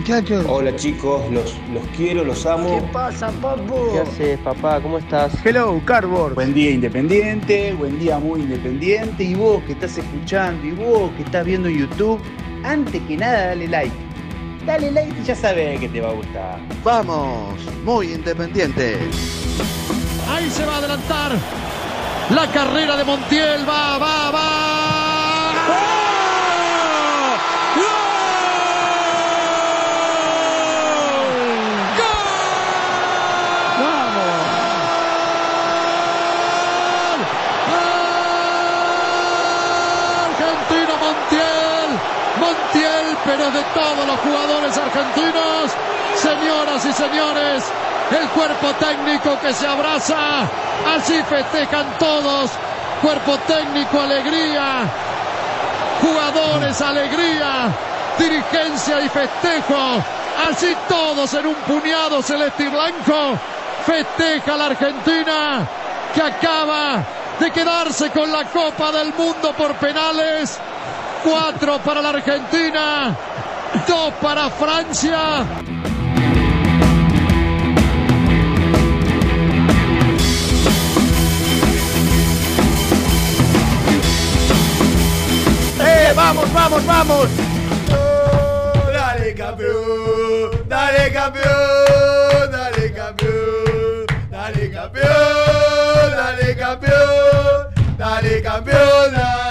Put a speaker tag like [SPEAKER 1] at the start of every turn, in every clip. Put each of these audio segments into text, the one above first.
[SPEAKER 1] Muchachos.
[SPEAKER 2] Hola chicos, los, los quiero, los amo.
[SPEAKER 1] pasa, papu?
[SPEAKER 3] ¿Qué haces, papá? ¿Cómo estás?
[SPEAKER 4] Hello, Cardboard.
[SPEAKER 5] Buen día independiente, buen día muy independiente y vos que estás escuchando y vos que estás viendo en YouTube, antes que nada dale like. Dale like y ya sabes que te va a gustar.
[SPEAKER 6] Vamos, muy independiente.
[SPEAKER 7] Ahí se va a adelantar. La carrera de Montiel va, va, va. Argentino Montiel, Montiel, pero de todos los jugadores argentinos, señoras y señores, el cuerpo técnico que se abraza, así festejan todos, cuerpo técnico, alegría, jugadores, alegría, dirigencia y festejo, así todos en un puñado celeste y blanco, festeja la Argentina que acaba de quedarse con la Copa del Mundo por penales. Cuatro para la Argentina, dos para Francia.
[SPEAKER 4] ¡Eh, vamos, vamos, vamos!
[SPEAKER 8] Dale campeón, dale campeón, dale campeón, dale campeón, dale campeón, dale campeón, dale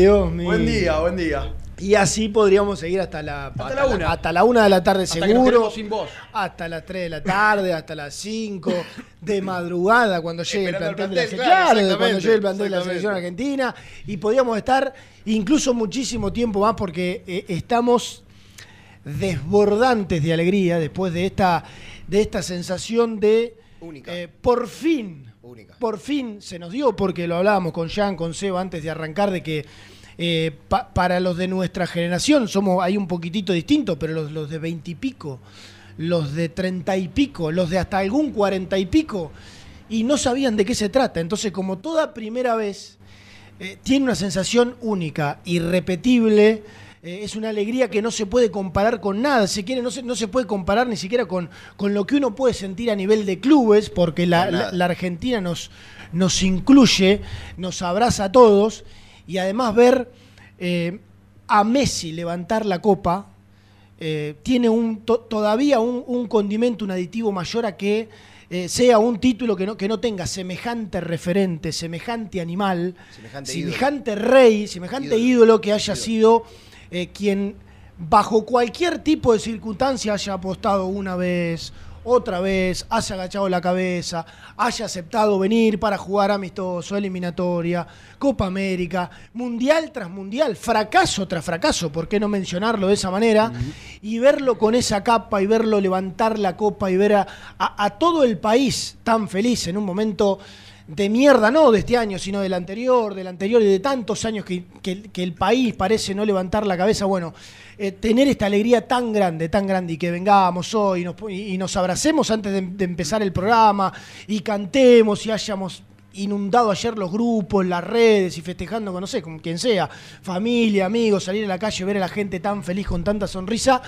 [SPEAKER 9] Dios mío.
[SPEAKER 8] Buen día, buen día.
[SPEAKER 9] Y así podríamos seguir hasta la, hasta
[SPEAKER 8] la una.
[SPEAKER 9] hasta la una de la tarde
[SPEAKER 8] Hasta
[SPEAKER 9] seguro.
[SPEAKER 8] sin voz.
[SPEAKER 9] Hasta las 3 de la tarde, hasta las 5 de madrugada cuando llegue el plantel,
[SPEAKER 8] el
[SPEAKER 9] de la
[SPEAKER 8] claro,
[SPEAKER 9] cuando llegue el plantel de la selección argentina y podríamos estar incluso muchísimo tiempo más porque eh, estamos desbordantes de alegría después de esta de esta sensación de
[SPEAKER 8] Única.
[SPEAKER 9] eh, por fin
[SPEAKER 8] Única.
[SPEAKER 9] por fin se nos dio, porque lo hablábamos con Jean, con Seba antes de arrancar, de que eh, pa- para los de nuestra generación somos ahí un poquitito distintos, pero los, los de veintipico, los de treinta y pico, los de hasta algún cuarenta y pico, y no sabían de qué se trata. Entonces, como toda primera vez, eh, tiene una sensación única, irrepetible. Eh, es una alegría que no se puede comparar con nada. Si quiere, no se, no se puede comparar ni siquiera con, con lo que uno puede sentir a nivel de clubes, porque la, Argentina nos, nos incluye, nos abraza a todos. Y además ver eh, a Messi levantar la copa eh, tiene un, to- todavía un, un condimento, un aditivo mayor a que eh, sea un título que no, que no tenga semejante referente, semejante animal,
[SPEAKER 8] Semejante
[SPEAKER 9] semejante rey, semejante ídolo,
[SPEAKER 8] Ídolo.
[SPEAKER 9] que haya sido eh, quien bajo cualquier tipo de circunstancia haya apostado una vez, otra vez, haya agachado la cabeza, haya aceptado venir para jugar amistoso, eliminatoria, Copa América, mundial tras mundial, fracaso tras fracaso, ¿por qué no mencionarlo de esa manera? Y verlo con esa capa y verlo levantar la copa y ver a, a- a todo el país tan feliz en un momento de mierda, no de este año, sino del anterior, del anterior y de tantos años que, que- que el país parece no levantar la cabeza. Bueno, eh, tener esta alegría tan grande, tan grande y que vengamos hoy y nos, y nos abracemos antes de, de empezar el programa y cantemos y hayamos inundado ayer los grupos, las redes y festejando con, no sé, con quien sea, familia, amigos, salir a la calle, ver a la gente tan feliz con tanta sonrisa,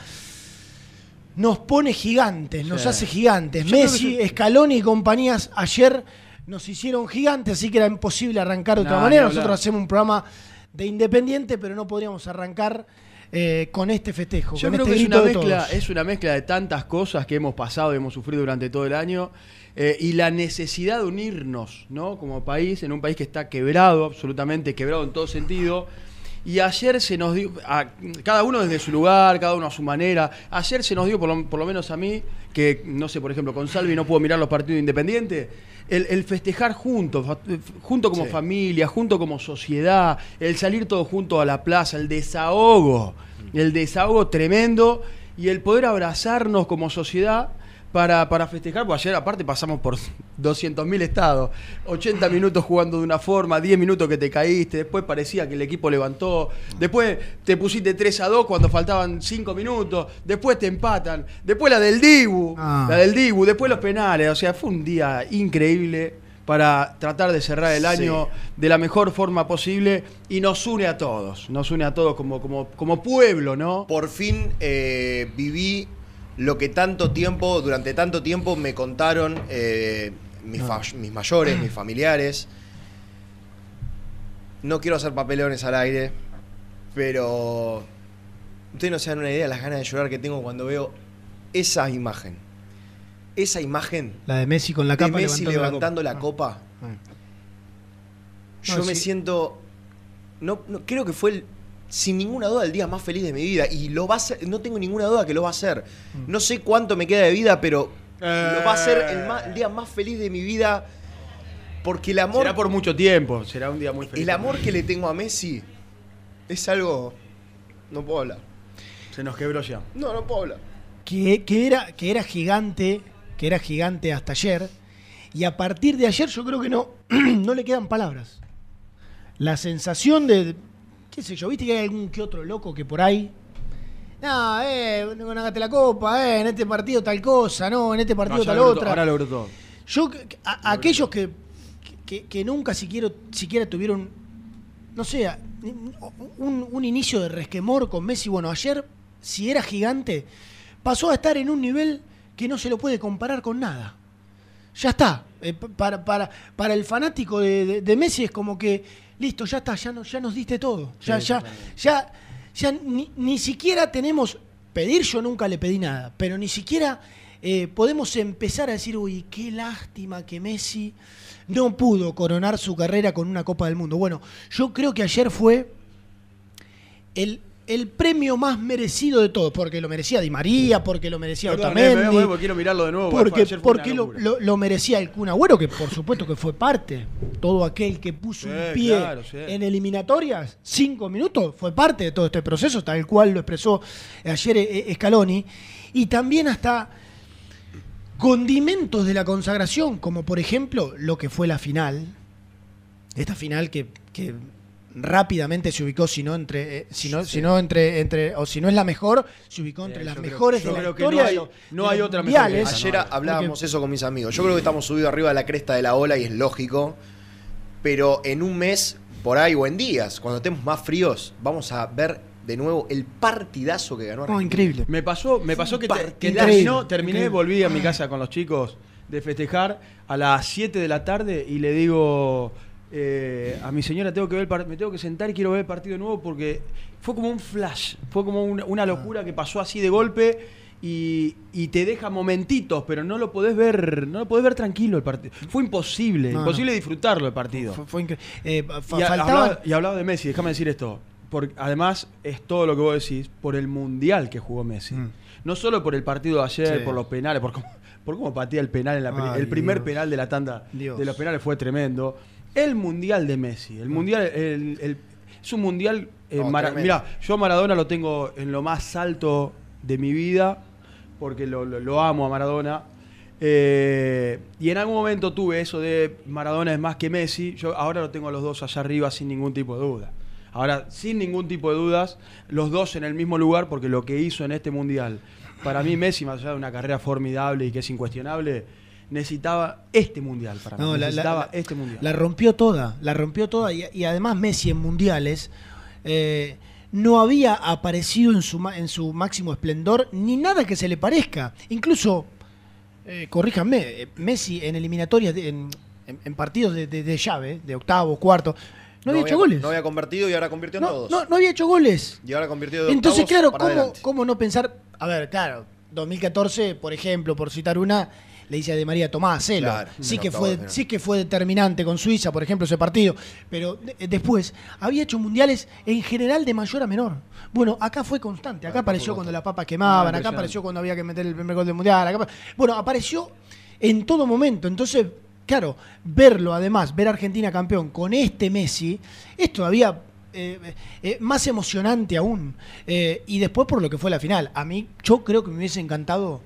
[SPEAKER 9] nos pone gigantes, nos
[SPEAKER 10] Sí.
[SPEAKER 9] hace gigantes.
[SPEAKER 10] Yo
[SPEAKER 9] Messi,
[SPEAKER 10] que
[SPEAKER 9] Scaloni y compañías ayer nos hicieron gigantes, así que era imposible arrancar de otra manera. Nosotros hacemos un programa de independiente, pero no podríamos arrancar eh, con este festejo,
[SPEAKER 10] Yo
[SPEAKER 9] con
[SPEAKER 10] creo
[SPEAKER 9] este
[SPEAKER 10] que es una, mezcla, es una mezcla de tantas cosas que hemos pasado y hemos sufrido durante todo el año eh, y la necesidad de unirnos ¿no? como país, en un país que está quebrado, absolutamente quebrado en todo sentido. Y ayer se nos dio, a- cada uno desde su lugar, cada uno a su manera, ayer se nos dio, por lo, por lo menos a mí, que no sé, por ejemplo, con Salvi no puedo mirar los partidos independientes, el, el festejar juntos, fa- junto como
[SPEAKER 11] Sí.
[SPEAKER 10] familia, junto como sociedad, el salir todos juntos a la plaza, el desahogo, el desahogo tremendo y el poder abrazarnos como sociedad para, para festejar, porque ayer aparte pasamos por 200.000 estados, 80 minutos jugando de una forma, 10 minutos que te caíste, después parecía que el equipo levantó, después te pusiste 3 a 2 cuando faltaban 5 minutos, después te empatan, después la del Dibu,
[SPEAKER 9] Ah.
[SPEAKER 10] la del Dibu, después los penales, o sea, fue un día increíble para tratar de cerrar el
[SPEAKER 2] Sí.
[SPEAKER 10] año de la mejor forma posible y nos une a todos, nos une a todos como, como, como pueblo, ¿no?
[SPEAKER 2] Por fin eh, viví lo que tanto tiempo, durante tanto tiempo me contaron eh, mis, mayores, mis familiares. No quiero hacer papeleones al aire, pero ustedes no se dan una idea de las ganas de llorar que tengo cuando veo esa imagen. Esa imagen
[SPEAKER 9] La de Messi con la
[SPEAKER 2] de
[SPEAKER 9] capa
[SPEAKER 2] Messi
[SPEAKER 9] levantando
[SPEAKER 2] levantando
[SPEAKER 9] la
[SPEAKER 2] la
[SPEAKER 9] copa.
[SPEAKER 2] copa.
[SPEAKER 9] Ah.
[SPEAKER 2] Yo
[SPEAKER 9] No,
[SPEAKER 2] me
[SPEAKER 9] sí.
[SPEAKER 2] siento. No, no- creo que fue el- sin ninguna duda el día más feliz de mi vida. Y lo va a ser, no tengo ninguna duda que lo va a ser.
[SPEAKER 9] Mm.
[SPEAKER 2] No sé cuánto me queda de vida, pero
[SPEAKER 10] Eh.
[SPEAKER 2] lo va a ser el, ma- el día más feliz de mi vida. Porque el amor.
[SPEAKER 10] Será por mucho tiempo, será un día muy feliz.
[SPEAKER 2] El amor que le tengo a Messi es algo. No puedo hablar.
[SPEAKER 10] Se nos quebró ya.
[SPEAKER 2] No, no puedo hablar.
[SPEAKER 9] que, que era, que era gigante, que era gigante hasta ayer, y a partir de ayer yo creo que no, no le quedan palabras. La sensación de, qué sé yo, viste que hay algún que otro loco que por ahí, no, eh, no la copa, eh, en este partido tal cosa, no, en este partido
[SPEAKER 10] No,
[SPEAKER 9] tal otra.
[SPEAKER 10] Ahora logró todo.
[SPEAKER 9] Yo, a- a- aquellos que, que, que nunca siquiera, siquiera tuvieron, no sé, un, un inicio de resquemor con Messi, bueno, ayer, si era gigante, pasó a estar en un nivel que no se lo puede comparar con nada. Ya está. Eh, pa- para, para, para el fanático de, de- de Messi es como que, listo, ya está, ya, no, ya nos diste todo. Ya,
[SPEAKER 10] Sí,
[SPEAKER 9] ya, ya, ya ni, ni siquiera tenemos, pedir yo nunca le pedí nada, pero ni siquiera eh, podemos empezar a decir, uy, qué lástima que Messi no pudo coronar su carrera con una Copa del Mundo. Bueno, yo creo que ayer fue el, el premio más merecido de todos, porque lo merecía Di María, porque lo merecía
[SPEAKER 10] Perdón, eh,
[SPEAKER 9] Otamendi,
[SPEAKER 10] me voy quiero mirarlo de nuevo.
[SPEAKER 9] porque,
[SPEAKER 10] fue
[SPEAKER 9] porque lo, lo- lo merecía el Kun Agüero, que por supuesto que fue parte. Todo aquel que puso
[SPEAKER 10] Sí,
[SPEAKER 9] un pie
[SPEAKER 10] claro, sí.
[SPEAKER 9] en eliminatorias, cinco minutos, fue parte de todo este proceso, tal cual lo expresó ayer eh, Scaloni. Y también hasta condimentos de la consagración, como por ejemplo lo que fue la final. Esta final que, que rápidamente se ubicó, si no entre, eh, si no, si no entre, entre, o si no es la mejor, se ubicó entre
[SPEAKER 10] Eh,
[SPEAKER 9] las
[SPEAKER 10] creo-
[SPEAKER 9] mejores
[SPEAKER 10] yo
[SPEAKER 9] de la
[SPEAKER 10] creo que
[SPEAKER 9] historia
[SPEAKER 10] no hay- no hay otra mejor que
[SPEAKER 2] Ayer
[SPEAKER 10] no,
[SPEAKER 2] hablábamos
[SPEAKER 9] Porque-
[SPEAKER 2] eso con mis amigos. Yo creo que estamos subidos arriba de la cresta de la ola y es lógico. Pero en un mes, por ahí o en días, cuando estemos más fríos, vamos a ver de nuevo el partidazo que ganó
[SPEAKER 9] No,
[SPEAKER 2] Argentina.
[SPEAKER 9] increíble.
[SPEAKER 10] Me pasó, me pasó que, te- que
[SPEAKER 9] Increíble.
[SPEAKER 10] terminó, terminé,
[SPEAKER 9] Increíble.
[SPEAKER 10] volví a mi casa con los chicos de festejar a las 7 de la tarde y le digo eh, a mi señora tengo que ver el me tengo que sentar y quiero ver el partido de nuevo porque fue como un flash, fue como una, una locura que pasó así de golpe y, y te deja momentitos, pero no lo podés ver, no lo podés ver tranquilo el partido. Fue imposible,
[SPEAKER 9] No,
[SPEAKER 10] imposible disfrutarlo el partido.
[SPEAKER 9] Fue, fue eh,
[SPEAKER 10] Y, hablaba, y hablaba de Messi, déjame decir esto. Por, además, es todo lo que vos decís por el mundial que jugó Messi.
[SPEAKER 9] Mm.
[SPEAKER 10] No solo por el partido de ayer,
[SPEAKER 9] Sí.
[SPEAKER 10] por los penales, por cómo, por cómo patea el penal en la
[SPEAKER 9] Ay,
[SPEAKER 10] El primer
[SPEAKER 9] Dios.
[SPEAKER 10] penal de la tanda
[SPEAKER 9] Dios.
[SPEAKER 10] de los penales fue tremendo. El mundial de Messi. El mundial, el- el- es un mundial. eh,
[SPEAKER 2] No.
[SPEAKER 10] Mirá, yo a Maradona lo tengo en lo más alto de mi vida, porque lo, lo- lo amo a Maradona. Eh, y en algún momento tuve eso de Maradona es más que Messi. Yo ahora lo tengo a los dos allá arriba sin ningún tipo de duda. Ahora, sin ningún tipo de dudas, los dos en el mismo lugar, porque lo que hizo en este mundial, para mí Messi, más allá de una carrera formidable y que es incuestionable, necesitaba este mundial para mí.
[SPEAKER 9] No, la- la-
[SPEAKER 10] necesitaba
[SPEAKER 9] la-
[SPEAKER 10] este mundial.
[SPEAKER 9] La rompió toda, la rompió toda. Y, y además Messi en mundiales eh, no había aparecido en su, en su máximo esplendor ni nada que se le parezca. Incluso, eh, corríjanme, eh, Messi en eliminatorias, de- en, en- en partidos de, de- de llave, de octavo, cuarto, no, había hecho goles.
[SPEAKER 2] No había convertido y ahora convirtió en
[SPEAKER 9] No,
[SPEAKER 2] todos.
[SPEAKER 9] no, no había hecho goles.
[SPEAKER 2] Y ahora convirtió de
[SPEAKER 9] Entonces, claro,
[SPEAKER 2] para
[SPEAKER 9] ¿cómo. ¿cómo no pensar? A ver, claro, 2014, por ejemplo, por citar una, le dice a De María Tomás, hacelo.
[SPEAKER 2] Claro,
[SPEAKER 9] sí, que fue, sí que fue determinante con Suiza, por ejemplo, ese partido. Pero de- después, había hecho mundiales en general de mayor a menor. Bueno, acá fue constante. Acá apareció cuando las papas quemaban,
[SPEAKER 10] Ah,
[SPEAKER 9] acá
[SPEAKER 10] impresionante.
[SPEAKER 9] apareció cuando había que meter el primer gol del mundial. acá bueno, apareció en todo momento. Entonces, claro, verlo además, ver a Argentina campeón con este Messi, es todavía eh, eh, más emocionante aún. Eh, y después por lo que fue la final. A mí, yo creo que me hubiese encantado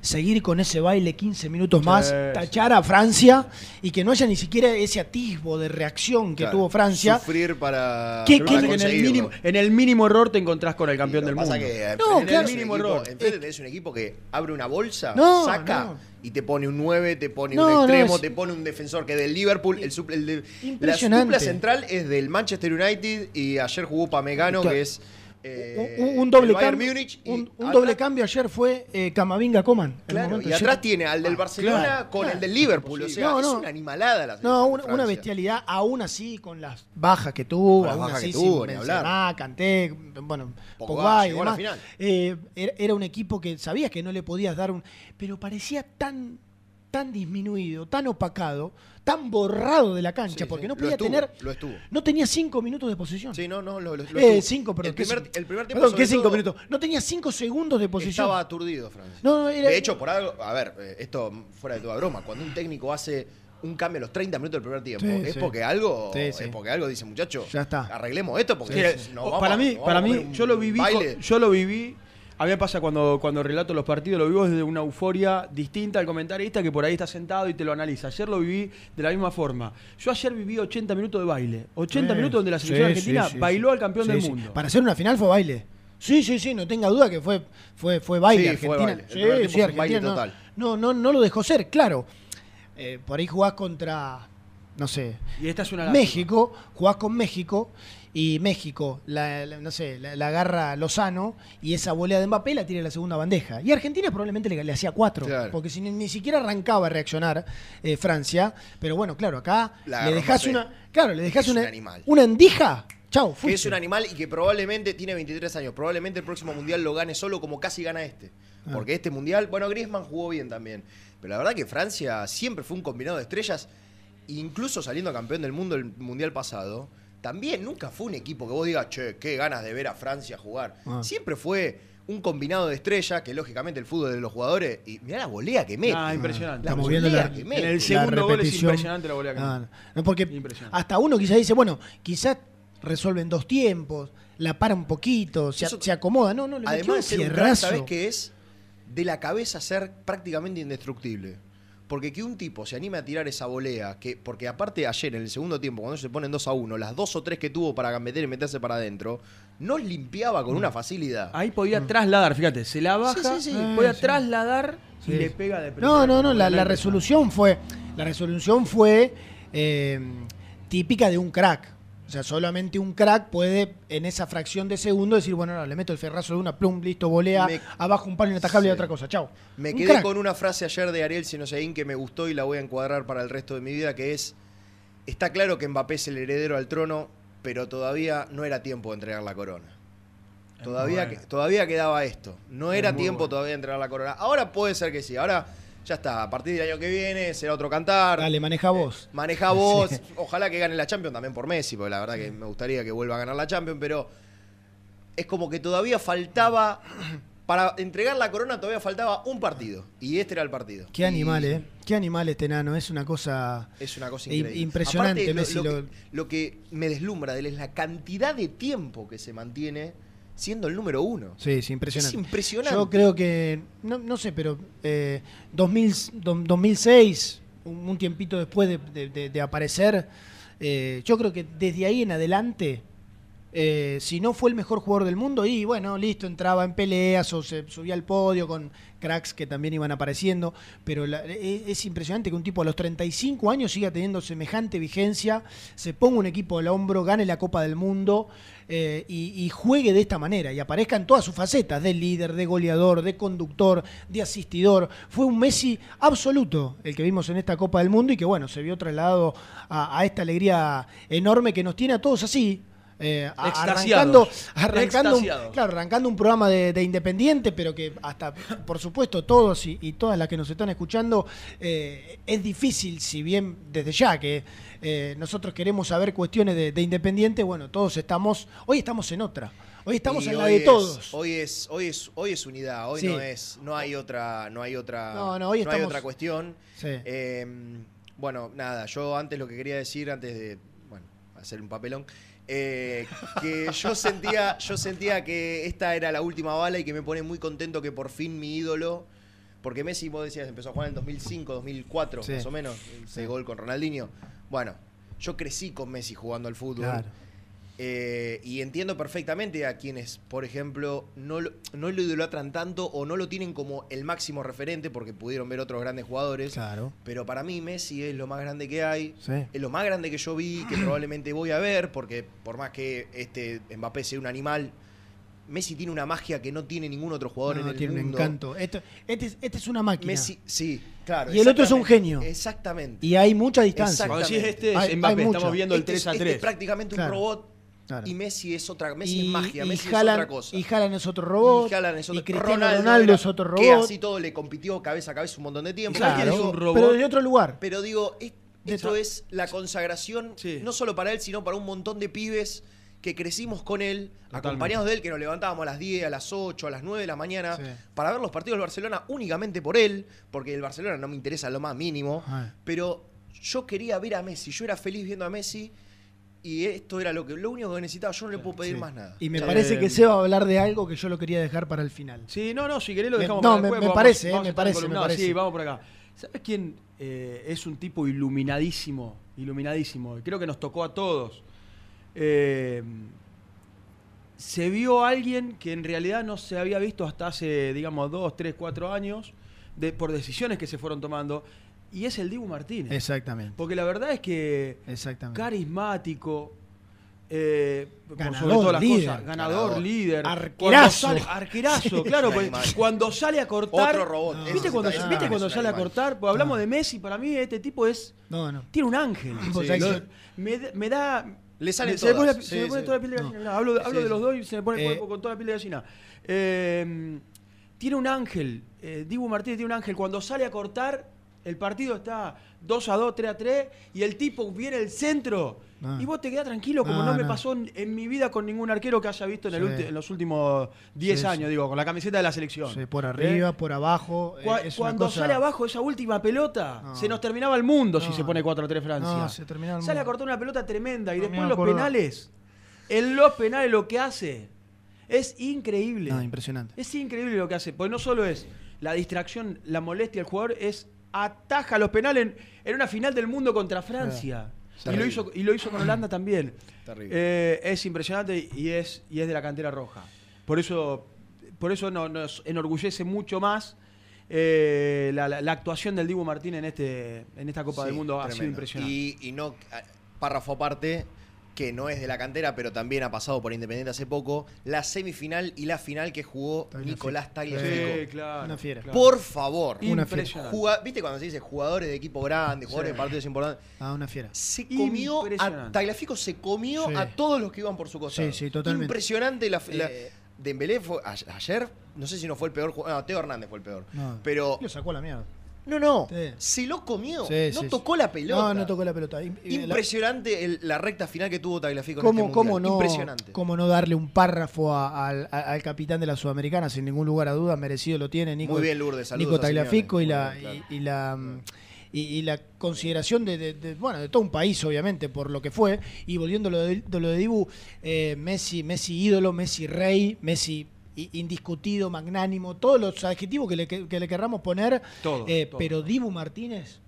[SPEAKER 9] seguir con ese baile 15 minutos más,
[SPEAKER 10] Sí,
[SPEAKER 9] tachar a Francia y que no haya ni siquiera ese atisbo de reacción que
[SPEAKER 2] Claro,
[SPEAKER 9] tuvo Francia.
[SPEAKER 2] Sufrir para.
[SPEAKER 9] ¿Qué-
[SPEAKER 10] que es que en, el mínimo, en el mínimo error te encontrás con el campeón del mundo.
[SPEAKER 2] que
[SPEAKER 9] No, claro.
[SPEAKER 2] tenés un
[SPEAKER 10] Mínimo
[SPEAKER 2] equipo-
[SPEAKER 10] error.
[SPEAKER 2] enfrente tenés un equipo que abre una bolsa,
[SPEAKER 9] No,
[SPEAKER 2] saca
[SPEAKER 9] no.
[SPEAKER 2] y te pone un 9, te pone
[SPEAKER 9] No,
[SPEAKER 2] un
[SPEAKER 9] no,
[SPEAKER 2] extremo,
[SPEAKER 9] es-
[SPEAKER 2] te pone un defensor que del Liverpool, el, suple- el de- la dupla central es del Manchester United y ayer jugó Pamecano
[SPEAKER 9] Claro.
[SPEAKER 2] que es eh,
[SPEAKER 9] un, un doble cambio, un, doble cambio ayer fue eh, Camavinga Coman.
[SPEAKER 2] Claro, y atrás tiene al del Barcelona
[SPEAKER 9] claro,
[SPEAKER 2] con
[SPEAKER 9] claro.
[SPEAKER 2] el del Liverpool, o sea,
[SPEAKER 9] No,
[SPEAKER 2] es una animalada la
[SPEAKER 9] No, una, una bestialidad, aún así, con las bajas que tuvo,
[SPEAKER 2] las
[SPEAKER 9] aún
[SPEAKER 2] bajas
[SPEAKER 9] así
[SPEAKER 2] que tuvo,
[SPEAKER 9] sin. Benzema, Kanté, bueno,
[SPEAKER 2] Pogba
[SPEAKER 9] y demás. Eh, era, era un equipo que sabías que no le podías dar un... Pero parecía tan tan disminuido, tan opacado, tan borrado de la cancha,
[SPEAKER 2] Sí,
[SPEAKER 9] porque
[SPEAKER 2] sí,
[SPEAKER 9] no podía
[SPEAKER 2] estuvo,
[SPEAKER 9] tener...
[SPEAKER 2] lo estuvo.
[SPEAKER 9] No tenía cinco minutos de posición.
[SPEAKER 2] Sí, no, no, lo, lo-
[SPEAKER 9] Eh, cinco, perdón.
[SPEAKER 2] El
[SPEAKER 9] ¿qué
[SPEAKER 2] primer,
[SPEAKER 9] cinco?
[SPEAKER 2] el primer tiempo
[SPEAKER 9] Perdón, ¿qué cinco minutos? No tenía cinco segundos de posición.
[SPEAKER 2] Estaba aturdido Francia.
[SPEAKER 9] No, no, era-
[SPEAKER 2] De hecho, por algo, a ver, eh, esto fuera de toda broma, cuando un técnico hace un cambio a los 30 minutos del primer tiempo,
[SPEAKER 9] Sí,
[SPEAKER 2] es
[SPEAKER 9] sí.
[SPEAKER 2] porque algo,
[SPEAKER 9] Sí,
[SPEAKER 2] es porque algo dice, muchacho,
[SPEAKER 9] Ya está.
[SPEAKER 2] arreglemos esto porque nos vamos
[SPEAKER 10] para mí,
[SPEAKER 2] nos
[SPEAKER 10] para mí, yo lo viví, con- yo lo viví. A mí me pasa cuando, cuando relato los partidos, lo vivo desde una euforia distinta al comentarista que por ahí está sentado y te lo analiza. Ayer lo viví de la misma forma. Yo ayer viví 80 minutos de baile. 80
[SPEAKER 9] Sí,
[SPEAKER 10] minutos donde la selección
[SPEAKER 9] sí,
[SPEAKER 10] argentina
[SPEAKER 9] sí, sí,
[SPEAKER 10] bailó
[SPEAKER 9] sí.
[SPEAKER 10] al campeón
[SPEAKER 9] Sí,
[SPEAKER 10] del
[SPEAKER 9] sí.
[SPEAKER 10] mundo.
[SPEAKER 9] Para hacer una final fue baile. Sí, sí, sí, no tenga duda que fue, fue, fue baile
[SPEAKER 2] Sí, fue
[SPEAKER 9] Argentina.
[SPEAKER 2] baile.
[SPEAKER 9] Sí, sí,
[SPEAKER 2] fue baile total.
[SPEAKER 9] No, no, no lo dejó ser, claro. Eh, por ahí jugás contra, no sé,
[SPEAKER 10] Y esta es una.
[SPEAKER 9] México, jugás con México y México, la, la- no sé, la, la agarra Lozano y esa volea de Mbappé la tira en la segunda bandeja. Y Argentina probablemente le, le hacía cuatro,
[SPEAKER 2] Claro.
[SPEAKER 9] porque si ni, ni siquiera arrancaba a reaccionar eh, Francia. Pero bueno, claro, acá le
[SPEAKER 2] Mbappé.
[SPEAKER 9] una, claro, le dejás
[SPEAKER 2] Es un
[SPEAKER 9] una,
[SPEAKER 2] animal.
[SPEAKER 9] una endija. Chau,
[SPEAKER 2] Que es un animal y que probablemente tiene 23 años. Probablemente el próximo mundial lo gane solo como casi gana este.
[SPEAKER 9] Ah.
[SPEAKER 2] Porque este mundial, bueno, Griezmann jugó bien también. Pero la verdad que Francia siempre fue un combinado de estrellas. Incluso saliendo campeón del mundo el mundial pasado, también nunca fue un equipo que vos digas, che, qué ganas de ver a Francia jugar.
[SPEAKER 9] Ah.
[SPEAKER 2] Siempre fue un combinado de estrellas, que lógicamente el fútbol de los jugadores. Y mirá la volea que mete.
[SPEAKER 10] Ah, impresionante.
[SPEAKER 2] La
[SPEAKER 9] Estamos
[SPEAKER 2] volea
[SPEAKER 9] viendo la-
[SPEAKER 2] que
[SPEAKER 10] En
[SPEAKER 2] mete.
[SPEAKER 10] el
[SPEAKER 9] la
[SPEAKER 10] segundo gol es
[SPEAKER 9] repetición.
[SPEAKER 10] impresionante la volea que
[SPEAKER 9] Ah,
[SPEAKER 10] mete.
[SPEAKER 9] no, porque
[SPEAKER 10] Impresionante.
[SPEAKER 9] hasta uno quizás dice, bueno, quizás resuelven dos tiempos, la para un poquito, se,
[SPEAKER 2] Eso-
[SPEAKER 9] se acomoda. No, no, le
[SPEAKER 2] Además. ¿sabés qué es? De la cabeza ser prácticamente indestructible. Porque que un tipo se anime a tirar esa volea, que, porque aparte ayer en el segundo tiempo, cuando se ponen 2 a 1, las dos o tres que tuvo para meter y meterse para adentro, nos limpiaba con una facilidad.
[SPEAKER 10] Ahí podía trasladar, fíjate, se la baja,
[SPEAKER 2] Sí, sí, sí.
[SPEAKER 10] podía
[SPEAKER 9] Eh, sí.
[SPEAKER 10] trasladar
[SPEAKER 9] Sí,
[SPEAKER 10] y le pega de
[SPEAKER 9] No, no, no, la, resolución fue, la resolución fue eh, típica de un crack. O sea, solamente un crack puede en esa fracción de segundo decir, bueno, no, le meto el ferrazo de una plum, listo, volea,
[SPEAKER 2] Me-
[SPEAKER 9] abajo un palo inatajable y
[SPEAKER 2] Sí.
[SPEAKER 9] otra cosa, chao.
[SPEAKER 2] Me
[SPEAKER 9] Un
[SPEAKER 2] quedé
[SPEAKER 9] crack.
[SPEAKER 2] con una frase ayer de Ariel Sinoseín que me gustó y la voy a encuadrar para el resto de mi vida, que es, está claro que Mbappé es el heredero al trono, pero todavía no era tiempo de entregar la corona. Todavía,
[SPEAKER 10] bueno.
[SPEAKER 2] que- todavía quedaba esto. No era tiempo
[SPEAKER 10] bueno.
[SPEAKER 2] todavía de entregar la corona. Ahora puede ser que sí. Ahora ya está. A partir del año que viene será otro cantar.
[SPEAKER 9] Dale, maneja vos.
[SPEAKER 2] Maneja vos. Ojalá que gane la Champions también por Messi, porque la verdad que me gustaría que vuelva a ganar la Champions, pero es como que todavía faltaba para entregar la corona todavía faltaba un partido. Y este era el partido.
[SPEAKER 9] Qué animal, ¿eh? Qué animal este nano. Es una cosa.
[SPEAKER 2] Es una cosa increíble.
[SPEAKER 9] impresionante,
[SPEAKER 2] Aparte,
[SPEAKER 9] Messi.
[SPEAKER 2] Lo,
[SPEAKER 9] lo-
[SPEAKER 2] que, lo que me deslumbra de él es la cantidad de tiempo que se mantiene siendo el número uno.
[SPEAKER 9] Sí, es impresionante.
[SPEAKER 2] Es impresionante.
[SPEAKER 9] Yo creo que, no, no sé, pero eh, 2000, do- 2006, un, un tiempito después de, de- de- de aparecer, eh, yo creo que desde ahí en adelante, eh, si no fue el mejor jugador del mundo, y bueno, listo, entraba en peleas o se subía al podio con cracks que también iban apareciendo, pero e- es, impresionante que un tipo a los 35 años siga teniendo semejante vigencia, se ponga un equipo al hombro, gane la Copa del Mundo eh, y, juegue de esta manera y aparezca en todas sus facetas, de líder, de goleador, de conductor, de asistidor. Fue un Messi absoluto el que vimos en esta Copa del Mundo y que bueno, se vio trasladado a esta alegría enorme que nos tiene a todos así. Eh, arrancando, arrancando, un, claro, arrancando un programa de, de Independiente, pero que hasta, por supuesto, todos y, y todas las que nos están escuchando, eh, es difícil, si bien desde ya que eh, nosotros queremos saber cuestiones de, de Independiente, bueno, todos estamos, hoy estamos en otra, hoy estamos
[SPEAKER 2] Y
[SPEAKER 9] en la de
[SPEAKER 2] es-
[SPEAKER 9] todos.
[SPEAKER 2] hoy es, hoy es, hoy es unidad, hoy
[SPEAKER 9] Sí.
[SPEAKER 2] no es, no hay otra, no hay otra,
[SPEAKER 9] No, no, hoy
[SPEAKER 2] hay
[SPEAKER 9] estamos-
[SPEAKER 2] otra cuestión.
[SPEAKER 9] Sí.
[SPEAKER 2] Eh, bueno, nada, yo antes lo que quería decir, antes de, bueno, hacer un papelón, eh, que yo sentía, yo sentía que esta era la última bala y que me pone muy contento que por fin mi ídolo, porque Messi, vos decías, empezó a jugar en el 2005, 2004,
[SPEAKER 9] Sí.
[SPEAKER 2] más o menos, ese gol con Ronaldinho. Bueno, yo crecí con Messi jugando al fútbol.
[SPEAKER 9] Claro.
[SPEAKER 2] Eh, y entiendo perfectamente a quienes, por ejemplo, no lo, no lo idolatran tanto o no lo tienen como el máximo referente porque pudieron ver otros grandes jugadores.
[SPEAKER 9] Claro.
[SPEAKER 2] Pero para mí Messi es lo más grande que hay.
[SPEAKER 9] Sí.
[SPEAKER 2] Es lo más grande que yo vi, que probablemente voy a ver, porque por más que este Mbappé sea un animal, Messi tiene una magia que no tiene ningún otro jugador
[SPEAKER 9] No,
[SPEAKER 2] en el
[SPEAKER 9] tiene un
[SPEAKER 2] mundo.
[SPEAKER 9] encanto. Esto- este, es- este es una máquina.
[SPEAKER 2] Messi, sí, claro.
[SPEAKER 9] Y el otro es un genio.
[SPEAKER 2] Exactamente.
[SPEAKER 9] Y hay mucha distancia.
[SPEAKER 10] Cuando decís este es
[SPEAKER 9] Hay- hay
[SPEAKER 10] Mbappé, estamos viendo el
[SPEAKER 2] Este
[SPEAKER 10] 3
[SPEAKER 2] es,
[SPEAKER 10] a
[SPEAKER 2] este
[SPEAKER 10] 3.
[SPEAKER 2] es prácticamente
[SPEAKER 9] Claro.
[SPEAKER 2] un robot.
[SPEAKER 9] Claro.
[SPEAKER 2] Y Messi es otra, Messi
[SPEAKER 9] y,
[SPEAKER 2] es magia,
[SPEAKER 9] y
[SPEAKER 2] Messi
[SPEAKER 9] Haaland-
[SPEAKER 2] es otra cosa.
[SPEAKER 9] Y Haaland es otro robot.
[SPEAKER 2] Y es otro-
[SPEAKER 9] y Cristiano
[SPEAKER 2] Ronaldo
[SPEAKER 9] es otro robot.
[SPEAKER 2] Que así todo le compitió cabeza a cabeza un montón de tiempo.
[SPEAKER 9] Claro,
[SPEAKER 2] Pero digo-
[SPEAKER 10] es un robot.
[SPEAKER 9] pero de otro lugar.
[SPEAKER 2] Pero digo, es- esto es la consagración, no solo para él, sino para un montón de pibes que crecimos con él, acompañados de él, que nos levantábamos a las 10, a las 8, a las 9 de la mañana,
[SPEAKER 9] Sí.
[SPEAKER 2] para ver los partidos del Barcelona únicamente por él, porque el Barcelona no me interesa lo más mínimo, pero yo quería ver a Messi, yo era feliz viendo a Messi y esto era lo, que, lo único que necesitaba, yo no le puedo pedir
[SPEAKER 9] Sí.
[SPEAKER 2] más nada.
[SPEAKER 9] Y me
[SPEAKER 2] Ya.
[SPEAKER 9] parece
[SPEAKER 10] Eh,
[SPEAKER 9] que se va a hablar de algo que yo lo quería dejar para el final.
[SPEAKER 10] Sí, no, no, si querés lo
[SPEAKER 9] Me-
[SPEAKER 10] dejamos
[SPEAKER 9] no,
[SPEAKER 10] para
[SPEAKER 9] me-
[SPEAKER 10] después,
[SPEAKER 9] me
[SPEAKER 10] vamos-
[SPEAKER 9] parece, eh,
[SPEAKER 10] vamos
[SPEAKER 9] me
[SPEAKER 10] a estar
[SPEAKER 9] parece, me parece.
[SPEAKER 10] Sí, vamos por acá. ¿Sabes quién eh, es un tipo iluminadísimo? Iluminadísimo. y Creo que nos tocó a todos. Eh, se vio a alguien que en realidad no se había visto hasta hace, digamos, dos, tres, cuatro años, de, por decisiones que se fueron tomando, y es el Dibu Martínez.
[SPEAKER 9] Exactamente.
[SPEAKER 10] Porque la verdad es que
[SPEAKER 9] Exactamente.
[SPEAKER 10] carismático, eh, por
[SPEAKER 9] Ganador,
[SPEAKER 10] sobre todas las
[SPEAKER 9] líder.
[SPEAKER 10] cosas, ganador,
[SPEAKER 2] Ganador.
[SPEAKER 10] líder,
[SPEAKER 9] Arquerazo.
[SPEAKER 10] Cuando sale- arquerazo,
[SPEAKER 9] Sí.
[SPEAKER 10] claro, pues, cuando sale a cortar,
[SPEAKER 2] Otro robot.
[SPEAKER 9] No.
[SPEAKER 10] ¿viste cuando,
[SPEAKER 2] está-
[SPEAKER 10] ¿viste
[SPEAKER 2] ese
[SPEAKER 10] cuando sale a cortar? Pues hablamos
[SPEAKER 9] No.
[SPEAKER 10] de Messi, para mí este tipo es
[SPEAKER 9] No, no.
[SPEAKER 10] tiene un ángel. Sí, lo- me, da- me da
[SPEAKER 2] Le salen
[SPEAKER 10] me- se me pone, la-
[SPEAKER 2] todas.
[SPEAKER 10] se me pone
[SPEAKER 2] sí.
[SPEAKER 10] toda la piel de gallina. Hablo, de- hablo
[SPEAKER 2] Sí,
[SPEAKER 10] de los dos y se me pone el
[SPEAKER 9] Eh,
[SPEAKER 10] cuerpo con toda la piel de gallina. Eh, tiene un ángel. Eh, Dibu Martínez tiene un ángel. Cuando sale a cortar, el partido está 2 a 2, 3 a 3, y el tipo viene al centro.
[SPEAKER 9] Ah.
[SPEAKER 10] Y vos te quedás tranquilo, como
[SPEAKER 9] No,
[SPEAKER 10] no, me
[SPEAKER 9] no.
[SPEAKER 10] pasó en, en mi vida con ningún arquero que haya visto en, el
[SPEAKER 9] Sí.
[SPEAKER 10] ulti- en los últimos 10
[SPEAKER 9] Sí,
[SPEAKER 10] años,
[SPEAKER 9] sí.
[SPEAKER 10] digo, con la camiseta de la selección.
[SPEAKER 9] Por
[SPEAKER 10] ¿Eh?
[SPEAKER 9] arriba, por abajo. eh, es
[SPEAKER 10] Cuando
[SPEAKER 9] cosa-
[SPEAKER 10] sale abajo esa última pelota, se nos terminaba el mundo si se pone 4-3 Francia.
[SPEAKER 9] No, se terminaba el
[SPEAKER 10] Sale a
[SPEAKER 9] mundo.
[SPEAKER 10] cortar una pelota tremenda y después los penales. En los penales lo que hace es increíble.
[SPEAKER 9] Impresionante.
[SPEAKER 10] Es increíble lo que hace. Porque no solo es la distracción, la molestia del jugador, es ataja los penales en, en una final del mundo contra Francia. Y lo, hizo, y lo hizo con Holanda también.
[SPEAKER 2] Terrible.
[SPEAKER 10] Eh, es impresionante y es, y es de la cantera roja. Por eso, por eso no- nos enorgullece mucho más eh, la, la- la actuación del Dibu Martín en, este, en esta Copa
[SPEAKER 2] Sí,
[SPEAKER 10] del Mundo. Ha sido impresionante.
[SPEAKER 2] Y, y no, párrafo aparte, que no es de la cantera, pero también ha pasado por Independiente hace poco, la semifinal y la final que jugó
[SPEAKER 9] Tagliafico.
[SPEAKER 2] Nicolás Tagliafico.
[SPEAKER 10] Sí, claro.
[SPEAKER 9] Una fiera.
[SPEAKER 2] Por favor.
[SPEAKER 9] Una.
[SPEAKER 2] Juga- ¿Viste cuando se dice jugadores de equipo grande, jugadores
[SPEAKER 10] Sí.
[SPEAKER 2] de partidos importantes?
[SPEAKER 9] Ah, una fiera.
[SPEAKER 2] Se comió a. Tagliafico se comió
[SPEAKER 9] Sí.
[SPEAKER 2] a todos los que iban por su costado.
[SPEAKER 9] Sí, sí, totalmente.
[SPEAKER 2] Impresionante la, la-
[SPEAKER 9] Eh,
[SPEAKER 2] Dembélé fue a- ayer, no sé si no fue el peor jugador, no, Teo Hernández fue el peor.
[SPEAKER 9] No.
[SPEAKER 2] Pero
[SPEAKER 9] Lo sacó a la mierda.
[SPEAKER 2] No, no.
[SPEAKER 9] Sí.
[SPEAKER 2] Se lo comió.
[SPEAKER 9] Sí,
[SPEAKER 2] no
[SPEAKER 9] sí,
[SPEAKER 2] tocó la pelota.
[SPEAKER 9] No, no tocó la pelota.
[SPEAKER 2] Impresionante el- la recta final que tuvo Tagliafico en
[SPEAKER 9] ¿Cómo,
[SPEAKER 2] este
[SPEAKER 9] cómo no,
[SPEAKER 2] Impresionante.
[SPEAKER 9] cómo no darle un párrafo a- al, a- al capitán de la Sudamericana? Sin ningún lugar a dudas, merecido lo tiene Nico,
[SPEAKER 2] Muy bien, Lourdes, saludos
[SPEAKER 9] Nico. Tagliafico y la,
[SPEAKER 2] bien, claro.
[SPEAKER 9] y, y la y, y la consideración de, de- de- bueno de todo un país obviamente por lo que fue y volviendo a lo de, de lo de Dibu eh, Messi Messi ídolo Messi rey Messi indiscutido magnánimo todos los adjetivos que le, que, que le querramos poner
[SPEAKER 10] Todo,
[SPEAKER 9] eh,
[SPEAKER 10] todo.
[SPEAKER 9] pero Dibu Martínez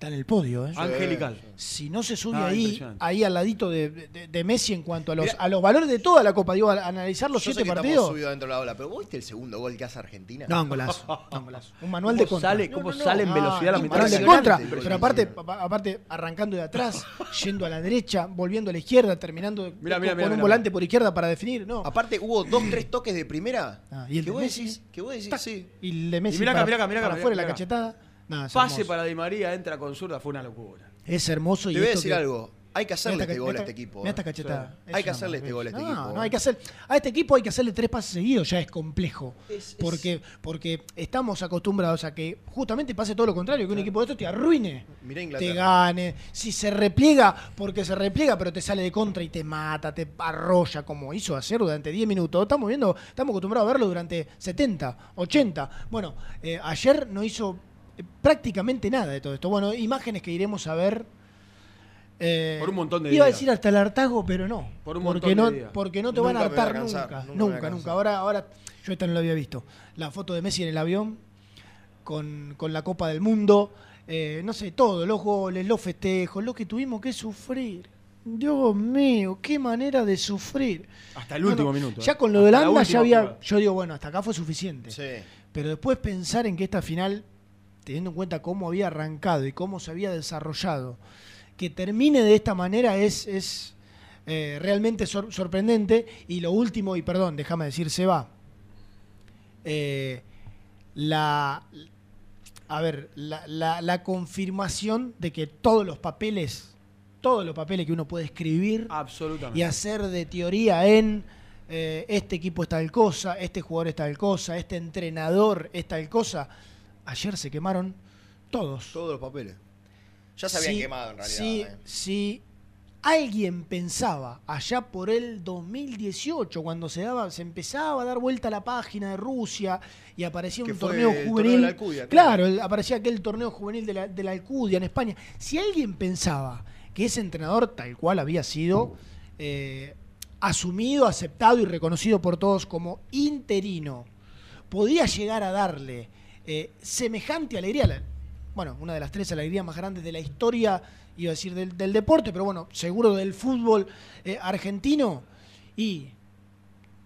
[SPEAKER 9] está en el podio ¿eh?
[SPEAKER 10] Angelical.
[SPEAKER 9] si no se sube
[SPEAKER 10] Ah,
[SPEAKER 9] ahí, ahí al ladito de, de- de Messi en cuanto a los,
[SPEAKER 2] Mirá.
[SPEAKER 9] a los valores de toda la Copa, digo, a analizar los
[SPEAKER 2] Yo sé
[SPEAKER 9] siete
[SPEAKER 2] que
[SPEAKER 9] partidos.
[SPEAKER 2] subidos dentro de la ola, pero ¿vos viste el segundo gol que hace Argentina?
[SPEAKER 9] No, un golazo, no, un golazo. Un manual
[SPEAKER 10] ¿Cómo
[SPEAKER 9] de contra.
[SPEAKER 10] sale- cómo sale en velocidad la
[SPEAKER 9] un
[SPEAKER 10] mitad
[SPEAKER 9] manual
[SPEAKER 10] de
[SPEAKER 9] contra. Pero aparte, pa- aparte, arrancando de atrás, yendo a la derecha, volviendo a la izquierda, terminando
[SPEAKER 10] Mirá,
[SPEAKER 9] con,
[SPEAKER 10] mirá, mirá,
[SPEAKER 9] con un
[SPEAKER 10] mirá.
[SPEAKER 9] volante por izquierda para definir. No.
[SPEAKER 2] Aparte hubo dos, tres toques de primera.
[SPEAKER 9] Ah, y el
[SPEAKER 2] que
[SPEAKER 9] de
[SPEAKER 2] vos
[SPEAKER 9] Messi,
[SPEAKER 2] decís, que vos decís,
[SPEAKER 9] tac,
[SPEAKER 2] sí.
[SPEAKER 9] Y el de Messi
[SPEAKER 10] mirá acá,
[SPEAKER 9] para,
[SPEAKER 10] mirá acá, mirá acá,
[SPEAKER 9] para afuera, la cachetada. No,
[SPEAKER 10] Pase
[SPEAKER 9] hermoso.
[SPEAKER 10] para Di María, entra con zurda, fue una locura.
[SPEAKER 9] Es hermoso. y
[SPEAKER 2] Te voy a decir
[SPEAKER 9] que-
[SPEAKER 2] algo. Hay que hacerle
[SPEAKER 9] esta
[SPEAKER 2] este gol a este equipo.
[SPEAKER 9] esta cachetada.
[SPEAKER 2] Hay que hacerle este gol a este
[SPEAKER 9] no,
[SPEAKER 2] equipo.
[SPEAKER 9] No, hay que hacer, a este equipo hay que hacerle tres pases seguidos, ya es complejo.
[SPEAKER 2] Es- es-
[SPEAKER 9] porque, porque estamos acostumbrados a que justamente pase todo lo contrario, que un equipo de estos te arruine. Te gane, si se repliega, porque se repliega, pero te sale de contra y te mata, te arrolla, como hizo ayer durante 10 minutos. Estamos viendo, estamos acostumbrados a verlo durante 70, 80. Bueno, eh, ayer no hizo prácticamente nada de todo esto. Bueno, imágenes que iremos a ver. eh,
[SPEAKER 10] Por un montón de
[SPEAKER 9] Iba a decir hasta el hartazgo, pero no.
[SPEAKER 10] Por un
[SPEAKER 9] porque
[SPEAKER 10] montón
[SPEAKER 9] no,
[SPEAKER 10] de días.
[SPEAKER 9] Porque no te
[SPEAKER 2] Nunca
[SPEAKER 9] van a hartar
[SPEAKER 2] cansar,
[SPEAKER 9] nunca.
[SPEAKER 2] nunca
[SPEAKER 9] Nunca. Ahora, ahora, yo esta no la había visto. La foto de Messi en el avión, con, con la Copa del Mundo, eh, no sé, todo, los goles, los festejos, lo que tuvimos que sufrir. Dios mío, qué manera de sufrir.
[SPEAKER 10] Hasta el último
[SPEAKER 9] Bueno,
[SPEAKER 10] minuto.
[SPEAKER 9] Ya
[SPEAKER 10] ¿eh?
[SPEAKER 9] con lo de
[SPEAKER 10] Hasta la
[SPEAKER 9] Holanda ya había.
[SPEAKER 10] jugada.
[SPEAKER 9] Yo digo, bueno, hasta acá fue suficiente.
[SPEAKER 2] Sí.
[SPEAKER 9] Pero después pensar en que esta final, teniendo en cuenta cómo había arrancado y cómo se había desarrollado, que termine de esta manera es, es eh, realmente sor- sorprendente. Y lo último, y perdón, déjame decir, se va. la, a ver, la, la- la confirmación de que todos los papeles, todos los papeles que uno puede escribir
[SPEAKER 10] Absolutamente.
[SPEAKER 9] y hacer de teoría en eh, este equipo es tal cosa, este jugador es tal cosa, este entrenador es tal cosa. Ayer se quemaron todos.
[SPEAKER 2] Todos los papeles. Ya se habían
[SPEAKER 9] Si-
[SPEAKER 2] quemado en realidad.
[SPEAKER 9] Si,
[SPEAKER 2] ¿eh?
[SPEAKER 9] si alguien pensaba allá por el 2018, cuando se daba, se empezaba a dar vuelta a la página de Rusia y aparecía
[SPEAKER 2] Que
[SPEAKER 9] un torneo
[SPEAKER 2] el torneo
[SPEAKER 9] juvenil.
[SPEAKER 2] de la Alcudia,
[SPEAKER 9] claro,
[SPEAKER 2] claro.
[SPEAKER 9] el- aparecía aquel torneo juvenil de la, de la Alcudia en España. Si alguien pensaba que ese entrenador, tal cual había sido eh, asumido, aceptado y reconocido por todos como interino, podía llegar a darle eh, semejante alegría, la- bueno, una de las tres alegrías más grandes de la historia, iba a decir del, deporte, pero bueno, seguro del fútbol eh, argentino. Y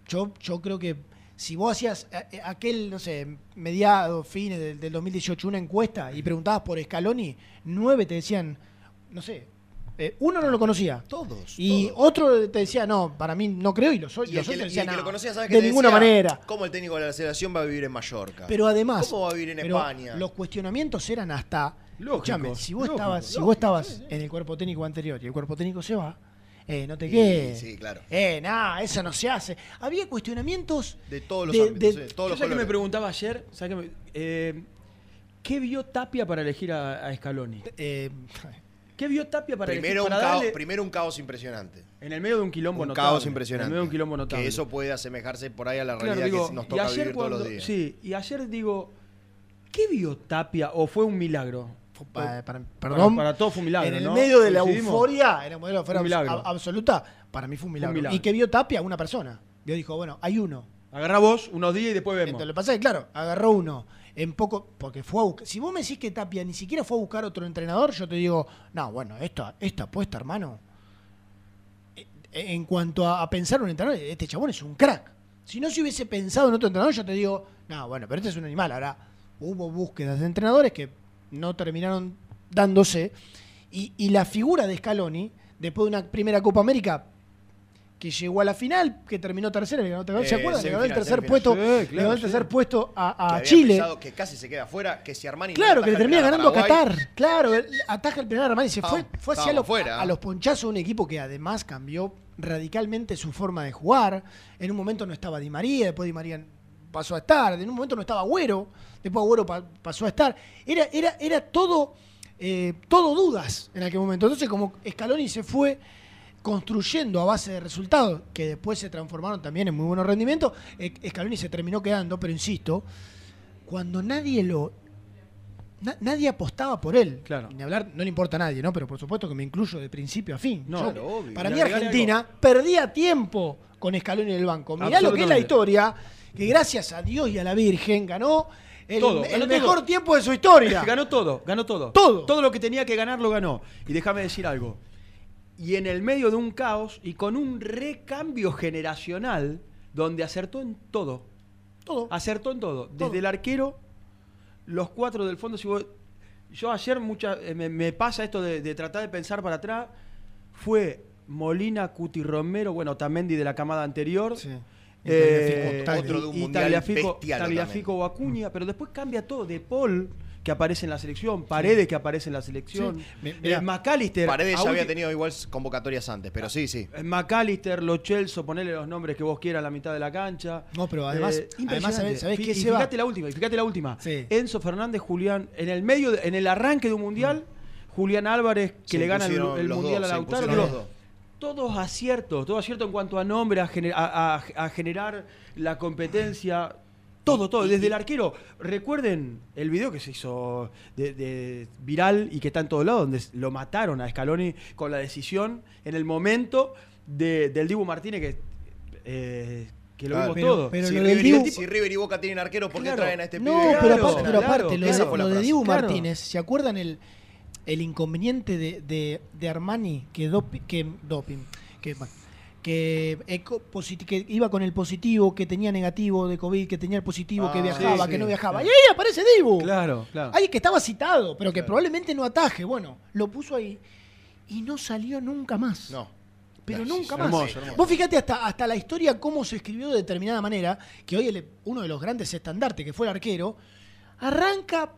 [SPEAKER 9] yo, yo creo que si vos hacías eh, aquel, no sé, mediados, fines del 2018, una encuesta y preguntabas por Scaloni, nueve te decían, no sé, eh, uno no lo conocía.
[SPEAKER 2] Todos.
[SPEAKER 9] Y
[SPEAKER 2] todos.
[SPEAKER 9] otro te decía, no, para mí no creo, y los,
[SPEAKER 2] Y el
[SPEAKER 9] los
[SPEAKER 2] que,
[SPEAKER 9] otros
[SPEAKER 2] y el
[SPEAKER 9] decían,
[SPEAKER 2] que lo
[SPEAKER 9] "No,
[SPEAKER 2] conocía, ¿sabes qué
[SPEAKER 9] de
[SPEAKER 2] te
[SPEAKER 9] ninguna
[SPEAKER 2] decía?
[SPEAKER 9] manera.
[SPEAKER 2] ¿Cómo el técnico de la selección va a vivir en Mallorca?
[SPEAKER 9] Pero además,
[SPEAKER 2] ¿Cómo va a vivir en
[SPEAKER 9] pero
[SPEAKER 2] España?
[SPEAKER 9] Los cuestionamientos eran hasta. Escuchame, si vos estabas, si vos estabas en el cuerpo técnico anterior y el cuerpo técnico se va, eh, no te quedes.
[SPEAKER 2] Sí, claro.
[SPEAKER 9] Eh, nada, eso no se hace. Había cuestionamientos.
[SPEAKER 2] De todos los
[SPEAKER 9] de-
[SPEAKER 2] ámbitos,
[SPEAKER 9] de-
[SPEAKER 2] sí, todos
[SPEAKER 10] Yo
[SPEAKER 2] los
[SPEAKER 10] sé que me preguntaba ayer, ¿sabes qué, me- eh, ¿qué vio Tapia para elegir a, a Scaloni?
[SPEAKER 9] eh,
[SPEAKER 10] ¿Qué vio Tapia para
[SPEAKER 2] Primero
[SPEAKER 10] elegir
[SPEAKER 2] un,
[SPEAKER 10] para
[SPEAKER 2] caos,
[SPEAKER 10] darle-
[SPEAKER 2] primero un caos impresionante.
[SPEAKER 10] en el medio de un quilombo
[SPEAKER 2] Un
[SPEAKER 10] notable?
[SPEAKER 2] caos impresionante.
[SPEAKER 10] En el medio de un quilombo notable.
[SPEAKER 2] Que eso puede asemejarse por ahí a la
[SPEAKER 10] Claro,
[SPEAKER 2] realidad
[SPEAKER 10] digo,
[SPEAKER 2] que nos toca vivir todos los días.
[SPEAKER 10] Sí, y ayer digo, ¿qué vio Tapia o fue un milagro?
[SPEAKER 9] pa- para- perdón.
[SPEAKER 10] Para, para todos fue un milagro,
[SPEAKER 9] en el
[SPEAKER 10] ¿no?
[SPEAKER 9] medio de la euforia, en el modelo de euforia
[SPEAKER 10] Un milagro.
[SPEAKER 9] abs- absoluta, para mí fue un milagro.
[SPEAKER 10] milagro.
[SPEAKER 9] Y que vio Tapia una persona. Vio, dijo, bueno, hay uno.
[SPEAKER 10] Agarrá vos unos días y después vemos.
[SPEAKER 9] Entonces, lo que pasa es que, claro, agarró uno en poco, porque fue. Si vos me decís que Tapia ni siquiera fue a buscar otro entrenador, yo te digo, no, bueno, esta, esta apuesta, hermano, eh, en cuanto a, a pensar un entrenador, este chabón es un crack. Si no se hubiese pensado en otro entrenador, yo te digo, no, bueno, pero este es un animal. Ahora, hubo búsquedas de entrenadores que no terminaron dándose. Y, y la figura de Scaloni, después de una primera Copa América, que llegó a la final, que terminó tercera, le ganó- ¿se
[SPEAKER 2] Eh,
[SPEAKER 9] acuerdan? Le ganó el tercer puesto,
[SPEAKER 10] Sí,
[SPEAKER 9] le
[SPEAKER 10] claro,
[SPEAKER 9] ganó el
[SPEAKER 10] sí.
[SPEAKER 9] tercer puesto
[SPEAKER 2] que
[SPEAKER 9] a, a
[SPEAKER 2] había
[SPEAKER 9] Chile.
[SPEAKER 2] pensado que casi se queda afuera, que si Armani no
[SPEAKER 9] Claro, que le termina ganando a Qatar. Claro, él ataja el penal a Armani. Se fue, fue hacia los,
[SPEAKER 2] fuera.
[SPEAKER 9] a los ponchazos un equipo que además cambió radicalmente su forma de jugar. En un momento no estaba Di María, después Di María pasó a estar, en un momento no estaba Agüero, después Agüero pa- pasó a estar. Era, era, era todo, eh, todo dudas en aquel momento. Entonces, como Scaloni se fue construyendo a base de resultados, que después se transformaron también en muy buenos rendimientos, eh, Scaloni se terminó quedando, pero insisto, cuando nadie lo. na- nadie apostaba por él.
[SPEAKER 10] Claro.
[SPEAKER 9] Ni hablar, no le importa a nadie, ¿no? Pero por supuesto que me incluyo de principio a fin.
[SPEAKER 10] No,
[SPEAKER 9] Yo-
[SPEAKER 10] claro, obvio.
[SPEAKER 9] para mí Argentina perdía tiempo con Scaloni en el banco. Mirá lo que es la historia, que gracias a Dios y a la Virgen ganó el,
[SPEAKER 10] Todo,
[SPEAKER 9] el
[SPEAKER 10] ganó
[SPEAKER 9] mejor
[SPEAKER 10] todo.
[SPEAKER 9] tiempo de su historia.
[SPEAKER 10] Ganó todo, ganó todo.
[SPEAKER 9] Todo.
[SPEAKER 10] Todo lo que tenía que ganar lo ganó. Y déjame decir algo. Y en el medio de un caos y con un recambio generacional donde acertó en todo.
[SPEAKER 9] Todo.
[SPEAKER 10] Acertó en todo. Desde el arquero, los cuatro del fondo. Si vos- yo ayer mucha, eh, me, me pasa esto de, de tratar de pensar para atrás. Fue Molina, Cuti Romero, bueno, Tamendi de la camada anterior.
[SPEAKER 9] Y Tagliafico,
[SPEAKER 2] otro de un
[SPEAKER 10] y
[SPEAKER 2] mundial
[SPEAKER 10] Tagliafico,
[SPEAKER 2] bestial
[SPEAKER 10] Tagliafico o Acuña, pero después cambia todo. De Paul, que aparece en la selección, Paredes, que aparece en la selección,
[SPEAKER 9] Sí.
[SPEAKER 10] Eh, McAllister.
[SPEAKER 2] Paredes ya había tenido igual convocatorias antes, pero sí, sí.
[SPEAKER 10] eh, McAllister, Lo Celso, ponele los nombres que vos quieras a la mitad de la cancha.
[SPEAKER 9] No, pero además-
[SPEAKER 10] Eh,
[SPEAKER 9] además. ¿sabés- sabés qué
[SPEAKER 10] y
[SPEAKER 9] se va?
[SPEAKER 10] fíjate la última, fíjate la última.
[SPEAKER 9] Sí.
[SPEAKER 10] Enzo Fernández, Julián, en el medio, de- en el arranque de un mundial, Julián Álvarez, que
[SPEAKER 2] Se
[SPEAKER 10] le gana el, el mundial
[SPEAKER 2] dos,
[SPEAKER 10] a Lautaro. todos aciertos, todo acierto en cuanto a nombre, a, gener- a- a- a generar la competencia. Todo, todo, desde el arquero. Recuerden el video que se hizo de, de viral y que está en todos lados, donde lo mataron a Scaloni con la decisión en el momento de- del Dibu Martínez, que, eh, que lo
[SPEAKER 2] Claro.
[SPEAKER 10] vimos
[SPEAKER 9] Pero-
[SPEAKER 10] todo.
[SPEAKER 9] pero
[SPEAKER 2] si,
[SPEAKER 9] lo
[SPEAKER 2] River, y-
[SPEAKER 9] Dibu-
[SPEAKER 2] si River y Boca tienen arquero, ¿por qué
[SPEAKER 10] Claro.
[SPEAKER 2] traen a este
[SPEAKER 9] No,
[SPEAKER 2] pibe?
[SPEAKER 9] pero
[SPEAKER 10] Claro,
[SPEAKER 9] aparte, pero
[SPEAKER 10] claro.
[SPEAKER 9] aparte, lo,
[SPEAKER 2] fue la
[SPEAKER 9] lo de. Dibu
[SPEAKER 10] Claro.
[SPEAKER 9] Martínez, ¿se acuerdan el, el inconveniente de, de- de Armani que, dopi- que doping, que, bueno, que, posit- que iba con el positivo, que tenía negativo de COVID, que tenía el positivo, que
[SPEAKER 2] Ah,
[SPEAKER 9] viajaba,
[SPEAKER 2] sí,
[SPEAKER 9] que no viajaba?
[SPEAKER 10] claro.
[SPEAKER 9] Y ahí aparece Dibu.
[SPEAKER 10] Claro, claro.
[SPEAKER 9] Alguien que estaba citado, pero que
[SPEAKER 2] Claro.
[SPEAKER 9] probablemente no ataje. Bueno, lo puso ahí y no salió nunca más.
[SPEAKER 2] No.
[SPEAKER 9] Pero
[SPEAKER 2] No,
[SPEAKER 9] nunca más.
[SPEAKER 10] hermoso, hermoso.
[SPEAKER 9] Vos fíjate hasta, hasta la historia cómo se escribió de determinada manera, que hoy el- uno de los grandes estandartes, que fue el arquero, arranca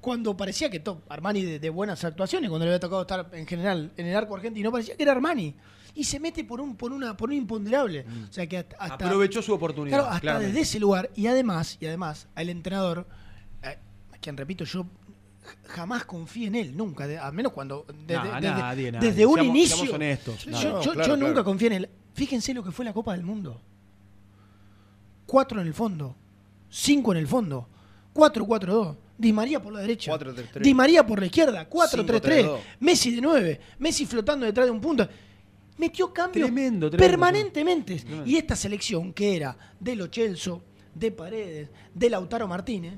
[SPEAKER 9] cuando parecía que to- Armani de, de buenas actuaciones, cuando le había tocado estar en general en el arco argentino, parecía que era Armani. Y se mete por un, por una, por un imponderable. O sea que hasta, hasta-
[SPEAKER 10] Aprovechó su oportunidad.
[SPEAKER 9] Claro, hasta
[SPEAKER 10] claramente.
[SPEAKER 9] desde ese lugar. Y además, y además, al entrenador, eh, quien repito, yo jamás confié en él, nunca, de- a menos cuando desde,
[SPEAKER 10] Nah,
[SPEAKER 9] desde-
[SPEAKER 10] nadie, nadie.
[SPEAKER 9] desde un
[SPEAKER 10] Seamos-
[SPEAKER 9] inicio.
[SPEAKER 10] seamos honestos,
[SPEAKER 9] Yo,
[SPEAKER 10] nadie.
[SPEAKER 9] yo-
[SPEAKER 2] No,
[SPEAKER 9] yo
[SPEAKER 2] claro,
[SPEAKER 9] nunca confié en él. Fíjense lo que fue la Copa del Mundo. Cuatro en el fondo, cinco en el fondo, 4-4-2. Di María por la derecha.
[SPEAKER 2] 4-3-3.
[SPEAKER 9] Di María por la izquierda, 4-3-3.
[SPEAKER 2] 5-3-2.
[SPEAKER 9] Messi de 9. Messi flotando detrás de un punto. Metió cambios
[SPEAKER 10] Tremendo, tremendo.
[SPEAKER 9] permanentemente.
[SPEAKER 10] Tremendo.
[SPEAKER 9] Y esta selección, que era de Lo Celso, de Paredes, de Lautaro Martínez,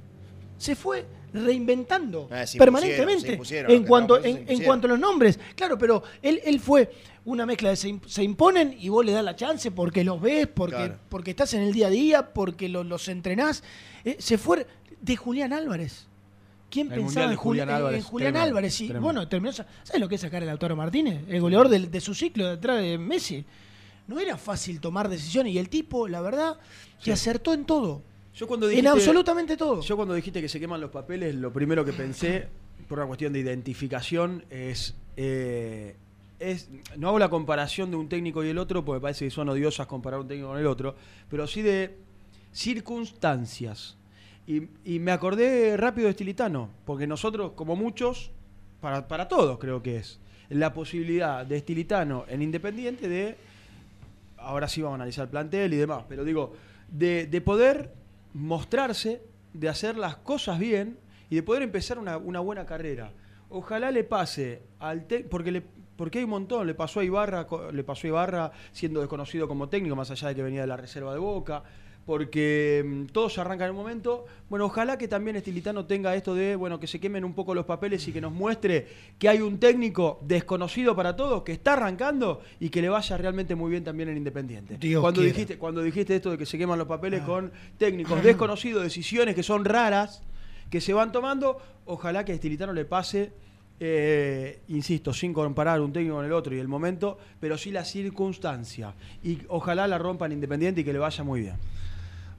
[SPEAKER 9] se fue reinventando
[SPEAKER 2] Eh, se
[SPEAKER 9] permanentemente
[SPEAKER 2] impusieron, se impusieron,
[SPEAKER 9] en, cuanto,
[SPEAKER 2] no, se
[SPEAKER 9] en, cuanto a los nombres. Claro, pero él, él fue una mezcla de se, imp- se imponen y vos le das la chance porque los ves, porque,
[SPEAKER 2] Claro.
[SPEAKER 9] porque estás en el día a día, porque lo- los entrenás. Eh, se fue de Julián Álvarez. ¿Quién
[SPEAKER 10] El
[SPEAKER 9] pensaba
[SPEAKER 10] de
[SPEAKER 9] en, Juli-
[SPEAKER 10] Julián
[SPEAKER 9] en- en
[SPEAKER 10] Álvarez,
[SPEAKER 9] Julián
[SPEAKER 10] tremendo,
[SPEAKER 9] Álvarez? Y
[SPEAKER 10] tremendo.
[SPEAKER 9] bueno, terminó. sa- ¿Sabes lo que es sacar a Lautaro Martínez? El goleador del- de, su ciclo detrás de Messi. No era fácil tomar decisiones y el tipo, la verdad, que acertó en todo.
[SPEAKER 10] Yo cuando
[SPEAKER 9] En
[SPEAKER 10] dijiste-
[SPEAKER 9] absolutamente todo.
[SPEAKER 10] Yo cuando dijiste que se queman los papeles, lo primero que pensé, por una cuestión de identificación, es, eh, es. No hago la comparación de un técnico y el otro, porque me parece que son odiosas comparar un técnico con el otro, pero sí de circunstancias. Y, y me acordé rápido de Estilitano, porque nosotros, como muchos, para, para todos creo que es, la posibilidad de Estilitano en Independiente de ahora sí vamos a analizar el plantel y demás, pero digo, de, de poder mostrarse, de hacer las cosas bien y de poder empezar una, una buena carrera. Ojalá le pase al porque porque hay un montón, le pasó a Ibarra, le pasó a Ibarra siendo desconocido como técnico, más allá de que venía de la reserva de Boca, porque mm, todos arrancan en un momento. Bueno, ojalá que también Estilitano tenga esto de, bueno, que se quemen un poco los papeles y que nos muestre que hay un técnico desconocido para todos, que está arrancando y que le vaya realmente muy bien también en Independiente.
[SPEAKER 9] Dios
[SPEAKER 10] cuando
[SPEAKER 9] quiera.
[SPEAKER 10] dijiste, cuando dijiste esto de que se queman los papeles
[SPEAKER 9] Ah.
[SPEAKER 10] con técnicos desconocidos, decisiones que son raras, que se van tomando, ojalá que a Estilitano le pase, eh, insisto, sin comparar un técnico con el otro y el momento, pero sí la circunstancia. Y ojalá la rompan Independiente y que le vaya muy bien.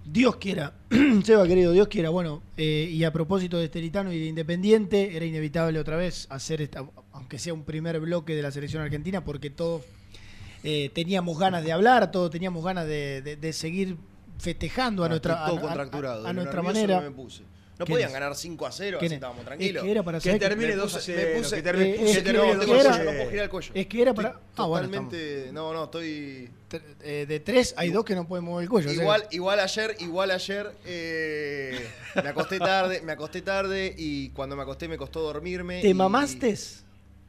[SPEAKER 9] Dios quiera, Seba querido, Dios quiera. Bueno, eh, y a propósito de Estelitano y de Independiente, era inevitable otra vez hacer, esta, aunque sea un primer bloque de la selección argentina, porque todos eh, teníamos ganas de hablar, todos teníamos ganas de, de- de seguir festejando a
[SPEAKER 2] Ah,
[SPEAKER 9] nuestra,
[SPEAKER 2] todo
[SPEAKER 9] a- a-
[SPEAKER 2] contracturado,
[SPEAKER 9] a- nuestra manera.
[SPEAKER 2] que me puse. No
[SPEAKER 9] ¿Quién
[SPEAKER 2] podían
[SPEAKER 9] es?
[SPEAKER 2] ganar 5 a 0, así
[SPEAKER 9] ¿Quién es?
[SPEAKER 2] estábamos
[SPEAKER 9] Es
[SPEAKER 2] tranquilos.
[SPEAKER 9] que era para
[SPEAKER 10] Que termine
[SPEAKER 2] me
[SPEAKER 10] 2 a
[SPEAKER 2] puse-
[SPEAKER 10] 0.
[SPEAKER 2] me puse-
[SPEAKER 10] que termine,
[SPEAKER 9] eh,
[SPEAKER 10] que
[SPEAKER 9] eh,
[SPEAKER 10] dos
[SPEAKER 9] que era-
[SPEAKER 2] no puedo girar el cuello.
[SPEAKER 9] Es que era para.
[SPEAKER 2] Estoy
[SPEAKER 9] Ah, bueno, estamos.
[SPEAKER 2] totalmente. no, no, estoy.
[SPEAKER 9] Eh, de tres hay dos que no pueden mover el cuello. o sea
[SPEAKER 2] Igual, igual ayer, igual ayer eh, me acosté tarde, me acosté tarde y cuando me acosté me costó dormirme.
[SPEAKER 9] ¿Te
[SPEAKER 2] y-
[SPEAKER 9] mamaste?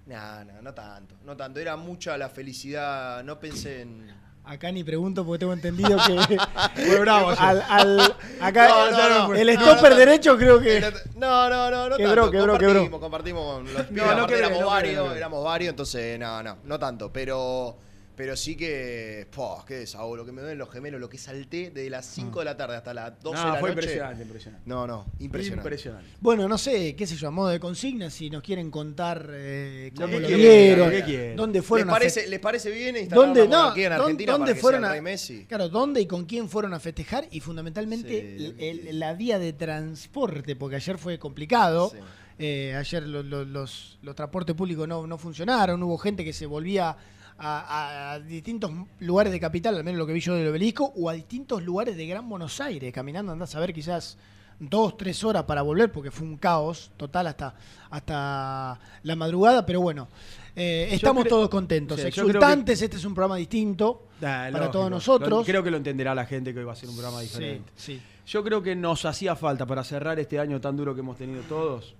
[SPEAKER 2] No, no, no tanto, no tanto. Era mucha la felicidad, no pensé en.
[SPEAKER 9] Acá ni pregunto porque tengo entendido que.
[SPEAKER 10] Fue bravo
[SPEAKER 9] al, al- acá
[SPEAKER 2] No, no, no.
[SPEAKER 9] el
[SPEAKER 2] No,
[SPEAKER 9] stopper
[SPEAKER 2] no, no.
[SPEAKER 9] derecho creo que.
[SPEAKER 2] No, no, no, no
[SPEAKER 9] Quebró,
[SPEAKER 2] tanto.
[SPEAKER 9] quebró,
[SPEAKER 2] compartimos,
[SPEAKER 9] quebró.
[SPEAKER 2] compartimos con los pibes, éramos
[SPEAKER 10] no
[SPEAKER 2] varios, éramos varios, entonces no, no, no tanto, pero pero sí que, po, qué desahogo, lo que me duelen los gemelos, lo que salté desde las 5 de la tarde hasta las 12
[SPEAKER 10] No,
[SPEAKER 2] de la
[SPEAKER 10] fue
[SPEAKER 2] noche.
[SPEAKER 10] impresionante, impresionante.
[SPEAKER 2] No, no, impresionante.
[SPEAKER 10] Impresionante.
[SPEAKER 9] Bueno, no sé, qué sé yo, a modo de consigna, si nos quieren contar eh, cómo lo vieron, dónde
[SPEAKER 2] ¿Les
[SPEAKER 9] fueron a
[SPEAKER 2] parece, ¿Les parece bien instalar
[SPEAKER 9] ¿Dónde, no,
[SPEAKER 2] monarquía en
[SPEAKER 9] dónde-
[SPEAKER 2] Argentina
[SPEAKER 9] dónde
[SPEAKER 2] para que
[SPEAKER 9] fueron
[SPEAKER 2] sea el
[SPEAKER 9] a,
[SPEAKER 2] rey Messi?
[SPEAKER 9] Claro, ¿dónde y con quién fueron a festejar? Y fundamentalmente
[SPEAKER 2] Sí,
[SPEAKER 9] el- el- la vía de transporte, porque ayer fue complicado.
[SPEAKER 2] Sí.
[SPEAKER 9] Eh, ayer lo- lo- los, los transportes públicos no, no funcionaron, hubo gente que se volvía a, a distintos lugares de capital, al menos lo que vi yo del obelisco, o a distintos lugares de Gran Buenos Aires, caminando, andás a ver quizás dos, tres horas para volver, porque fue un caos total hasta, hasta la madrugada, pero bueno, eh, estamos
[SPEAKER 10] creo-
[SPEAKER 9] todos contentos,
[SPEAKER 10] sí, que-
[SPEAKER 9] exultantes, este es un programa distinto
[SPEAKER 10] Ah,
[SPEAKER 9] para
[SPEAKER 10] lógico.
[SPEAKER 9] todos nosotros.
[SPEAKER 10] Creo que lo entenderá la gente que hoy va a ser un programa
[SPEAKER 9] Sí,
[SPEAKER 10] diferente.
[SPEAKER 9] sí.
[SPEAKER 10] Yo creo que nos hacía falta para cerrar este año tan duro que hemos tenido todos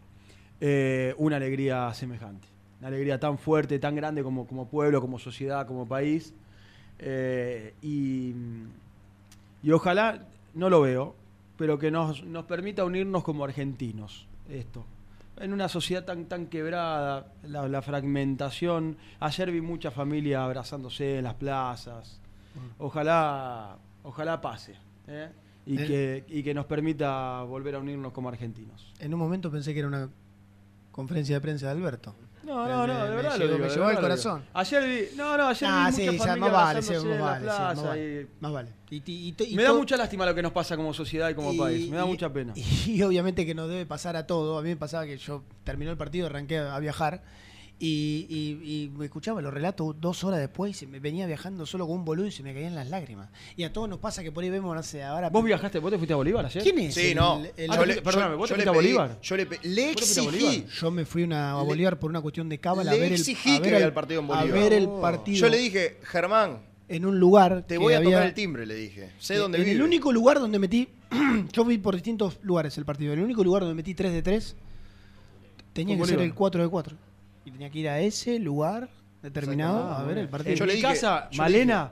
[SPEAKER 10] eh, una alegría semejante. Una alegría tan fuerte, tan grande como, como pueblo, como sociedad, como país. Eh, y, y ojalá, no lo veo, pero que nos, nos permita unirnos como argentinos. Esto. En una sociedad tan, tan quebrada, la, la fragmentación. Ayer vi mucha familia abrazándose en las plazas. Ojalá, ojalá pase. ¿eh? Y,
[SPEAKER 9] Eh.
[SPEAKER 10] que, y que nos permita volver a unirnos como argentinos.
[SPEAKER 9] En un momento pensé que era una conferencia de prensa de Alberto.
[SPEAKER 10] No,
[SPEAKER 9] Me-
[SPEAKER 10] no, no,
[SPEAKER 9] me-
[SPEAKER 10] de
[SPEAKER 9] me
[SPEAKER 10] verdad
[SPEAKER 9] llegó-
[SPEAKER 10] lo digo,
[SPEAKER 9] me
[SPEAKER 10] de
[SPEAKER 9] llegó al corazón.
[SPEAKER 10] Ayer vi, no, no, ayer
[SPEAKER 9] Ah,
[SPEAKER 10] vi
[SPEAKER 9] sí,
[SPEAKER 10] mucha
[SPEAKER 9] más vale, sí, más
[SPEAKER 10] en la
[SPEAKER 9] vale, sí, más vale.
[SPEAKER 10] y-
[SPEAKER 9] Más vale. Y,
[SPEAKER 10] me da mucha lástima lo que nos pasa como sociedad y como país. Me da mucha pena.
[SPEAKER 9] Y, obviamente que nos debe pasar a todo. A mí me pasaba que yo terminó el partido, arranqué a viajar y, y- y me escuchaba los relatos dos horas después y se me venía viajando solo con un boludo y se me caían las lágrimas. Y a todos nos pasa que por ahí vemos, no sé, ahora...
[SPEAKER 10] ¿Vos viajaste? ¿Vos te fuiste a Bolívar ayer?
[SPEAKER 9] ¿Quién es?
[SPEAKER 2] Sí,
[SPEAKER 9] el-
[SPEAKER 2] no.
[SPEAKER 9] el-
[SPEAKER 10] Ah,
[SPEAKER 2] yo
[SPEAKER 10] te-
[SPEAKER 2] le,
[SPEAKER 10] perdóname,
[SPEAKER 2] yo-
[SPEAKER 10] ¿vos te fuiste
[SPEAKER 2] le
[SPEAKER 10] a Bolívar?
[SPEAKER 2] Yo le, le
[SPEAKER 10] ¿Vos te fuiste a
[SPEAKER 2] exigí.
[SPEAKER 10] Bolívar?
[SPEAKER 9] Yo me fui una, a Bolívar por una cuestión de cábala a ver el,
[SPEAKER 2] exigí
[SPEAKER 9] a
[SPEAKER 2] que
[SPEAKER 9] ver el,
[SPEAKER 2] el partido en
[SPEAKER 9] a
[SPEAKER 2] Bolívar.
[SPEAKER 9] ver el
[SPEAKER 10] Oh.
[SPEAKER 9] partido
[SPEAKER 2] Yo le dije, Germán,
[SPEAKER 9] en un lugar
[SPEAKER 2] te
[SPEAKER 9] que
[SPEAKER 2] voy a tocar el timbre, le dije. Sé dónde
[SPEAKER 9] en
[SPEAKER 2] vive.
[SPEAKER 9] el único lugar donde metí, yo vi por distintos lugares el partido, el único lugar donde metí 3 de 3 tenía que ser el 4 de 4. Y tenía que ir a ese lugar determinado a ver el partido.
[SPEAKER 10] En
[SPEAKER 2] Yo le
[SPEAKER 10] mi
[SPEAKER 2] dije-
[SPEAKER 10] casa,
[SPEAKER 2] yo le
[SPEAKER 10] Malena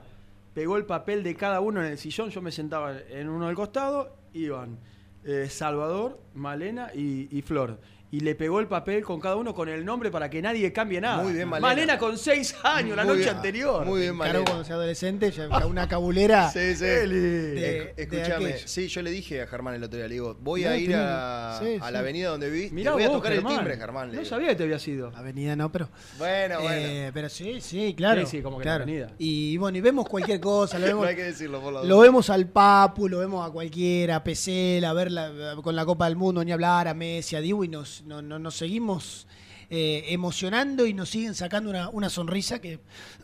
[SPEAKER 10] pegó el papel de cada uno en el sillón. Yo me sentaba en uno del costado. Iban eh, Salvador, Malena y, y Flor. Y le pegó el papel con cada uno con el nombre para que nadie cambie nada.
[SPEAKER 2] Muy bien, Malena.
[SPEAKER 10] con seis años, la
[SPEAKER 2] Muy
[SPEAKER 10] noche
[SPEAKER 2] bien,
[SPEAKER 10] anterior.
[SPEAKER 2] Muy bien,
[SPEAKER 9] Claro,
[SPEAKER 2] Malena.
[SPEAKER 9] cuando sea adolescente, ya una cabulera.
[SPEAKER 2] Sí, sí.
[SPEAKER 9] de-
[SPEAKER 2] Eh,
[SPEAKER 9] aquello.
[SPEAKER 2] sí, yo le dije a Germán el otro día, le digo, voy
[SPEAKER 9] No,
[SPEAKER 2] a ir a,
[SPEAKER 9] sí,
[SPEAKER 2] a
[SPEAKER 9] sí.
[SPEAKER 2] la avenida donde vi, te
[SPEAKER 10] Mirá
[SPEAKER 2] voy a tocar
[SPEAKER 10] Germán.
[SPEAKER 2] el timbre, Germán. le
[SPEAKER 10] No sabía que te había sido.
[SPEAKER 9] Avenida no, pero.
[SPEAKER 2] Bueno, bueno.
[SPEAKER 9] eh, pero sí, sí, claro.
[SPEAKER 10] Sí, sí, como que
[SPEAKER 9] claro.
[SPEAKER 10] la avenida.
[SPEAKER 9] Y bueno, y vemos cualquier cosa, lo vemos,
[SPEAKER 2] no hay que decirlo por la
[SPEAKER 9] Lo vemos al Papu, lo vemos a cualquiera, a Pesela, a ver la- con la Copa del Mundo, ni hablar, a Messi, a Dibu, y nos, no- no- nos seguimos eh, emocionando y nos siguen sacando una, una sonrisa que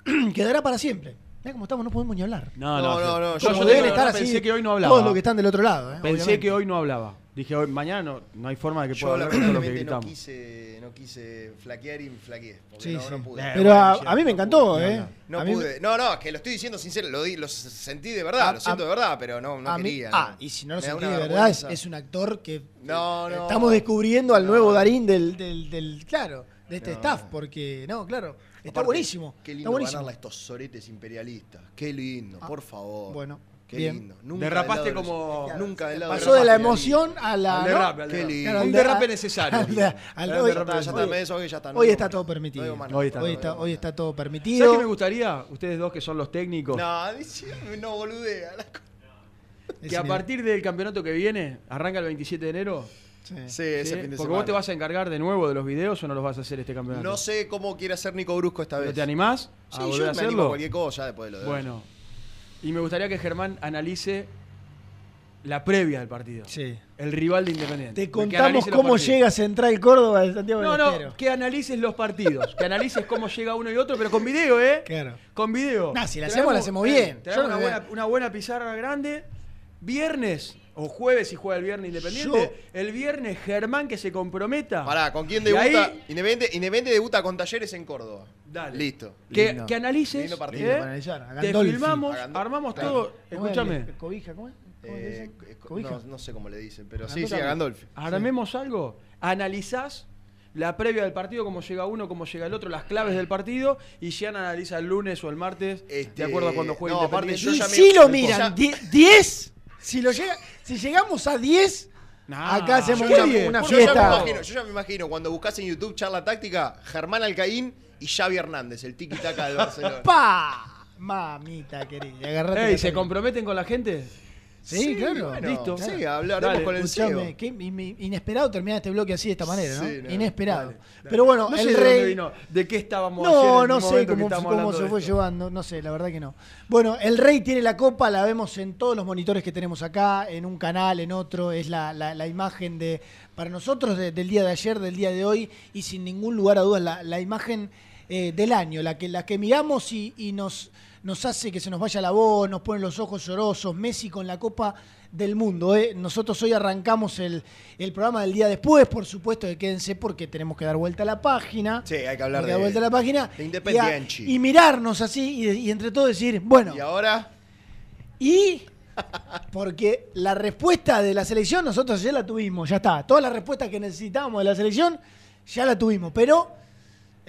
[SPEAKER 9] quedará para siempre. Mirá cómo estamos, no podemos ni hablar.
[SPEAKER 10] No,
[SPEAKER 2] No,
[SPEAKER 10] no,
[SPEAKER 2] no, no,
[SPEAKER 10] Yo,
[SPEAKER 9] deben estar
[SPEAKER 10] no,
[SPEAKER 9] así
[SPEAKER 10] pensé que hoy no hablaba.
[SPEAKER 9] todos los que están del otro lado. ¿eh?
[SPEAKER 10] Pensé
[SPEAKER 9] obviamente.
[SPEAKER 10] que hoy no hablaba. Dije, hoy, mañana no, no hay forma de que pueda hablar con lo que
[SPEAKER 2] lamentablemente no
[SPEAKER 10] gritamos.
[SPEAKER 2] quise, no quise flaquear y flaqueé.
[SPEAKER 9] Sí,
[SPEAKER 2] no,
[SPEAKER 9] sí.
[SPEAKER 2] no pude.
[SPEAKER 10] Eh,
[SPEAKER 9] Pero
[SPEAKER 10] bueno,
[SPEAKER 9] a, mí me
[SPEAKER 10] no
[SPEAKER 9] encantó,
[SPEAKER 10] pude,
[SPEAKER 9] ¿eh?
[SPEAKER 10] no,
[SPEAKER 2] pude. No, no, que lo estoy diciendo sincero, lo, di- lo sentí de verdad,
[SPEAKER 9] A-
[SPEAKER 2] lo siento
[SPEAKER 9] a-
[SPEAKER 2] de verdad, pero no, no
[SPEAKER 9] a mí-
[SPEAKER 2] quería.
[SPEAKER 9] ah, y si no lo sentí de verdad, es, es un actor que
[SPEAKER 2] No, no.
[SPEAKER 9] estamos descubriendo al
[SPEAKER 2] No,
[SPEAKER 9] nuevo. Darín del, del, del- claro, de este
[SPEAKER 2] No.
[SPEAKER 9] staff, porque, no, claro, está
[SPEAKER 2] Aparte,
[SPEAKER 9] buenísimo.
[SPEAKER 2] Qué
[SPEAKER 9] está
[SPEAKER 2] lindo
[SPEAKER 9] buenísimo.
[SPEAKER 2] ganarle a estos soretes imperialistas. Qué lindo, por favor.
[SPEAKER 9] bueno,
[SPEAKER 2] Qué
[SPEAKER 9] bien.
[SPEAKER 2] lindo. Nunca
[SPEAKER 10] Derrapaste
[SPEAKER 2] del lado de
[SPEAKER 10] como-
[SPEAKER 2] Nunca del lado
[SPEAKER 9] Pasó de la emoción a la.
[SPEAKER 10] Al
[SPEAKER 9] ¿no?
[SPEAKER 10] derrape, al
[SPEAKER 2] Qué
[SPEAKER 10] derrape.
[SPEAKER 2] lindo.
[SPEAKER 9] Claro,
[SPEAKER 10] Un derrape
[SPEAKER 9] de-
[SPEAKER 10] necesario.
[SPEAKER 9] al al- hoy-
[SPEAKER 2] Ya
[SPEAKER 10] derrape
[SPEAKER 2] está, ya está,
[SPEAKER 9] hoy-
[SPEAKER 2] ya está.
[SPEAKER 9] Hoy está todo permitido.
[SPEAKER 2] No digo más
[SPEAKER 10] Hoy está-
[SPEAKER 9] Hoy está, hoy está todo
[SPEAKER 10] ¿Sabes
[SPEAKER 9] permitido.
[SPEAKER 10] qué me gustaría? Ustedes dos que son los técnicos.
[SPEAKER 2] No, dice- no boludea. la
[SPEAKER 10] que a partir del campeonato que viene, arranca el 27 de enero.
[SPEAKER 9] Sí.
[SPEAKER 2] Sí,
[SPEAKER 10] ¿sí?
[SPEAKER 2] ese fin de
[SPEAKER 10] Porque
[SPEAKER 2] semana.
[SPEAKER 10] vos te vas a encargar de nuevo de los videos o no los vas a hacer este campeonato.
[SPEAKER 2] No sé cómo quiere hacer Nico Brusco esta vez.
[SPEAKER 10] ¿Pero ¿Te animás a
[SPEAKER 2] Sí,
[SPEAKER 10] volver
[SPEAKER 2] yo
[SPEAKER 10] a
[SPEAKER 2] me animo a cualquier cosa después de lo de
[SPEAKER 10] Bueno, y me gustaría que Germán analice la previa del partido.
[SPEAKER 9] Sí.
[SPEAKER 10] El rival de Independiente.
[SPEAKER 9] Te contamos cómo llega Central Córdoba de Santiago
[SPEAKER 10] No,
[SPEAKER 9] del
[SPEAKER 10] no,
[SPEAKER 9] Estero.
[SPEAKER 10] que analices los partidos. Que analices cómo llega uno y otro, pero con video, ¿eh?
[SPEAKER 9] Claro.
[SPEAKER 10] Con video.
[SPEAKER 9] Nah, si la hacemos, la hacemos bien.
[SPEAKER 10] traemos
[SPEAKER 9] Yo
[SPEAKER 10] buena, una buena pizarra grande viernes o jueves si juega el viernes Independiente, el viernes Germán que se comprometa.
[SPEAKER 2] Pará, ¿con quién
[SPEAKER 10] Y
[SPEAKER 2] debuta?
[SPEAKER 10] ahí-
[SPEAKER 2] Independiente, Independiente debuta con Talleres en Córdoba.
[SPEAKER 10] Dale.
[SPEAKER 2] Listo.
[SPEAKER 10] Que,
[SPEAKER 9] Lindo.
[SPEAKER 10] que analices,
[SPEAKER 2] Lindo partido
[SPEAKER 10] ¿eh?
[SPEAKER 9] para analizar. A
[SPEAKER 10] te filmamos, armamos
[SPEAKER 2] claro.
[SPEAKER 10] todo. Escúchame,
[SPEAKER 9] ¿Cobija? ¿Cómo es? ¿Cómo le
[SPEAKER 2] Eh,
[SPEAKER 9] dicen?
[SPEAKER 2] eh,
[SPEAKER 9] ¿Cobija?
[SPEAKER 2] no, no sé cómo le dicen, pero sí, sí, a Gandolfi.
[SPEAKER 10] armemos algo, analizás la previa del partido, cómo llega uno, cómo llega el otro, las claves del partido, y ya analiza el lunes o el martes,
[SPEAKER 2] Este,
[SPEAKER 10] de acuerdo a cuando juegue
[SPEAKER 2] no, aparte
[SPEAKER 10] Independiente.
[SPEAKER 2] yo
[SPEAKER 9] Y
[SPEAKER 2] ya
[SPEAKER 9] si
[SPEAKER 2] me-
[SPEAKER 9] lo miran, die- 10, si, lo llega, si llegamos a 10,
[SPEAKER 10] Nah,
[SPEAKER 9] acá hacemos una, una
[SPEAKER 2] Yo ya, me
[SPEAKER 9] fiesta.
[SPEAKER 2] imagino, yo ya me imagino cuando buscas en YouTube charla táctica, Germán Alcaín y Xavi Hernández, el tiki-taka del Barcelona.
[SPEAKER 9] ¡Pa! Mamita querida, agarrate.
[SPEAKER 10] Ey, ¿se comprometen con la gente?
[SPEAKER 9] Sí, claro.
[SPEAKER 2] bueno,
[SPEAKER 10] Listo.
[SPEAKER 2] Sí, hablaremos
[SPEAKER 9] Dale,
[SPEAKER 2] con el CEO.
[SPEAKER 9] qué in- inesperado terminar este bloque así de esta manera, ¿no?
[SPEAKER 2] Sí, no,
[SPEAKER 9] inesperado.
[SPEAKER 10] Dale, dale.
[SPEAKER 9] Pero bueno,
[SPEAKER 10] no sé
[SPEAKER 9] el
[SPEAKER 10] de dónde
[SPEAKER 9] rey.
[SPEAKER 10] vino, de qué estábamos
[SPEAKER 9] No, no sé cómo, se fue llevando, no sé, la verdad que no. Bueno, el rey tiene la copa, la vemos en todos los monitores que tenemos acá, en un canal, en otro, es la, la- la imagen de, para nosotros de- del día de ayer, del día de hoy, y sin ningún lugar a dudas, la, la imagen eh, del año, la que, la que miramos y, y nos, nos hace que se nos vaya la voz, nos pone los ojos llorosos, Messi con la copa del mundo. ¿eh? Nosotros hoy arrancamos el, el programa del día después, por supuesto, que quédense porque tenemos que dar vuelta a la página.
[SPEAKER 2] Sí, hay que hablar de,
[SPEAKER 9] dar vuelta a la página.
[SPEAKER 2] de Independiente.
[SPEAKER 9] y mirarnos así y, y entre todos decir, bueno,
[SPEAKER 2] Y ahora,
[SPEAKER 9] y porque la respuesta de la selección nosotros ya la tuvimos, ya está. Toda la respuesta que necesitábamos de la selección ya la tuvimos, pero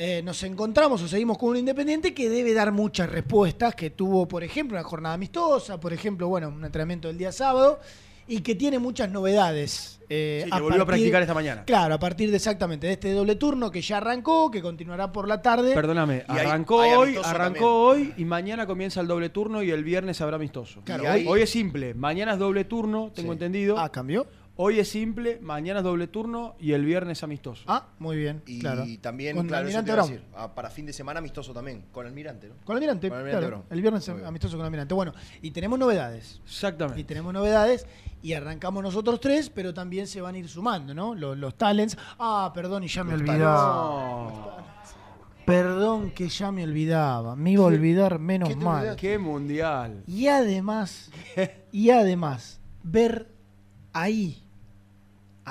[SPEAKER 9] eh, nos encontramos o seguimos con un Independiente que debe dar muchas respuestas, que tuvo, por ejemplo, una jornada amistosa, por ejemplo, bueno, un entrenamiento del día sábado, y que tiene muchas novedades. eh,
[SPEAKER 10] Sí, que volvió a practicar esta mañana.
[SPEAKER 9] Claro, a partir de exactamente de este doble turno que ya arrancó, que continuará por la tarde.
[SPEAKER 10] Perdóname,
[SPEAKER 2] Y
[SPEAKER 10] arrancó
[SPEAKER 2] hay
[SPEAKER 10] hoy, arrancó hoy y mañana comienza el doble turno y el viernes habrá amistoso.
[SPEAKER 9] Claro,
[SPEAKER 10] hoy,
[SPEAKER 2] hay-
[SPEAKER 10] hoy es simple, mañana es doble turno, tengo
[SPEAKER 2] Sí.
[SPEAKER 10] entendido.
[SPEAKER 9] Ah, cambió.
[SPEAKER 10] Hoy es simple, mañana es doble turno y el viernes amistoso.
[SPEAKER 9] Ah, muy bien.
[SPEAKER 2] y
[SPEAKER 9] claro.
[SPEAKER 2] también,
[SPEAKER 9] Con
[SPEAKER 2] claro, eso
[SPEAKER 9] Almirante
[SPEAKER 2] te iba a
[SPEAKER 9] Brown.
[SPEAKER 2] decir, ah, para fin de semana amistoso también, con Almirante, ¿no?
[SPEAKER 9] Con Almirante,
[SPEAKER 2] Con Almirante
[SPEAKER 9] claro. El viernes
[SPEAKER 2] Muy bien.
[SPEAKER 9] amistoso con Almirante. Bueno, y tenemos novedades. Y
[SPEAKER 10] Exactamente.
[SPEAKER 9] tenemos novedades y arrancamos nosotros tres, pero también se van a ir sumando, ¿no? Los, los talents. Ah, perdón, y ya me olvidaba.
[SPEAKER 10] No,
[SPEAKER 9] Perdón que ya me olvidaba. Me iba a olvidar menos
[SPEAKER 2] qué te
[SPEAKER 9] mal.
[SPEAKER 2] olvidaste?
[SPEAKER 10] qué mundial.
[SPEAKER 9] Y además, y además, ver ahí,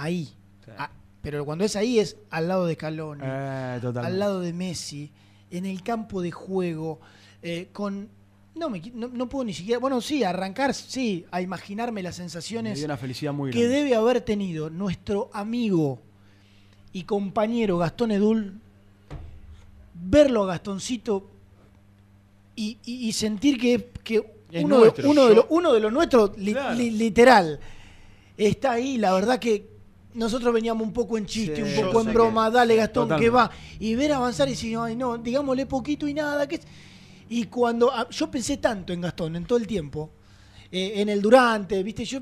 [SPEAKER 9] ahí. Ah, pero cuando es ahí es al lado de Scaloni.
[SPEAKER 10] Eh,
[SPEAKER 9] al lado de Messi, en el campo de juego, eh, con... No, me, no, no puedo ni siquiera... Bueno, sí, arrancar, sí, a imaginarme las sensaciones
[SPEAKER 10] una felicidad muy
[SPEAKER 9] que debe haber tenido nuestro amigo y compañero Gastón Edul, verlo a Gastoncito y, y- y sentir que, que
[SPEAKER 10] Es
[SPEAKER 9] uno, de, uno, de uno de los nuestros, li-
[SPEAKER 10] Claro.
[SPEAKER 9] li- literal, está ahí. La verdad que nosotros veníamos un poco en chiste,
[SPEAKER 10] Sí,
[SPEAKER 9] un poco en broma,
[SPEAKER 2] que-
[SPEAKER 9] dale Gastón, que va. Y ver avanzar y decir, ay no, digámosle poquito y nada. que es-". Y cuando ah, yo pensé tanto en Gastón en todo el tiempo, eh, en el durante, viste, yo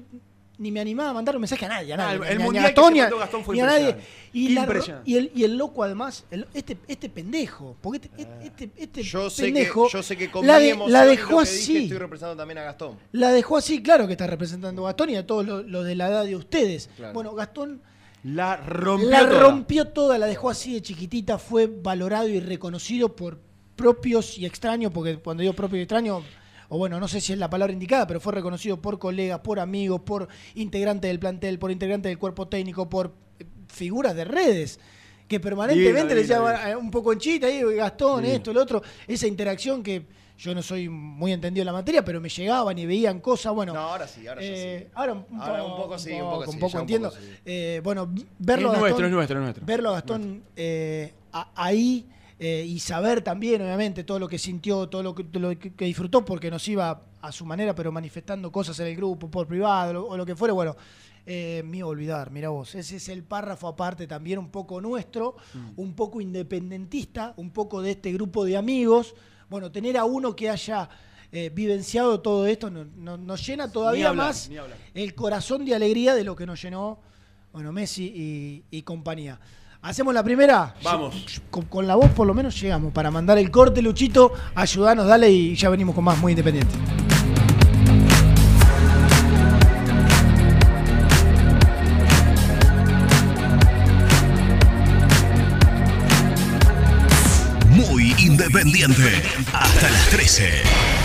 [SPEAKER 9] ni me animaba a mandar un mensaje a nadie, a
[SPEAKER 10] Ah,
[SPEAKER 9] nadie.
[SPEAKER 10] el-
[SPEAKER 9] ni-
[SPEAKER 10] el
[SPEAKER 9] ni a
[SPEAKER 10] mundial que
[SPEAKER 9] Gastón,
[SPEAKER 10] se
[SPEAKER 9] ni a-
[SPEAKER 10] mandó Gastón fue
[SPEAKER 9] ni a nadie.
[SPEAKER 10] impresionante.
[SPEAKER 9] Y, la el, y el loco además, el- este, este pendejo, porque este, este, este
[SPEAKER 2] Yo sé, que,
[SPEAKER 9] pendejo
[SPEAKER 2] yo sé que con
[SPEAKER 9] la, de- dejó
[SPEAKER 2] dije,
[SPEAKER 9] así.
[SPEAKER 2] estoy representando también a Gastón.
[SPEAKER 9] La dejó así, claro que está representando a Gastón y a todos los de la edad de ustedes.
[SPEAKER 2] Claro.
[SPEAKER 9] Bueno, Gastón
[SPEAKER 10] La rompió
[SPEAKER 9] la
[SPEAKER 10] toda.
[SPEAKER 9] rompió toda, la dejó así de chiquitita, fue valorado y reconocido por propios y extraños, porque cuando digo propio y extraño, o bueno, no sé si es la palabra indicada, pero fue reconocido por colegas, por amigos, por integrantes del plantel, por integrantes del cuerpo técnico, por eh, figuras de redes. Que permanentemente le llaman eh, un poco en chita ahí, Gastón,
[SPEAKER 10] Divino.
[SPEAKER 9] esto, el otro, esa interacción que yo no soy muy entendido en la materia, pero me llegaban y veían cosas, bueno.
[SPEAKER 2] No, ahora sí, ahora
[SPEAKER 9] eh,
[SPEAKER 2] sí.
[SPEAKER 9] ahora un,
[SPEAKER 2] Ahora
[SPEAKER 9] poco,
[SPEAKER 2] un poco sí, un poco sí,
[SPEAKER 9] un poco
[SPEAKER 2] ya un
[SPEAKER 9] entiendo.
[SPEAKER 2] poco sí.
[SPEAKER 9] Eh, bueno, verlo
[SPEAKER 10] Es
[SPEAKER 9] a
[SPEAKER 10] nuestro,
[SPEAKER 9] Gastón,
[SPEAKER 10] es nuestro, es nuestro.
[SPEAKER 9] verlo a Gastón eh, a- ahí eh, y saber también, obviamente, todo lo que sintió, todo lo que, lo disfrutó, porque nos iba a su manera, pero manifestando cosas en el grupo, por privado lo- o lo que fuere, bueno. Eh, me iba a olvidar, mira vos, ese es el párrafo aparte también un poco nuestro,
[SPEAKER 10] Mm.
[SPEAKER 9] un poco independentista, un poco de este grupo de amigos. Bueno, tener a uno que haya eh, vivenciado todo esto no- no- nos llena todavía
[SPEAKER 10] hablar,
[SPEAKER 9] más el corazón de alegría de lo que nos llenó bueno, Messi y, y compañía. ¿Hacemos la primera?
[SPEAKER 10] Vamos.
[SPEAKER 9] Con, con la voz por lo menos llegamos para mandar el corte, Luchito. Ayudanos, dale y ya venimos con más muy independiente.
[SPEAKER 12] Muy independiente. Hasta las 13.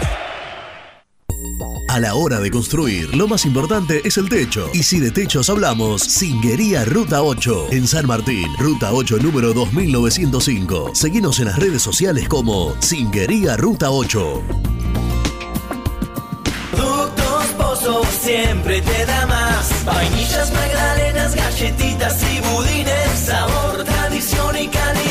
[SPEAKER 12] A la hora de construir, lo más importante es el techo. Y si de techos hablamos, Singuería Ruta 8, en San Martín, Ruta 8 número 2905. Seguinos en las redes sociales como Singuería Ruta 8.
[SPEAKER 8] Productos Pozo siempre te da más. Vainillas, magdalenas, galletitas y budines. Sabor, tradición y calidad.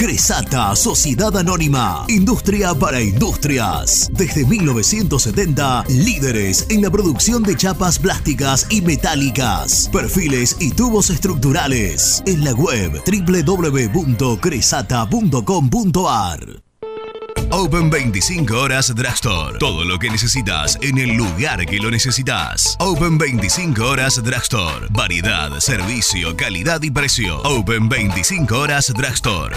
[SPEAKER 12] Cresata, Sociedad Anónima, Industria para Industrias. Desde 1970, líderes en la producción de chapas plásticas y metálicas, perfiles y tubos estructurales. En la web www.cresata.com.ar. Open 25 horas Drugstore. Todo lo que necesitas en el lugar que lo necesitas. Open 25 horas Drugstore. Variedad, servicio, calidad y precio. Open 25 horas Drugstore.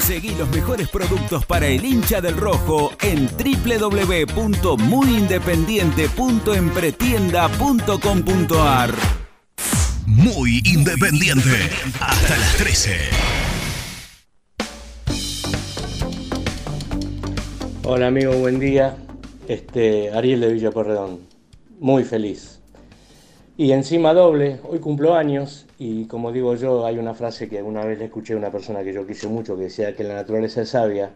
[SPEAKER 13] Conseguí los mejores productos para el hincha del rojo en www.muyindependiente.empretienda.com.ar.
[SPEAKER 12] Muy independiente. Hasta las 13.
[SPEAKER 14] Hola amigo, buen día. Este, Ariel de Villa Porredón. Muy feliz. Y encima doble, hoy cumplo años y como digo yo, hay una frase que alguna vez le escuché a una persona que yo quise mucho que decía que la naturaleza es sabia.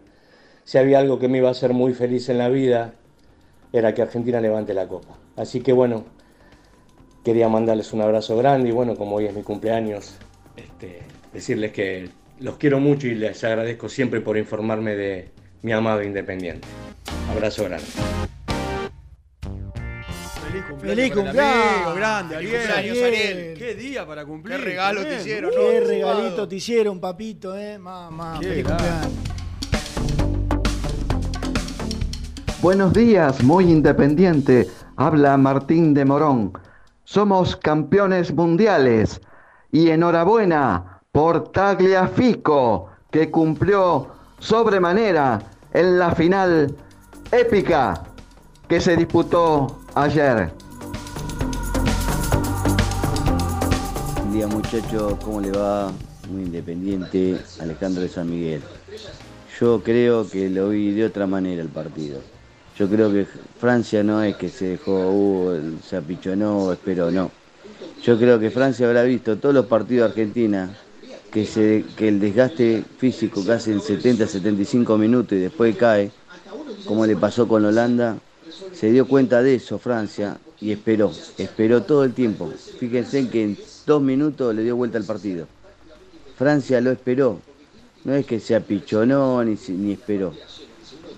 [SPEAKER 14] Si había algo que me iba a hacer muy feliz en la vida, era que Argentina levante la copa. Así que bueno, quería mandarles un abrazo grande y bueno, como hoy es mi cumpleaños, este, decirles que los quiero mucho y les agradezco siempre por informarme de mi amado Independiente. Abrazo grande.
[SPEAKER 9] Feliz
[SPEAKER 10] para el
[SPEAKER 9] cumpleaños.
[SPEAKER 10] amigo, grande,
[SPEAKER 9] Feliz
[SPEAKER 10] Ariel.
[SPEAKER 9] cumpleaños, Ariel.
[SPEAKER 10] Qué día para cumplir.
[SPEAKER 9] Qué regalo te hicieron, Qué regalito te hicieron, papito, eh. Mamá,
[SPEAKER 10] Qué
[SPEAKER 9] feliz
[SPEAKER 10] grande.
[SPEAKER 9] cumpleaños.
[SPEAKER 6] Buenos días, muy independiente. Habla Martín de Morón. Somos campeones mundiales. Y enhorabuena por Tagliafico, que cumplió sobremanera en la final épica que se disputó ayer.
[SPEAKER 15] Buen día muchachos, ¿cómo le va? Muy independiente, Alejandro de San Miguel. Yo creo que lo vi de otra manera el partido. Yo creo que Francia no es que se dejó, uh, se apichonó, esperó, no. Yo creo que Francia habrá visto todos los partidos de Argentina, que, se, que el desgaste físico casi en 70-75 minutos y después cae, como le pasó con Holanda, se dio cuenta de eso Francia y esperó, esperó todo el tiempo. Fíjense que en dos minutos le dio vuelta al partido. Francia lo esperó. No es que sea pichonó ni, ni esperó.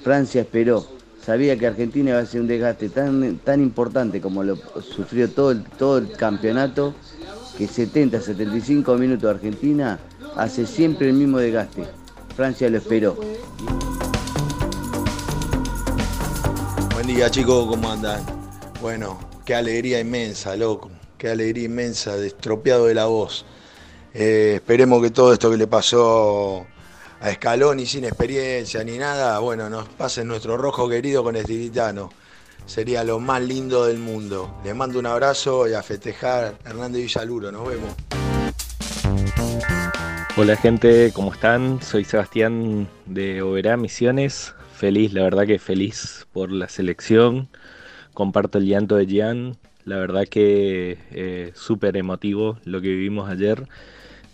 [SPEAKER 15] Francia esperó. Sabía que Argentina iba a ser un desgaste tan, tan importante como lo sufrió todo el, todo el campeonato, que 70, 75 minutos Argentina hace siempre el mismo desgaste. Francia lo esperó.
[SPEAKER 16] Buen día chicos, ¿cómo andan? Bueno, qué alegría inmensa, loco. Qué alegría inmensa, destropeado de la voz. Eh, esperemos que todo esto que le pasó a Scaloni sin experiencia ni nada, bueno, nos pase nuestro rojo querido con el tiritano. Sería lo más lindo del mundo. Les mando un abrazo y a festejar Hernández Villaluro. Nos vemos.
[SPEAKER 17] Hola gente, ¿cómo están? Soy Sebastián de Oberá Misiones. Feliz, la verdad que feliz por la selección. Comparto el llanto de Gian. La verdad que eh, súper emotivo lo que vivimos ayer.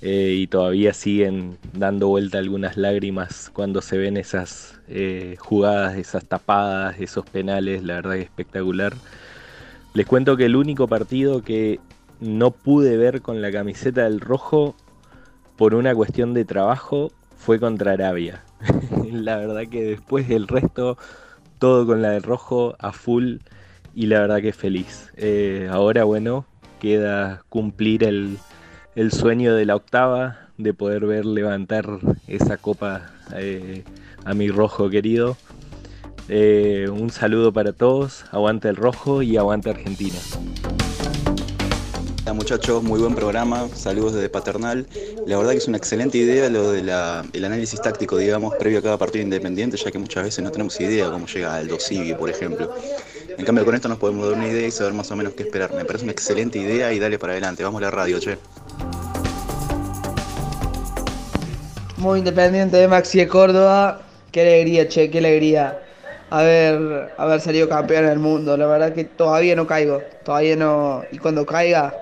[SPEAKER 17] eh, y todavía siguen dando vuelta algunas lágrimas cuando se ven esas eh, jugadas, esas tapadas, esos penales. La verdad que espectacular. Les cuento que el único partido que no pude ver con la camiseta del rojo por una cuestión de trabajo fue contra Arabia. la verdad que después del resto, todo con la del rojo a full y la verdad que feliz. Eh, ahora bueno, queda cumplir el, el sueño de la octava, de poder ver levantar esa copa eh, a mi rojo querido. Eh, un saludo para todos, aguante el rojo y aguante Argentina.
[SPEAKER 18] Hola muchachos, muy buen programa, saludos desde Paternal. La verdad que es una excelente idea lo del análisis táctico, digamos, previo a cada partido independiente, ya que muchas veces no tenemos idea cómo llega Aldo Civi, por ejemplo. En cambio con esto nos podemos dar una idea y saber más o menos qué esperar. Me parece una excelente idea y dale para adelante. Vamos a la radio, che.
[SPEAKER 19] Muy independiente de Maxi de Córdoba. Qué alegría, che, qué alegría haber, haber salido campeón del mundo. La verdad que todavía no caigo, todavía no. Y cuando caiga,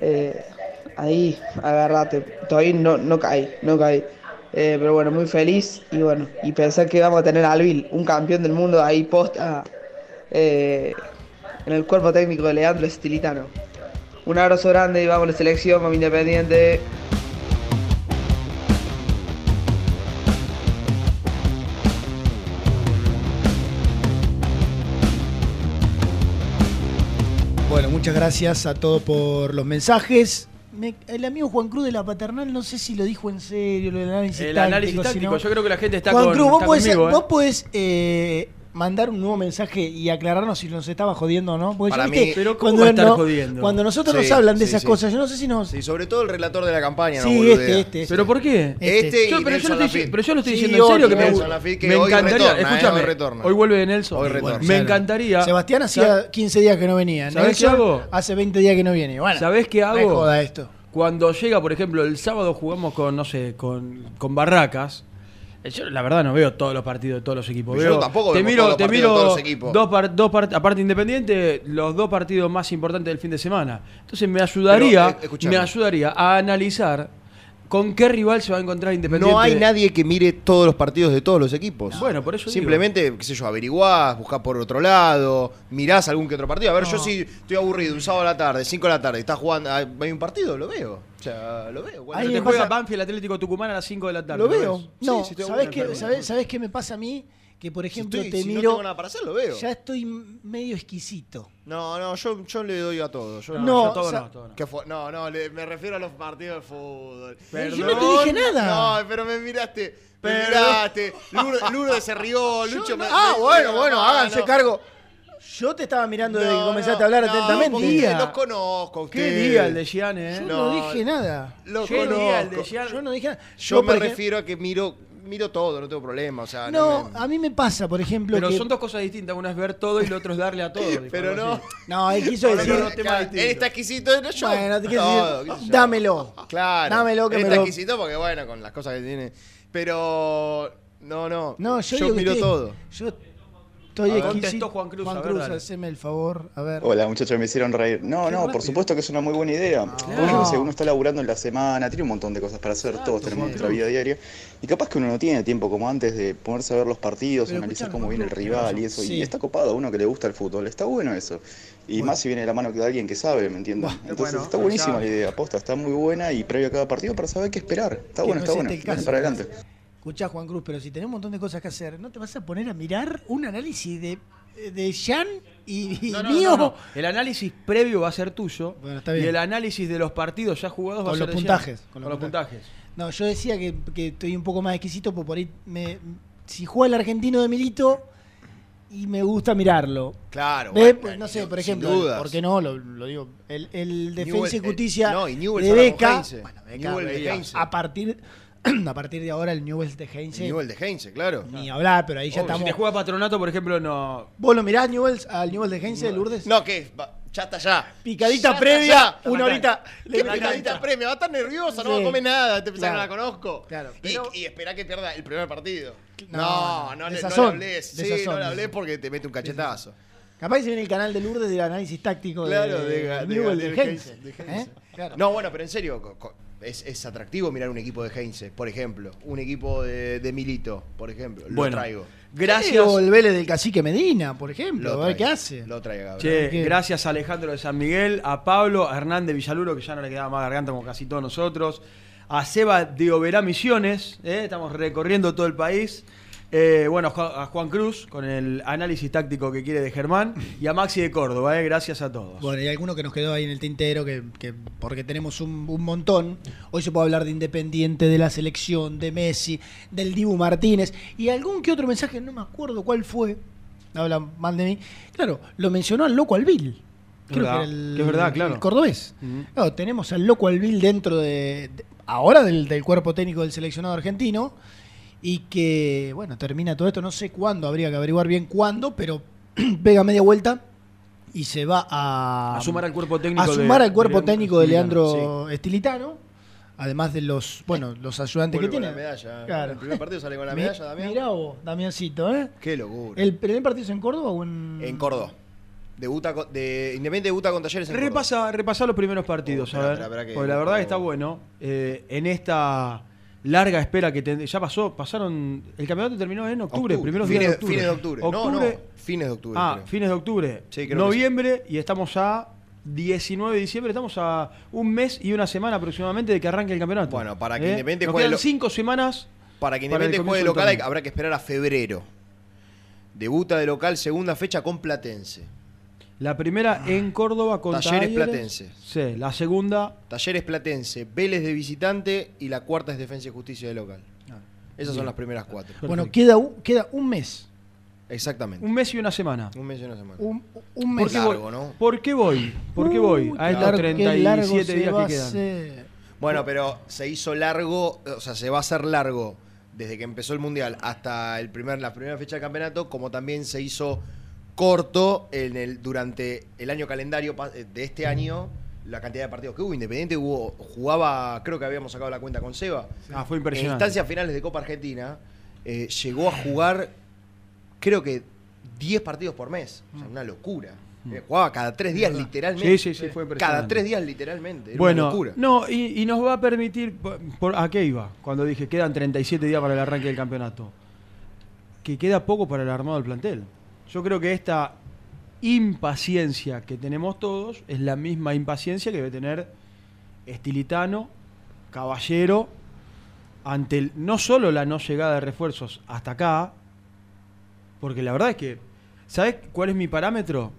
[SPEAKER 19] eh, ahí, agarrate. Todavía no, no caí, no caí. Eh, pero bueno, muy feliz y bueno, y pensar que vamos a tener a Alvil, un campeón del mundo ahí posta eh, en el cuerpo técnico de Leandro Estilitano. Un abrazo grande y vamos a la selección, vamos independiente.
[SPEAKER 9] Muchas gracias a todos por los mensajes. Me- el amigo Juan Cruz de la Paternal, no sé si lo dijo en serio, lo del análisis
[SPEAKER 10] El
[SPEAKER 9] táctico.
[SPEAKER 10] análisis
[SPEAKER 9] si
[SPEAKER 10] táctico, yo creo que la gente está
[SPEAKER 9] Juan
[SPEAKER 10] con-
[SPEAKER 9] Cruz, vos
[SPEAKER 10] está
[SPEAKER 9] podés,
[SPEAKER 10] conmigo, ¿eh?
[SPEAKER 9] vos podés, eh, mandar un nuevo mensaje y aclararnos si nos estaba jodiendo o no. Porque
[SPEAKER 2] Para
[SPEAKER 9] yo, viste,
[SPEAKER 2] mí- Pero
[SPEAKER 10] ¿cómo
[SPEAKER 9] cuando,
[SPEAKER 10] va a estar
[SPEAKER 9] no-
[SPEAKER 10] jodiendo?
[SPEAKER 9] cuando nosotros
[SPEAKER 2] Sí,
[SPEAKER 9] nos hablan de
[SPEAKER 2] sí,
[SPEAKER 9] esas
[SPEAKER 2] sí.
[SPEAKER 9] cosas, yo no sé si nos.
[SPEAKER 2] Sí, sobre todo el relator de la campaña.
[SPEAKER 9] Sí,
[SPEAKER 2] no
[SPEAKER 9] este,
[SPEAKER 2] boludea.
[SPEAKER 9] este, este.
[SPEAKER 10] ¿Pero por qué?
[SPEAKER 2] Este
[SPEAKER 10] Yo-
[SPEAKER 2] y
[SPEAKER 10] pero, yo
[SPEAKER 2] Nelson
[SPEAKER 10] lo estoy,
[SPEAKER 2] Lafitte.
[SPEAKER 10] pero yo lo estoy
[SPEAKER 2] Sí,
[SPEAKER 10] diciendo en serio que me,
[SPEAKER 2] Nelson Lafitte que
[SPEAKER 10] me
[SPEAKER 2] hoy
[SPEAKER 10] encantaría,
[SPEAKER 2] retorna, eh,
[SPEAKER 10] escúchame,
[SPEAKER 2] hoy retorna.
[SPEAKER 10] hoy vuelve Nelson.
[SPEAKER 2] Hoy retorna.
[SPEAKER 10] me encantaría.
[SPEAKER 9] Sebastián hacía
[SPEAKER 10] ¿Sabes-
[SPEAKER 9] 15 días que no venía.
[SPEAKER 10] ¿Sabés qué
[SPEAKER 9] Nelson
[SPEAKER 10] hago?
[SPEAKER 9] Hace 20 días que no viene. Bueno,
[SPEAKER 10] ¿Sabés qué hago?
[SPEAKER 9] joda esto.
[SPEAKER 10] Cuando llega, por ejemplo, el sábado jugamos con, no sé, con, con Barracas. Eh, Yo la verdad no veo todos los partidos de todos los equipos.
[SPEAKER 2] Yo
[SPEAKER 10] Veo-
[SPEAKER 2] tampoco
[SPEAKER 10] te miro,
[SPEAKER 2] todos los
[SPEAKER 10] te
[SPEAKER 2] partidos de
[SPEAKER 10] miro
[SPEAKER 2] todos los equipos.
[SPEAKER 10] dos, par- dos part- aparte independiente, los dos partidos más importantes del fin de semana. Entonces me ayudaría,
[SPEAKER 2] Pero, eh,
[SPEAKER 10] me ayudaría a analizar con qué rival se va a encontrar Independiente.
[SPEAKER 2] No hay nadie que mire todos los partidos de todos los equipos.
[SPEAKER 10] Bueno, por eso digo.
[SPEAKER 2] Simplemente, qué sé yo, averiguás, buscás por otro lado, mirás algún que otro partido. A ver, yo sí estoy aburrido, un sábado a la tarde, 5 de la tarde, está jugando, hay hay un partido, lo veo. O sea, lo veo.
[SPEAKER 10] Cuando te juega Banfield Atlético Tucumán a las 5 de la tarde.
[SPEAKER 2] Lo veo.
[SPEAKER 9] No,
[SPEAKER 2] Sí, sí, estoy
[SPEAKER 9] ¿sabés, qué, sabés qué me pasa a mí? Que, por ejemplo,
[SPEAKER 2] estoy-
[SPEAKER 9] te
[SPEAKER 2] si no
[SPEAKER 9] miro.
[SPEAKER 2] tengo nada para hacer, lo veo.
[SPEAKER 9] Ya estoy medio exquisito.
[SPEAKER 2] No, no, yo, yo le doy a todo. Yo,
[SPEAKER 9] No,
[SPEAKER 2] yo todo
[SPEAKER 9] o sea-
[SPEAKER 2] no, todo no. No, no, le- me refiero a los partidos de fútbol.
[SPEAKER 9] Yo no te dije nada.
[SPEAKER 2] No, pero me miraste. Me
[SPEAKER 9] Pero-
[SPEAKER 2] miraste. Lourdes, Lourdes se rió, Lucho me.
[SPEAKER 9] ah,
[SPEAKER 2] me-
[SPEAKER 9] bueno, bueno,
[SPEAKER 2] no,
[SPEAKER 9] háganse
[SPEAKER 2] no.
[SPEAKER 9] cargo. Yo te estaba mirando desde que
[SPEAKER 2] No,
[SPEAKER 9] comenzaste
[SPEAKER 2] no,
[SPEAKER 9] a hablar
[SPEAKER 2] no,
[SPEAKER 9] atentamente.
[SPEAKER 10] Día.
[SPEAKER 2] Los conozco a
[SPEAKER 10] ¿Qué día el de Gianni, eh?
[SPEAKER 9] Yo no, dije nada.
[SPEAKER 2] Lo
[SPEAKER 10] ¿Qué
[SPEAKER 2] conozco.
[SPEAKER 10] día el de Gianni?
[SPEAKER 9] Yo no dije nada.
[SPEAKER 2] Yo
[SPEAKER 9] No,
[SPEAKER 2] me refiero a que miro, miro todo, no tengo problema. O sea,
[SPEAKER 9] No,
[SPEAKER 2] no, me-
[SPEAKER 9] a mí me pasa, por ejemplo.
[SPEAKER 10] Pero
[SPEAKER 9] que-
[SPEAKER 10] son dos cosas distintas. Una es ver todo y lo otro es darle a todo.
[SPEAKER 2] Pero no.
[SPEAKER 10] así.
[SPEAKER 9] No, él quiso decir.
[SPEAKER 2] no, no, claro, él está exquisito, no yo.
[SPEAKER 9] Bueno, te quiero
[SPEAKER 2] Todo,
[SPEAKER 9] decir,
[SPEAKER 2] yo.
[SPEAKER 9] dámelo.
[SPEAKER 2] Claro.
[SPEAKER 9] Dámelo que
[SPEAKER 2] él
[SPEAKER 9] me
[SPEAKER 2] está
[SPEAKER 9] lo-
[SPEAKER 2] exquisito porque, bueno, con las cosas que tiene. Pero. No, no.
[SPEAKER 9] No, yo, digo que
[SPEAKER 2] miro todo.
[SPEAKER 9] Yo Estoy
[SPEAKER 10] ver, contestó Juan Cruz,
[SPEAKER 9] Juan
[SPEAKER 10] ver,
[SPEAKER 9] Cruz,
[SPEAKER 10] dale.
[SPEAKER 9] haceme el favor. A ver.
[SPEAKER 18] Hola muchachos, me hicieron reír. No, no,
[SPEAKER 9] rápido.
[SPEAKER 18] por supuesto que es una muy buena idea. Qué sé, uno está laburando en la semana, tiene un montón de cosas para hacer, todos tenemos nuestra vida diaria. Y capaz que uno no tiene tiempo como antes de ponerse a ver los partidos,
[SPEAKER 9] Pero
[SPEAKER 18] analizar cómo viene el rival y eso.
[SPEAKER 9] Sí.
[SPEAKER 18] Y está copado a uno que le gusta el fútbol, está bueno eso. Y más si viene de la mano de alguien que sabe, ¿me entiendes? Entonces
[SPEAKER 9] bueno,
[SPEAKER 18] está buenísima
[SPEAKER 9] ya.
[SPEAKER 18] la idea, aposta, está muy buena y previo a cada partido para saber qué esperar. Está
[SPEAKER 9] Que
[SPEAKER 18] bueno,
[SPEAKER 9] no
[SPEAKER 18] está
[SPEAKER 9] es
[SPEAKER 18] bueno.
[SPEAKER 9] este
[SPEAKER 18] para adelante.
[SPEAKER 9] Escuchá, Juan Cruz, pero si tenés un montón de cosas que hacer, ¿no te vas a poner a mirar un análisis de, de Jan y, y
[SPEAKER 10] No, no,
[SPEAKER 9] mío?
[SPEAKER 10] no, no. El análisis previo va a ser tuyo.
[SPEAKER 9] está
[SPEAKER 10] Y
[SPEAKER 9] bien.
[SPEAKER 10] el análisis de los partidos ya jugados va a
[SPEAKER 9] Con
[SPEAKER 10] ser
[SPEAKER 9] los puntajes.
[SPEAKER 10] Con, los puntajes.
[SPEAKER 9] No, yo decía que, que estoy un poco más exquisito, porque por ahí me, si juega el argentino de Milito y me gusta mirarlo.
[SPEAKER 2] Claro, bueno,
[SPEAKER 9] pues, no sé,
[SPEAKER 2] sin
[SPEAKER 9] por ejemplo,
[SPEAKER 2] dudas.
[SPEAKER 9] ¿por qué no? Lo, lo digo. El, el Defensa y
[SPEAKER 2] Newell, eh,
[SPEAKER 9] Justicia
[SPEAKER 2] no, y
[SPEAKER 9] de
[SPEAKER 2] con
[SPEAKER 9] Beca. Bueno, Beca,
[SPEAKER 2] Newell de
[SPEAKER 9] veía.
[SPEAKER 2] Heinze.
[SPEAKER 9] A partir, a partir de ahora el Newell's de Heinze.
[SPEAKER 2] Newell de Heinze, claro.
[SPEAKER 9] Ni hablar, pero ahí ya
[SPEAKER 10] Obvio, Si
[SPEAKER 9] estamos.
[SPEAKER 10] te juega Patronato, por ejemplo, no.
[SPEAKER 9] ¿Vos lo mirás Newell's, al Newell's de Heinze de Lourdes?
[SPEAKER 2] No. Va- Ya está ya.
[SPEAKER 9] Picadita
[SPEAKER 2] Ya
[SPEAKER 9] previa,
[SPEAKER 2] ya.
[SPEAKER 9] una horita.
[SPEAKER 2] ¿Qué picadita previa? Va a estar nerviosa, no va a comer nada. Te pensás
[SPEAKER 9] Claro.
[SPEAKER 2] que no la conozco.
[SPEAKER 9] Claro,
[SPEAKER 2] Y-
[SPEAKER 9] pero-
[SPEAKER 2] y, espera que pierda el primer partido.
[SPEAKER 9] No,
[SPEAKER 2] No,
[SPEAKER 9] no,
[SPEAKER 2] le, no le hables. Sí, no le hables porque te mete un cachetazo.
[SPEAKER 9] Capaz que se viene el canal de Lourdes del análisis táctico
[SPEAKER 2] Claro,
[SPEAKER 9] de,
[SPEAKER 2] de, de,
[SPEAKER 9] Newell
[SPEAKER 2] de-
[SPEAKER 9] de,
[SPEAKER 2] de
[SPEAKER 9] Heinze.
[SPEAKER 2] Heinze, de
[SPEAKER 9] ¿Eh?
[SPEAKER 2] Heinze.
[SPEAKER 9] Claro.
[SPEAKER 2] No, bueno, pero en serio, es, es atractivo mirar un equipo de Heinze, por ejemplo. Un equipo de, de Milito, por ejemplo. Lo
[SPEAKER 10] Bueno,
[SPEAKER 2] traigo.
[SPEAKER 10] Gracias.
[SPEAKER 9] El Vélez del cacique Medina, por ejemplo.
[SPEAKER 2] Lo
[SPEAKER 9] a ver qué hace.
[SPEAKER 2] Lo traigo, Gabriel.
[SPEAKER 10] Che,
[SPEAKER 9] ¿Qué?
[SPEAKER 10] gracias a Alejandro de San Miguel, a Pablo, a Hernán de Villaluro, que ya no le quedaba más garganta como casi todos nosotros, a Seba de Oberá Misiones, ¿eh? estamos recorriendo todo el país. Eh, bueno, a Juan Cruz con el análisis táctico que quiere de Germán y a Maxi de Córdoba, ¿eh? gracias a todos.
[SPEAKER 9] Bueno, y alguno que nos quedó ahí en el tintero, que, que- porque tenemos un, un montón. Hoy se puede hablar de Independiente, de la selección, de Messi, del Dibu Martínez, y algún que otro mensaje, no me acuerdo cuál fue, habla mal de mí. Claro, lo mencionó al loco Alvil. Creo
[SPEAKER 10] Verdad,
[SPEAKER 9] que era el,
[SPEAKER 10] que es verdad, claro.
[SPEAKER 9] el cordobés. Claro, tenemos al loco Alvil dentro de, de- ahora del, del cuerpo técnico del seleccionado argentino y que, bueno, termina todo esto, no sé cuándo, habría que averiguar bien cuándo, pero pega media vuelta y se va a,
[SPEAKER 10] A sumar al cuerpo técnico
[SPEAKER 9] a
[SPEAKER 10] de-
[SPEAKER 9] sumar al cuerpo técnico de
[SPEAKER 10] Estilitano,
[SPEAKER 9] Leandro Estilitano, además de los, bueno, los ayudantes
[SPEAKER 2] Vuelve
[SPEAKER 9] que
[SPEAKER 2] con
[SPEAKER 9] tiene.
[SPEAKER 2] la medalla.
[SPEAKER 9] Claro.
[SPEAKER 2] El primer partido sale con la medalla, Damián.
[SPEAKER 9] Mirá vos, Damiancito, ¿eh?
[SPEAKER 2] Qué locura.
[SPEAKER 9] ¿El primer partido es en Córdoba o en...?
[SPEAKER 2] En Córdoba. Debuta con- de Independiente debuta con Talleres en Córdoba.
[SPEAKER 10] Repasa, repasa los primeros partidos,
[SPEAKER 2] Oh, espera,
[SPEAKER 10] a ver.
[SPEAKER 2] espera, espera que
[SPEAKER 10] porque la verdad que está bueno. Eh, en esta larga espera que ten- ya pasó, pasaron. El campeonato terminó en octubre,
[SPEAKER 2] Octubre.
[SPEAKER 10] primeros
[SPEAKER 2] Fines-
[SPEAKER 10] días de octubre.
[SPEAKER 2] fines de octubre. No, fines de octubre,
[SPEAKER 10] Ah,
[SPEAKER 2] creo.
[SPEAKER 10] fines de octubre.
[SPEAKER 2] Sí,
[SPEAKER 10] Noviembre y estamos a 19 de diciembre, estamos a un mes y una semana aproximadamente de que arranque el campeonato.
[SPEAKER 2] Bueno, para que
[SPEAKER 10] ¿Eh?
[SPEAKER 2] Independiente
[SPEAKER 10] Nos
[SPEAKER 2] juegue
[SPEAKER 10] quedan
[SPEAKER 2] lo-
[SPEAKER 10] cinco semanas.
[SPEAKER 2] Para que
[SPEAKER 10] para
[SPEAKER 2] Independiente
[SPEAKER 10] comienzo
[SPEAKER 2] juegue local hay- habrá que esperar a febrero. Debuta de local segunda fecha con Platense.
[SPEAKER 10] La primera en Córdoba con
[SPEAKER 2] Talleres Platense.
[SPEAKER 10] Sí, la segunda.
[SPEAKER 2] Talleres Platense, Vélez de visitante y la cuarta es Defensa y Justicia de local. Esas son las primeras cuatro.
[SPEAKER 9] Bueno, queda, un- queda un mes.
[SPEAKER 2] Exactamente.
[SPEAKER 10] Un mes y una semana.
[SPEAKER 2] Un mes y una semana.
[SPEAKER 9] Un, un
[SPEAKER 10] ¿Por
[SPEAKER 9] mes.
[SPEAKER 10] qué,
[SPEAKER 2] largo,
[SPEAKER 10] voy,
[SPEAKER 2] ¿no?
[SPEAKER 10] ¿Por qué voy? ¿Por qué voy a estos
[SPEAKER 9] largo- qué largo
[SPEAKER 10] 37
[SPEAKER 9] se
[SPEAKER 10] días que quedan?
[SPEAKER 2] Bueno, pero se hizo largo, o sea, se va a hacer largo desde que empezó el Mundial hasta el primer, la primera fecha del campeonato, como también se hizo corto en el, durante el año calendario pa- de este año, la cantidad de partidos que hubo. Independiente hubo, jugaba, creo que habíamos sacado la cuenta con Seba.
[SPEAKER 10] Ah, fue
[SPEAKER 2] En
[SPEAKER 10] impresionante.
[SPEAKER 2] instancias finales de Copa Argentina, eh, llegó a jugar, creo que 10 partidos por mes. O sea, una locura. Eh, jugaba cada tres días, literalmente.
[SPEAKER 10] Sí, sí, sí, fue
[SPEAKER 2] Cada
[SPEAKER 10] impresionante.
[SPEAKER 2] tres días, literalmente. Era
[SPEAKER 10] Bueno,
[SPEAKER 2] una locura.
[SPEAKER 10] no, y, y nos va a permitir. por- por- ¿A qué iba? Cuando dije quedan 37 días para el arranque del campeonato. Que queda poco para el armado del plantel. Yo creo que esta impaciencia que tenemos todos es la misma impaciencia que debe tener Estilitano, Caballero, ante no solo la no llegada de refuerzos hasta acá, porque la verdad es que, ¿sabes cuál es mi parámetro?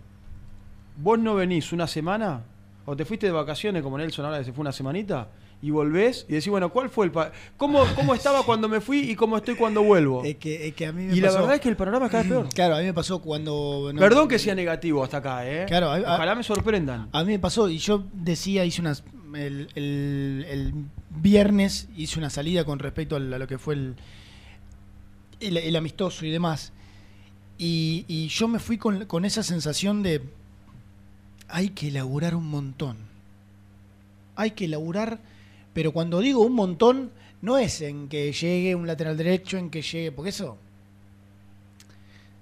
[SPEAKER 10] Vos no venís una semana, o te fuiste de vacaciones como Nelson ahora que se fue una semanita, y volvés y decís, bueno, ¿cuál fue el... ¿Cómo, ¿Cómo estaba cuando me fui y cómo estoy cuando vuelvo?
[SPEAKER 9] Es que, es que a mí me
[SPEAKER 10] Y la verdad es que el panorama es cada vez peor.
[SPEAKER 9] Claro, a mí me pasó cuando. no-
[SPEAKER 10] Perdón que sea negativo hasta acá, ¿eh?
[SPEAKER 9] Claro, a-
[SPEAKER 10] Ojalá me sorprendan.
[SPEAKER 9] A mí me pasó, y yo decía, hice unas. El, el- el viernes hice una salida con respecto a lo que fue el, el, el amistoso y demás. Y, y yo me fui con, con esa sensación de. Hay que laburar un montón. Hay que laburar, pero cuando digo un montón, no es en que llegue un lateral derecho, en que llegue. Porque eso.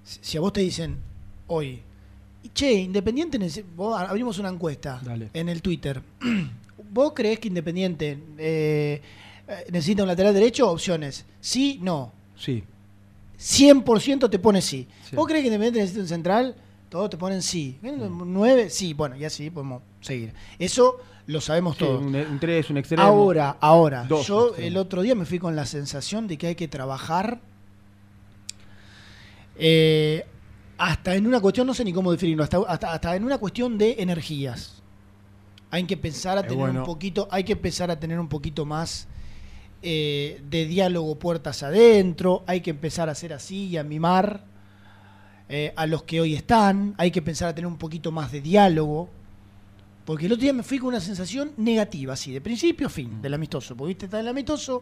[SPEAKER 9] si a vos te dicen hoy, che, Independiente, vos abrimos una encuesta
[SPEAKER 10] Dale.
[SPEAKER 9] en el Twitter. ¿Vos creés que Independiente eh, eh, necesita un lateral derecho? Opciones. Sí, no.
[SPEAKER 10] Sí.
[SPEAKER 9] 100% te pone sí.
[SPEAKER 10] Sí.
[SPEAKER 9] ¿Vos creés que Independiente necesita un central? Todos te ponen sí.
[SPEAKER 10] Mm.
[SPEAKER 9] 9, sí. Bueno, y así podemos seguir. Eso lo sabemos
[SPEAKER 10] Sí,
[SPEAKER 9] todos.
[SPEAKER 10] un, un 3, un extremo.
[SPEAKER 9] Ahora, ahora,
[SPEAKER 10] Dos
[SPEAKER 9] yo el otro día me fui con la sensación de que hay que trabajar eh, hasta en una cuestión, no sé ni cómo definirlo, hasta, hasta, hasta en una cuestión de energías. Hay que empezar a
[SPEAKER 10] Es
[SPEAKER 9] tener
[SPEAKER 10] bueno.
[SPEAKER 9] un poquito, hay que empezar a tener un poquito más eh, de diálogo puertas adentro, hay que empezar a hacer así y a mimar eh, a los que hoy están, hay que empezar a tener un poquito más de diálogo. Porque el otro día me fui con una sensación negativa, así, de principio a fin, del amistoso. Porque viste, estás en el amistoso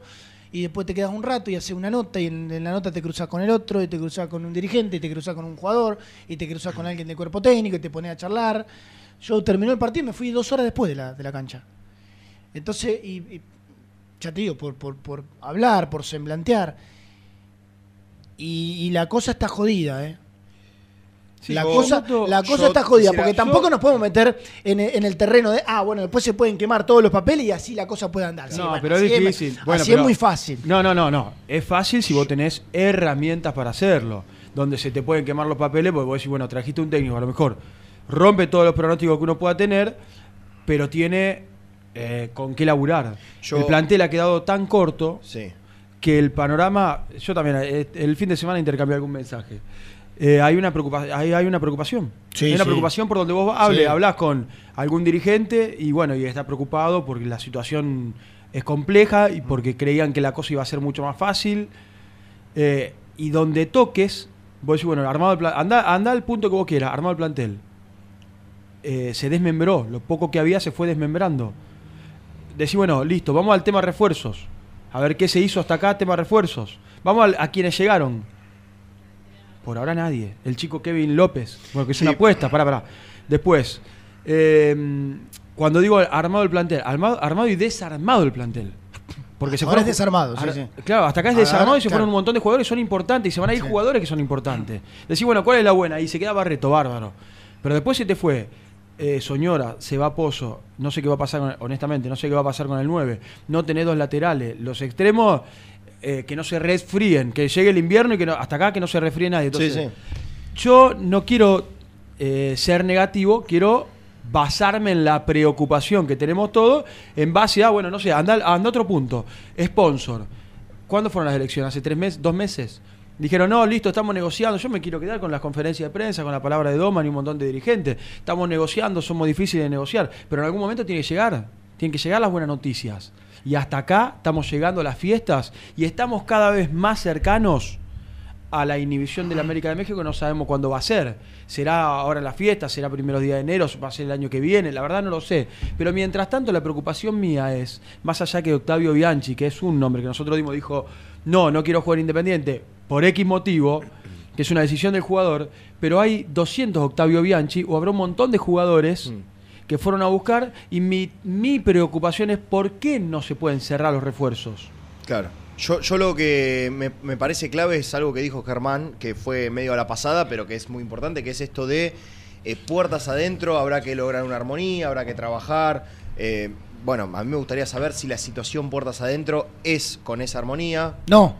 [SPEAKER 9] y después te quedas un rato y haces una nota y en, en la nota te cruzas con el otro y te cruzas con un dirigente y te cruzas con un jugador y te cruzas con alguien del cuerpo técnico y te pones a charlar. Yo terminó el partido y me fui dos horas después de la, de la cancha. Entonces, y, y ya te digo, por, por, por hablar, por semblantear. Y, y la cosa está jodida, ¿eh?
[SPEAKER 10] Sí,
[SPEAKER 9] la cosa,
[SPEAKER 10] yo-
[SPEAKER 9] la cosa
[SPEAKER 10] yo
[SPEAKER 9] está jodida, porque
[SPEAKER 10] yo-
[SPEAKER 9] tampoco nos podemos meter en, en el terreno de, ah, bueno, después se pueden quemar todos los papeles y así la cosa puede andar.
[SPEAKER 10] No,
[SPEAKER 9] bueno,
[SPEAKER 10] pero es difícil. Bueno,
[SPEAKER 9] así
[SPEAKER 10] pero-
[SPEAKER 9] es muy fácil.
[SPEAKER 10] No, no, no, no. Es fácil si vos tenés herramientas para hacerlo. Donde se te pueden quemar los papeles, porque vos decís, bueno, trajiste un técnico, a lo mejor rompe todos los pronósticos que uno pueda tener, pero tiene eh, con qué laburar.
[SPEAKER 2] Yo-
[SPEAKER 10] El plantel ha quedado tan corto
[SPEAKER 2] Sí.
[SPEAKER 10] que el panorama. Yo también, eh, el fin de semana intercambié algún mensaje. Eh, hay, una preocupa hay, hay una preocupación.
[SPEAKER 9] Sí,
[SPEAKER 10] hay una
[SPEAKER 9] sí.
[SPEAKER 10] preocupación por donde vos hables,
[SPEAKER 9] Sí.
[SPEAKER 10] hablas con algún dirigente y bueno, y está preocupado porque la situación es compleja y porque creían que la cosa iba a ser mucho más fácil. Eh, y donde toques, vos decís, bueno, armado el anda, anda al punto que vos quieras, armado el plantel. Eh, se desmembró, lo poco que había se fue desmembrando. Decís, bueno, listo, vamos al tema refuerzos. A ver qué se hizo hasta acá, tema refuerzos. Vamos al- a, quienes llegaron. Por ahora nadie. El chico Kevin López, bueno, que es una apuesta, pará, pará. Después, eh, cuando digo armado el plantel, armado, armado y desarmado el plantel. Porque se
[SPEAKER 9] Ahora
[SPEAKER 10] fueron-
[SPEAKER 9] es desarmado, sí.
[SPEAKER 10] Claro, hasta acá es
[SPEAKER 9] Ahora,
[SPEAKER 10] desarmado y se
[SPEAKER 9] claro.
[SPEAKER 10] fueron un montón de jugadores que son importantes y se van a ir jugadores que son importantes. Decís, bueno, ¿cuál es la buena? Y se queda Barreto, bárbaro. Pero después se te fue eh, Soñora, se va Pozo, no sé qué va a pasar, con- honestamente, no sé qué va a pasar con el 9. No tenés dos laterales. Los extremos eh, que no se resfríen, que llegue el invierno y que no- hasta acá que no se resfríe nadie. Entonces,
[SPEAKER 2] Sí,
[SPEAKER 10] Yo no quiero eh, ser negativo, quiero basarme en la preocupación que tenemos todos en base a, bueno, no sé, anda, anda otro punto. Sponsor. ¿Cuándo fueron las elecciones? ¿Hace tres meses? ¿Dos meses? Dijeron, no, listo, estamos negociando. Yo me quiero quedar con las conferencias de prensa, con la palabra de Doman y un montón de dirigentes. Estamos negociando, somos difíciles de negociar. Pero en algún momento tiene que llegar. Tienen que llegar las buenas noticias. Y hasta acá estamos llegando a las fiestas y estamos cada vez más cercanos a la inhibición de la América de México, no sabemos cuándo va a ser. ¿Será ahora la fiesta? ¿Será primeros días de enero? ¿Va a ser el año que viene? La verdad no lo sé. Pero mientras tanto, la preocupación mía es, más allá que Octavio Bianchi, que es un nombre que nosotros dimos, dijo, no, no quiero jugar independiente, por X motivo, que es una decisión del jugador, pero hay 200 Octavio Bianchi, o habrá un montón de jugadores que fueron a buscar, y mi, mi preocupación es por qué no se pueden cerrar los refuerzos.
[SPEAKER 2] Claro. Yo, yo lo que me, me parece clave es algo que dijo Germán, que fue medio a la pasada, pero que es muy importante, que es esto de eh, puertas adentro, habrá que lograr una armonía, habrá que trabajar. eh, bueno, a mí me gustaría saber si la situación puertas adentro es con esa armonía.
[SPEAKER 9] No.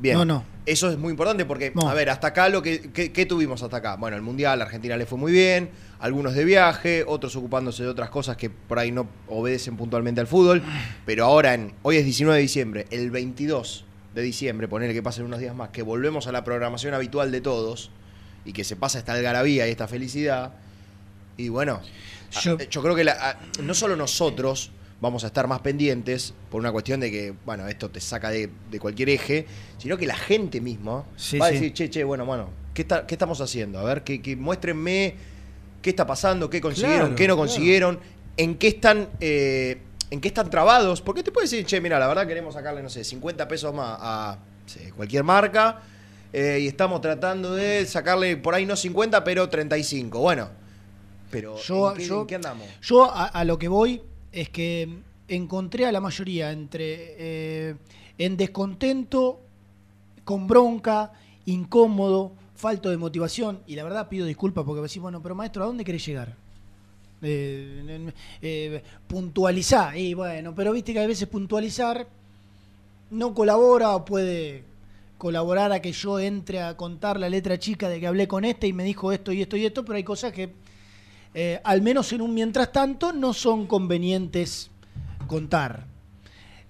[SPEAKER 2] Bien.
[SPEAKER 9] No, no.
[SPEAKER 2] Eso es muy importante porque,
[SPEAKER 9] No.
[SPEAKER 2] a ver, hasta acá lo que, que- ¿qué tuvimos hasta acá? Bueno, el Mundial, Argentina le fue muy bien, algunos de viaje, otros ocupándose de otras cosas que por ahí no obedecen puntualmente al fútbol, pero ahora, en, hoy es 19 de diciembre, el 22 de diciembre, ponerle que pasen unos días más, que volvemos a la programación habitual de todos y que se pasa esta algarabía y esta felicidad, y bueno,
[SPEAKER 9] Yo-
[SPEAKER 2] a- yo creo que la- no solo nosotros vamos a estar más pendientes por una cuestión de que, bueno, esto te saca de, de cualquier eje, sino que la gente misma
[SPEAKER 9] Sí,
[SPEAKER 2] va a
[SPEAKER 9] sí.
[SPEAKER 2] decir, che, che, bueno, bueno, ¿qué, está- qué estamos haciendo? A ver, que, que muéstrenme qué está pasando, qué consiguieron,
[SPEAKER 10] Claro,
[SPEAKER 2] qué no
[SPEAKER 10] claro.
[SPEAKER 2] consiguieron, en qué están... eh, ¿En qué están trabados? Porque te puede decir, che, mira, la verdad queremos sacarle, no sé, 50 pesos más a sé, cualquier marca eh, y estamos tratando de sacarle por ahí no 50, pero 35. Bueno, pero
[SPEAKER 9] Yo-
[SPEAKER 2] ¿en, qué,
[SPEAKER 9] yo-
[SPEAKER 2] en qué andamos?
[SPEAKER 9] Yo a, a lo que voy es que encontré a la mayoría entre eh, en descontento, con bronca, incómodo, falto de motivación y la verdad pido disculpas porque decís, bueno, pero maestro, ¿a dónde querés llegar? Eh, eh, puntualizar, y bueno, pero viste que a veces puntualizar no colabora o puede colaborar a que yo entre a contar la letra chica de que hablé con este y me dijo esto y esto y esto, pero hay cosas que, eh, al menos en un mientras tanto, no son convenientes contar.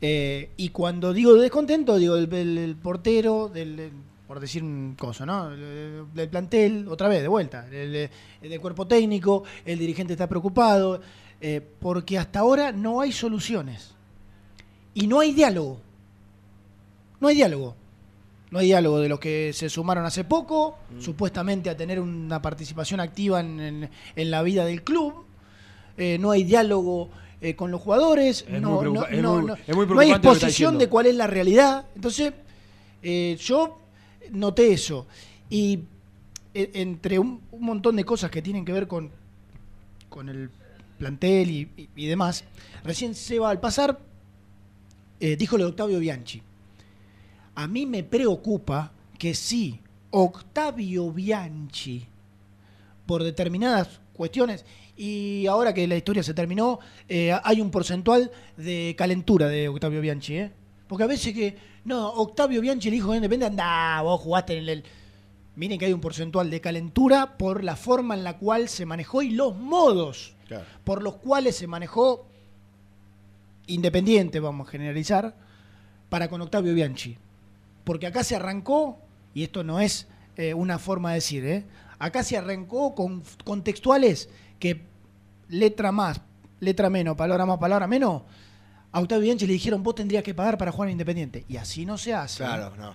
[SPEAKER 9] Eh, y cuando digo descontento, digo el, el- el portero, del, por decir un cosa, ¿no? El- Del plantel, otra vez, de vuelta, el, el del cuerpo técnico, el dirigente está preocupado, eh, porque hasta ahora no hay soluciones. Y no hay diálogo. No hay diálogo. No hay diálogo de los que se sumaron hace poco, supuestamente a tener una participación activa en, en- en la vida del club. Eh, no hay diálogo eh, con los jugadores.
[SPEAKER 10] Es
[SPEAKER 9] no,
[SPEAKER 10] muy
[SPEAKER 9] no-
[SPEAKER 10] es
[SPEAKER 9] no-
[SPEAKER 10] muy-
[SPEAKER 9] no-
[SPEAKER 10] es muy
[SPEAKER 9] no hay exposición de cuál es la realidad. Entonces, eh, yo noté eso. Y eh, entre un, montón de cosas que tienen que ver con, con el plantel y, demás, recién se va al pasar, eh, dijo lo de Octavio Bianchi. A mí me preocupa que si Octavio Bianchi, por determinadas cuestiones, y ahora que la historia se terminó, eh, hay un porcentual de calentura de Octavio Bianchi, ¿eh? Porque a veces que, no, Octavio Bianchi, el hijo de Independiente, anda, vos jugaste en el... Miren que hay un porcentual de calentura por la forma en la cual se manejó y los modos por los cuales se manejó Independiente, vamos a generalizar, para con Octavio Bianchi. Porque acá se arrancó, y esto no es eh, una forma de decir, ¿eh? acá se arrancó con contextuales que letra más, letra menos, palabra más, palabra menos, a Octavio Bianchi le dijeron vos tendrías que pagar para jugar en Independiente. Y así no se hace.
[SPEAKER 2] Claro, no.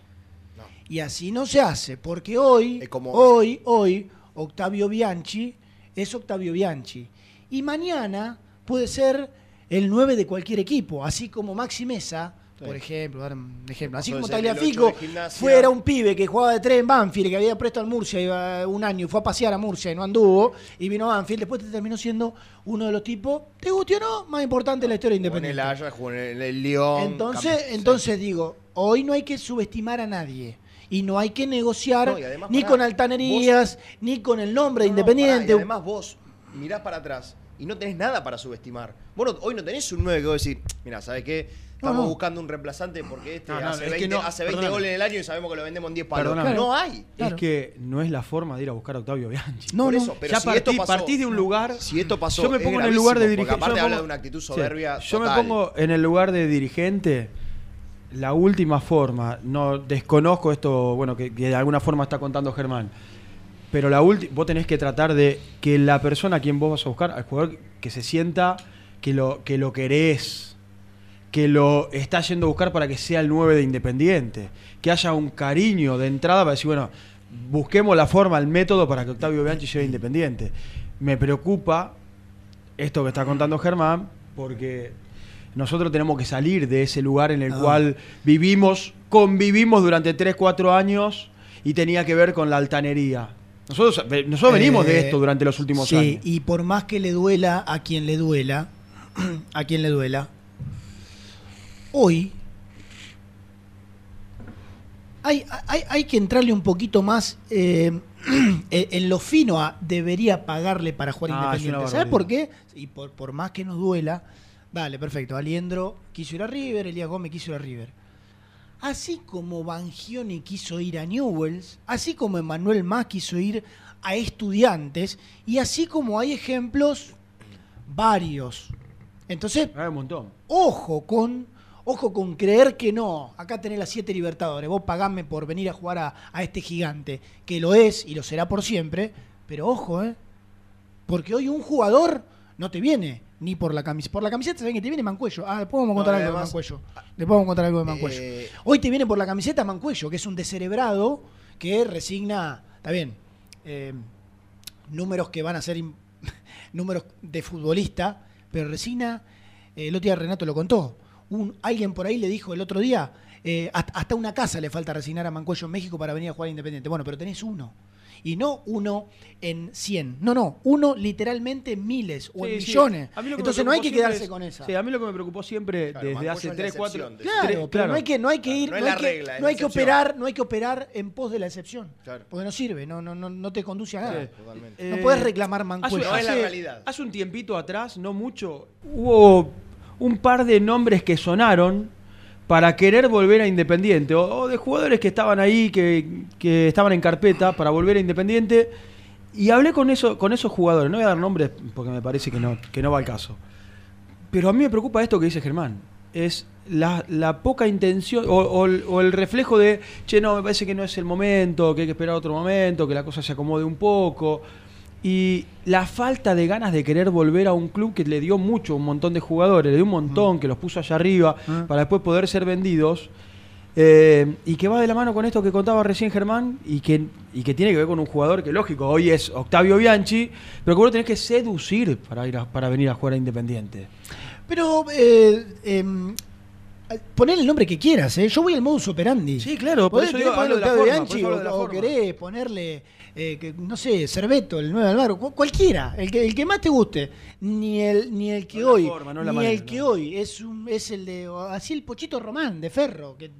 [SPEAKER 9] Y así no se hace, porque hoy,
[SPEAKER 2] como-
[SPEAKER 9] hoy, hoy, Octavio Bianchi es Octavio Bianchi. Y mañana puede ser el 9 de cualquier equipo, así como Maxi Mesa, por ejemplo, dar un ejemplo. Así como Tagliafico fuera un pibe que jugaba de tres en Banfield, que había presto al Murcia iba un año y fue a pasear a Murcia y no anduvo, y vino a Banfield, después te terminó siendo uno de los tipos, te guste o no, más importante de la historia de
[SPEAKER 2] Jugó en
[SPEAKER 9] Independiente.
[SPEAKER 2] el jugó en el, Lyon.
[SPEAKER 9] Entonces, entonces digo, hoy no hay que subestimar a nadie. Y no hay que negociar
[SPEAKER 2] No, y además,
[SPEAKER 9] ni
[SPEAKER 2] pará,
[SPEAKER 9] con altanerías, ni con el nombre de
[SPEAKER 2] No,
[SPEAKER 9] Independiente.
[SPEAKER 2] pará, y además vos mirás para atrás y no tenés nada para subestimar. Vos no- hoy no tenés un 9 que vos decís, mira, ¿sabes qué? Estamos
[SPEAKER 10] No, no.
[SPEAKER 2] buscando un reemplazante porque este
[SPEAKER 10] No, no,
[SPEAKER 2] hace
[SPEAKER 10] es que
[SPEAKER 2] 20,
[SPEAKER 10] no,
[SPEAKER 2] hace 20
[SPEAKER 10] perdóname.
[SPEAKER 2] goles en el año y sabemos que lo vendemos en 10 palos.
[SPEAKER 10] Perdóname.
[SPEAKER 2] No hay.
[SPEAKER 10] Es que no es la forma de ir a buscar a Octavio Bianchi.
[SPEAKER 2] No, Por no. eso, pero
[SPEAKER 10] ya
[SPEAKER 2] si
[SPEAKER 10] partí,
[SPEAKER 2] esto pasó-
[SPEAKER 10] partís de un lugar.
[SPEAKER 2] Si esto pasó,
[SPEAKER 10] yo me pongo en el lugar de dirigente.
[SPEAKER 2] aparte
[SPEAKER 10] yo me
[SPEAKER 2] habla
[SPEAKER 10] pongo-
[SPEAKER 2] de una actitud
[SPEAKER 10] Sí.
[SPEAKER 2] soberbia
[SPEAKER 10] Yo me
[SPEAKER 2] total.
[SPEAKER 10] pongo en el lugar de dirigente. La última forma, no desconozco esto, bueno, que, que de alguna forma está contando Germán. Pero la última, vos tenés que tratar de que la persona a quien vos vas a buscar, al jugador que se sienta que lo, que lo querés, que lo está yendo a buscar para que sea el 9 de Independiente, que haya un cariño de entrada para decir, bueno, busquemos la forma, el método para que Octavio Bianchi llegue a Independiente. Me preocupa esto que está contando Germán, porque nosotros tenemos que salir de ese lugar en el
[SPEAKER 9] Ah.
[SPEAKER 10] cual vivimos, convivimos durante 3, 4 años y tenía que ver con la altanería. Nosotros, nosotros venimos de
[SPEAKER 9] Eh,
[SPEAKER 10] esto durante los últimos
[SPEAKER 9] sí,
[SPEAKER 10] años.
[SPEAKER 9] y por más que le duela a quien le duela, a quien le duela, hoy hay, hay, hay que entrarle un poquito más eh, en en lo fino a debería pagarle para jugar
[SPEAKER 10] Ah,
[SPEAKER 9] Independiente. ¿Sabes por qué? Y por, por más que nos duela, dale, perfecto. Aliendro quiso ir a River, Elías Gómez quiso ir a River. Así como Bangioni quiso ir a Newells, así como Emanuel Más quiso ir a estudiantes, y así como hay ejemplos varios. Entonces,
[SPEAKER 10] Hay un montón.
[SPEAKER 9] ojo con, ojo con creer que no. Acá tenés las siete Libertadores. Vos pagame por venir a jugar a, a este gigante, que lo es y lo será por siempre. Pero ojo, ¿eh? Porque hoy un jugador no te viene ni por la camiseta. Por la camiseta saben que te viene Mancuello. Ah, después vamos a contar
[SPEAKER 2] No,
[SPEAKER 9] algo
[SPEAKER 2] además-
[SPEAKER 9] de Mancuello. Después vamos a contar algo de Mancuello.
[SPEAKER 2] Eh,
[SPEAKER 9] Hoy te viene por la camiseta Mancuello, que es un descerebrado que resigna, está bien, eh, números que van a ser números de futbolista, pero resigna, eh, el otro día Renato lo contó, un, alguien por ahí le dijo el otro día, eh, hasta, hasta una casa le falta resignar a Mancuello en México para venir a jugar a Independiente. Bueno, pero tenés uno. Y no uno en 100. No, no, uno literalmente en miles o en
[SPEAKER 10] Sí,
[SPEAKER 9] millones.
[SPEAKER 10] A mí lo que me
[SPEAKER 9] Entonces no hay
[SPEAKER 10] preocupó
[SPEAKER 9] que
[SPEAKER 10] siempre
[SPEAKER 9] quedarse
[SPEAKER 10] es-
[SPEAKER 9] con esa.
[SPEAKER 10] Sí, a mí lo que me preocupó siempre desde
[SPEAKER 2] Mancuello
[SPEAKER 10] hace
[SPEAKER 2] es la
[SPEAKER 10] 3, 4.
[SPEAKER 2] excepción de
[SPEAKER 9] Claro, pero no hay que, no hay que ir,
[SPEAKER 2] no es
[SPEAKER 9] no hay
[SPEAKER 2] la
[SPEAKER 9] que,
[SPEAKER 2] regla, es
[SPEAKER 9] no
[SPEAKER 2] la
[SPEAKER 9] hay que operar, no hay que operar en pos de la excepción. Porque no sirve, no, no, no, no te conduce a nada. No
[SPEAKER 10] Eh,
[SPEAKER 9] puedes reclamar
[SPEAKER 10] hace-
[SPEAKER 9] mancuello.
[SPEAKER 10] hace- Hace un tiempito atrás, no mucho, hubo un par de nombres que sonaron para querer volver a Independiente, o, de jugadores que estaban ahí, que, que estaban en carpeta para volver a Independiente, y hablé con, eso, con esos jugadores, no voy a dar nombres porque me parece que no, que no va al caso, pero a mí me preocupa esto que dice Germán, es la, la poca intención, o, o o el reflejo de, che, no, me parece que no es el momento, que hay que esperar otro momento, que la cosa se acomode un poco. Y la falta de ganas de querer volver a un club que le dio mucho, a un montón de jugadores, le dio un montón, que los puso allá arriba para después poder ser vendidos. eh, y que va de la mano con esto que contaba recién Germán y que, y que tiene que ver con un jugador que, lógico, hoy es Octavio Bianchi, pero que vos lo tenés que seducir para, ir a- para venir a jugar a Independiente.
[SPEAKER 9] Pero eh, em, poner el nombre que quieras, ¿eh? Yo voy al modus operandi.
[SPEAKER 10] Sí, claro, por
[SPEAKER 9] Podés-
[SPEAKER 10] eso
[SPEAKER 9] querés
[SPEAKER 10] digo, hablo de la
[SPEAKER 9] ponerle
[SPEAKER 10] forma,
[SPEAKER 9] Octavio
[SPEAKER 10] por eso hablo de la
[SPEAKER 9] o, o
[SPEAKER 10] forma.
[SPEAKER 9] querés ponerle, eh, que, no sé, Cerveto, el 9 Alvaro, cu- cualquiera, el que, el que más te guste. Ni el, ni el que
[SPEAKER 10] No
[SPEAKER 9] hoy,
[SPEAKER 10] forma, no la
[SPEAKER 9] ni
[SPEAKER 10] manera,
[SPEAKER 9] el que hoy es, un, es el de, así el Pochito Román, de Ferro, que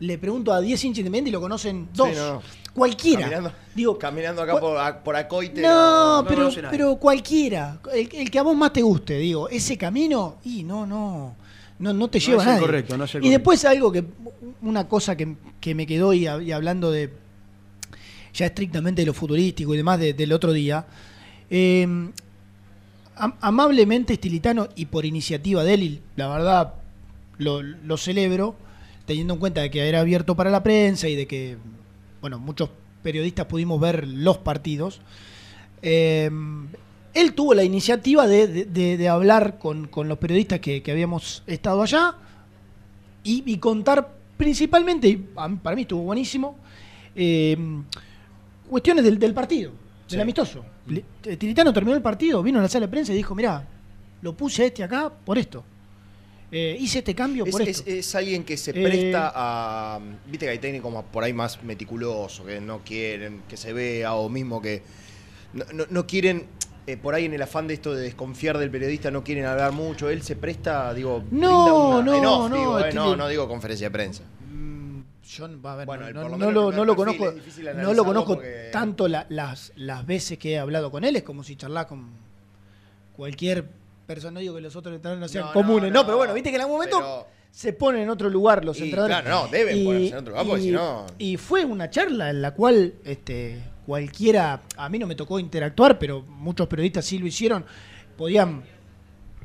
[SPEAKER 9] le pregunto a 10 hinchas independientes y lo conocen dos.
[SPEAKER 2] Sí.
[SPEAKER 9] Cualquiera.
[SPEAKER 2] Caminando,
[SPEAKER 9] Digo,
[SPEAKER 2] caminando acá por, a- por Acoite.
[SPEAKER 9] no, pero, pero cualquiera, el, el que a vos más te guste, digo, ese camino, y no, no, no, no te
[SPEAKER 10] No
[SPEAKER 9] lleva
[SPEAKER 10] es
[SPEAKER 9] a nadie.
[SPEAKER 10] correcto, no es el
[SPEAKER 9] y
[SPEAKER 10] correcto.
[SPEAKER 9] después algo que, una cosa que, que me quedó y, y hablando de, ya estrictamente de lo futurístico y demás de- del otro día, eh, am- amablemente Estilitano y por iniciativa de él, y la verdad lo, celebro, teniendo en cuenta de que era abierto para la prensa y de que, bueno, muchos periodistas pudimos ver los partidos. Eh, él tuvo la iniciativa de, hablar con, los periodistas que, habíamos estado allá y, contar principalmente, para mí estuvo buenísimo, eh, cuestiones del, del partido, del amistoso. Le- Tiritano terminó el partido, vino a la sala de prensa y dijo, mirá, lo puse a este acá por esto. Eh, hice este cambio
[SPEAKER 2] Es,
[SPEAKER 9] por
[SPEAKER 2] es-
[SPEAKER 9] esto.
[SPEAKER 2] es alguien que se
[SPEAKER 9] Eh,
[SPEAKER 2] presta a. Viste que hay técnicos por ahí más meticulosos, que no quieren que se vea, o mismo que. No, no- no quieren. eh, por ahí en el afán de esto de desconfiar del periodista, no quieren hablar mucho. Él se presta, digo.
[SPEAKER 9] No,
[SPEAKER 2] una-
[SPEAKER 9] no,
[SPEAKER 2] off,
[SPEAKER 9] no,
[SPEAKER 2] digo, eh,
[SPEAKER 9] este-
[SPEAKER 2] no, no digo conferencia de prensa.
[SPEAKER 9] Yo, a ver,
[SPEAKER 2] Bueno,
[SPEAKER 9] no, no lo, no lo conozco, no lo conozco
[SPEAKER 2] porque-
[SPEAKER 9] tanto la- las, las veces que he hablado con él, es como si charlar con cualquier persona, no digo que los otros entrenadores no sean comunes,
[SPEAKER 2] no,
[SPEAKER 9] pero bueno, viste que en algún momento
[SPEAKER 2] pero-
[SPEAKER 9] se ponen en otro lugar los
[SPEAKER 2] Y,
[SPEAKER 9] entrenadores.
[SPEAKER 2] claro, no, deben ponerse en otro lugar, porque
[SPEAKER 9] y-
[SPEAKER 2] si no-
[SPEAKER 9] Y fue una charla en la cual este, cualquiera, a mí no me tocó interactuar, pero muchos periodistas sí lo hicieron, podían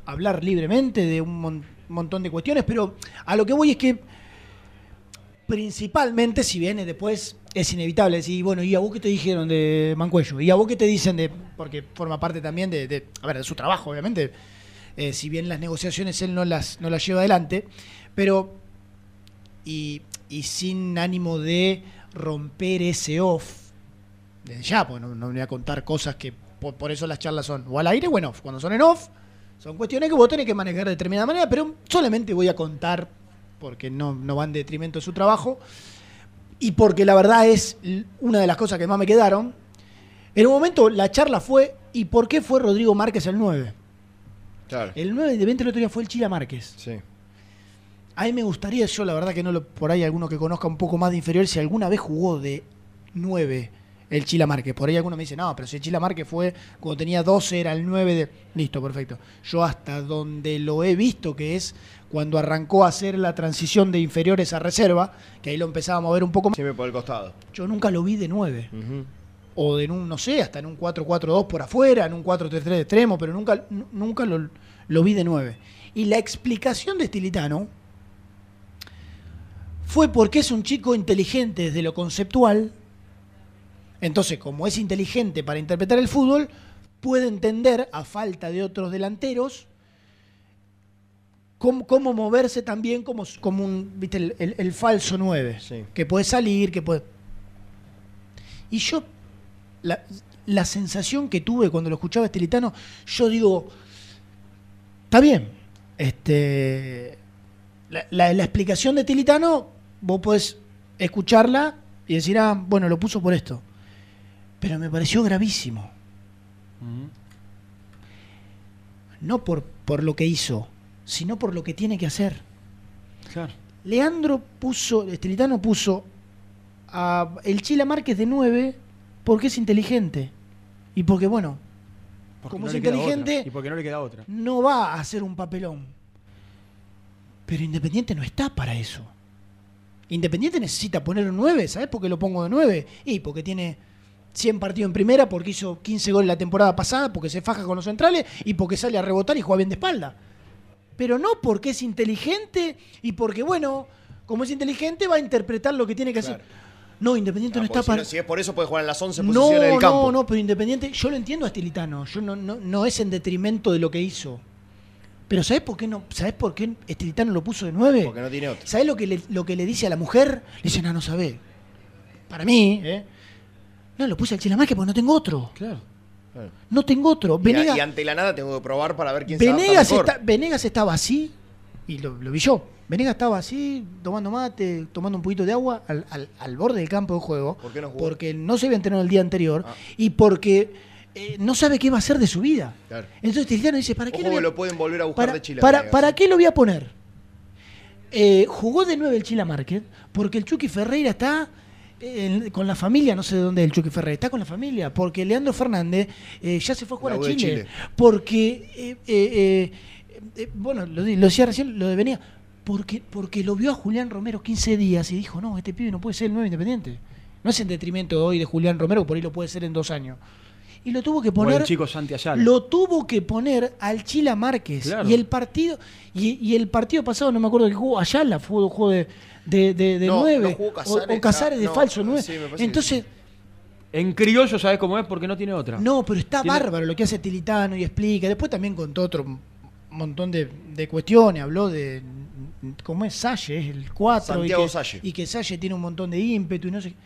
[SPEAKER 9] hablar libremente de un mon- montón de cuestiones, pero a lo que voy es que principalmente si viene después es inevitable decir, bueno, ¿y a vos qué te dijeron de Mancuello? ¿Y a vos qué te dicen de...? Porque forma parte también de, a ver, de su trabajo, obviamente. Eh, si bien las negociaciones él no las, no las lleva adelante, pero... Y, y sin ánimo de romper ese off, desde ya, porque no, no voy a contar cosas que por, por eso las charlas son o al aire o en off. Cuando son en off, son cuestiones que vos tenés que manejar de determinada manera, pero solamente voy a contar porque no, no van en detrimento de su trabajo y porque la verdad es una de las cosas que más me quedaron. En un momento la charla fue ¿y por qué fue Rodrigo Márquez el 9?
[SPEAKER 2] Claro.
[SPEAKER 9] El 9 de 20 el otro día fue el Chila Márquez.
[SPEAKER 2] Sí.
[SPEAKER 9] A mí me gustaría, yo la verdad que no lo, por ahí alguno que conozca un poco más de inferior, si alguna vez jugó de 9 el Chila Márquez. Por ahí alguno me dice, no, pero si el Chila Márquez fue cuando tenía 12, era el 9 de. Listo, perfecto. Yo hasta donde lo he visto, que es cuando arrancó a hacer la transición de inferiores a reserva, que ahí lo empezábamos a ver un poco más.
[SPEAKER 2] Siempre por el costado.
[SPEAKER 9] Yo nunca lo vi de 9. O de un, no sé, hasta en un 4-4-2 por afuera, en un 4-3-3 de extremo, pero nunca, nu- nunca lo, lo vi de 9. Y la explicación de Stilitano fue porque es un chico inteligente desde lo conceptual. Entonces, como es inteligente para interpretar el fútbol, puede entender, a falta de otros delanteros, cómo, cómo moverse también como, como un, ¿viste? El, el- el falso 9. Que puede salir, que puede... Y yo, la, la sensación que tuve cuando lo escuchaba Estilitano, yo digo, está bien, este, la, la- la explicación de Tilitano, vos podés escucharla y decir, ah, bueno, lo puso por esto. Pero me pareció gravísimo. No por, por lo que hizo, sino por lo que tiene que hacer.
[SPEAKER 10] Claro.
[SPEAKER 9] Leandro puso, Estilitano puso a el Chila Márquez de 9 porque es inteligente. Y porque, bueno,
[SPEAKER 10] Porque
[SPEAKER 9] como
[SPEAKER 10] no
[SPEAKER 9] es inteligente,
[SPEAKER 10] otra, Y porque no le queda otra.
[SPEAKER 9] no va a hacer un papelón. Pero Independiente no está para eso. Independiente necesita poner un 9, ¿sabes por qué lo pongo de 9? Y porque tiene 100 partidos en primera, porque hizo 15 goles la temporada pasada, porque se faja con los centrales y porque sale a rebotar y juega bien de espalda. Pero no porque es inteligente y porque, bueno, como es inteligente va a interpretar lo que tiene que hacer. No, Independiente no,
[SPEAKER 2] Ah,
[SPEAKER 9] está
[SPEAKER 2] porque si
[SPEAKER 9] para...
[SPEAKER 2] no- si es por eso puede jugar en las 11
[SPEAKER 9] No,
[SPEAKER 2] posiciones del campo.
[SPEAKER 9] no, no, pero Independiente, yo lo entiendo a Estilitano, yo no, no, no es en detrimento de lo que hizo. Pero ¿sabés por qué no? ¿Sabés por qué Estilitano lo puso de 9?
[SPEAKER 2] Porque no tiene otro.
[SPEAKER 9] ¿Sabés lo que le, lo que le dice a la mujer? Le dice, no, no sabe. Para mí, ¿eh? No, lo puse al Chilamárquez porque no tengo otro.
[SPEAKER 10] Claro.
[SPEAKER 9] No tengo otro.
[SPEAKER 2] Y,
[SPEAKER 9] Venegas,
[SPEAKER 2] y ante la nada tengo que probar para ver quién se adapta
[SPEAKER 9] Venegas,
[SPEAKER 2] mejor.
[SPEAKER 9] está- Venegas estaba así, y lo, lo vi yo. Venegas estaba así, tomando mate, tomando un poquito de agua al, al- al borde del campo de juego.
[SPEAKER 2] ¿Por qué no jugó?
[SPEAKER 9] Porque no se había entrenado el día anterior
[SPEAKER 2] Ah.
[SPEAKER 9] y porque eh, no sabe qué va a hacer de su vida.
[SPEAKER 2] Claro.
[SPEAKER 9] Entonces Tiriano dice, ¿para qué
[SPEAKER 2] Ojo
[SPEAKER 9] lo voy
[SPEAKER 2] que
[SPEAKER 9] a-
[SPEAKER 2] lo pueden volver a buscar
[SPEAKER 9] para,
[SPEAKER 2] de Chile.
[SPEAKER 9] para,
[SPEAKER 2] Venegas.
[SPEAKER 9] ¿para qué lo voy a poner? Eh, jugó de 9 el Chila Market porque el Chucky Ferreira está con la familia, no sé de dónde es el Chucky Ferreira, está con la familia, porque Leandro Fernández eh, ya se fue a jugar a Chile,
[SPEAKER 2] Chile.
[SPEAKER 9] porque, eh, eh, eh, eh, bueno, lo, di- lo decía recién, lo de venía, porque, porque lo vio a Julián Romero 15 días y dijo, no, este pibe no puede ser el 9 independiente. No es en detrimento hoy de Julián Romero, por ahí lo puede ser en dos años. Y lo tuvo que
[SPEAKER 10] O
[SPEAKER 9] poner
[SPEAKER 10] el chico Santi
[SPEAKER 9] lo tuvo que poner al Chila Márquez.
[SPEAKER 10] Claro.
[SPEAKER 9] Y el partido y, y el partido pasado, no me acuerdo que jugó, Ayala fue jugó de, de, de, de
[SPEAKER 2] No,
[SPEAKER 9] 9.
[SPEAKER 2] no jugó Casares,
[SPEAKER 9] o, o Casares de falso 9.
[SPEAKER 2] sí,
[SPEAKER 9] Entonces,
[SPEAKER 10] En criollo, ¿sabes cómo es? Porque no tiene otra.
[SPEAKER 9] no, pero está
[SPEAKER 10] Tiene-
[SPEAKER 9] bárbaro lo que hace Tilitano y explica. Después también contó otro montón de, de cuestiones. Habló de. ¿Cómo es Salle? Es el 4.
[SPEAKER 2] Santiago
[SPEAKER 9] y que,
[SPEAKER 2] Salle.
[SPEAKER 9] Y que Salle tiene un montón de ímpetu y no sé. qué.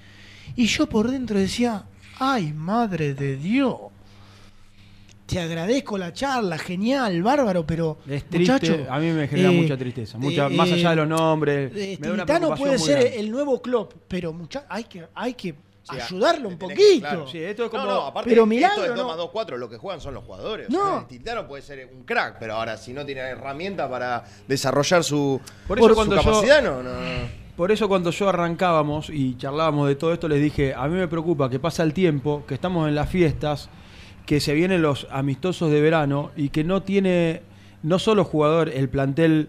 [SPEAKER 9] Y yo por dentro decía, ¡ay, madre de Dios! Te agradezco la charla, genial, bárbaro, pero.
[SPEAKER 10] Es triste,
[SPEAKER 9] muchacho,
[SPEAKER 10] a mí me genera
[SPEAKER 9] eh,
[SPEAKER 10] mucha tristeza. Mucha,
[SPEAKER 9] eh,
[SPEAKER 10] más allá de los nombres.
[SPEAKER 9] eh,
[SPEAKER 10] me da una
[SPEAKER 9] Tilitano
[SPEAKER 10] preocupación
[SPEAKER 9] puede ser
[SPEAKER 10] grande.
[SPEAKER 9] el nuevo Klopp, pero mucha, hay que, hay que
[SPEAKER 2] Sí,
[SPEAKER 9] ayudarlo un poquito.
[SPEAKER 2] que- claro.
[SPEAKER 10] Sí, esto es como.
[SPEAKER 2] No, no, aparte
[SPEAKER 9] Pero
[SPEAKER 2] esto
[SPEAKER 9] ¿no?
[SPEAKER 2] 2 más 2, 4, lo que juegan son los jugadores.
[SPEAKER 9] No.
[SPEAKER 2] O sea, el Tiltano puede ser un crack, pero ahora si no tiene herramienta para desarrollar su,
[SPEAKER 10] Por eso
[SPEAKER 2] su
[SPEAKER 10] cuando yo-
[SPEAKER 2] capacidad, no, no, no.
[SPEAKER 10] Por eso cuando yo arrancábamos y charlábamos de todo esto, les dije, a mí me preocupa que pasa el tiempo, que estamos en las fiestas, que se vienen los amistosos de verano y que no tiene, no solo jugador, el plantel,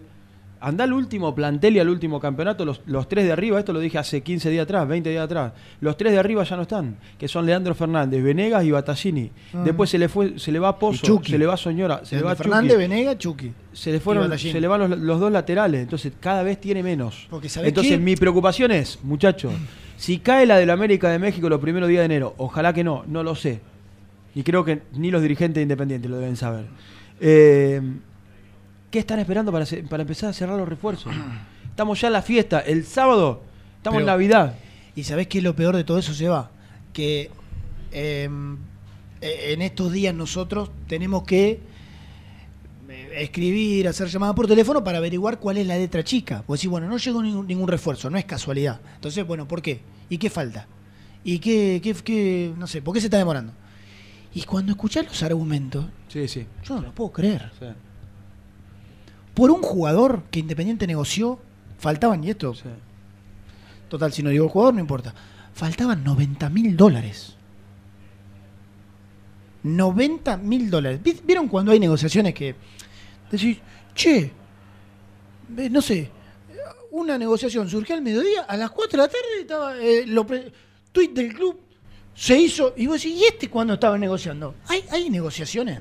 [SPEAKER 10] anda al último plantel y al último campeonato, los, los tres de arriba, esto lo dije hace 15 días atrás, 20 días atrás, los tres de arriba ya no están, que son Leandro Fernández, Venegas y Battaglini.
[SPEAKER 9] Ah.
[SPEAKER 10] Después se le fue, se le va Pozo, se le va Soñora, se le va
[SPEAKER 9] Fernández,
[SPEAKER 10] Chucky
[SPEAKER 9] Venega, Chucky.
[SPEAKER 10] se le fueron, se le van los, los dos laterales, entonces cada vez tiene menos.
[SPEAKER 9] Porque, ¿sabés
[SPEAKER 10] entonces
[SPEAKER 9] qué?
[SPEAKER 10] mi preocupación es, muchachos, si cae la del América de México los primeros días de enero, ojalá que no, no lo sé. Y creo que ni los dirigentes independientes lo deben saber. Eh, ¿Qué están esperando para, para empezar a cerrar los refuerzos? Estamos ya en la fiesta, el sábado, estamos en Navidad.
[SPEAKER 9] ¿Y sabés qué es lo peor de todo eso, Seba? Que eh, eh, en estos días nosotros tenemos que eh, escribir, hacer llamadas por teléfono para averiguar cuál es la letra chica. Pues decir, bueno, no llegó ningún, ningún refuerzo, no es casualidad. Entonces, bueno, ¿por qué? ¿Y qué falta? ¿Y qué, qué, qué- no sé, por qué se está demorando? Y cuando escuchás los argumentos,
[SPEAKER 10] Sí, sí.
[SPEAKER 9] yo no lo puedo creer.
[SPEAKER 10] sí.
[SPEAKER 9] Por un jugador que Independiente negoció, faltaban, y esto, total, si no digo el jugador, no importa, faltaban 90 mil dólares. 90 mil dólares. ¿Vi- ¿Vieron cuando hay negociaciones que decís, che, no sé, una negociación surgió al mediodía, a las 4 de la tarde estaba eh, lo pre- tweet del club, se hizo, y vos decís, ¿y este cuándo estaba negociando? ¿Hay, hay negociaciones?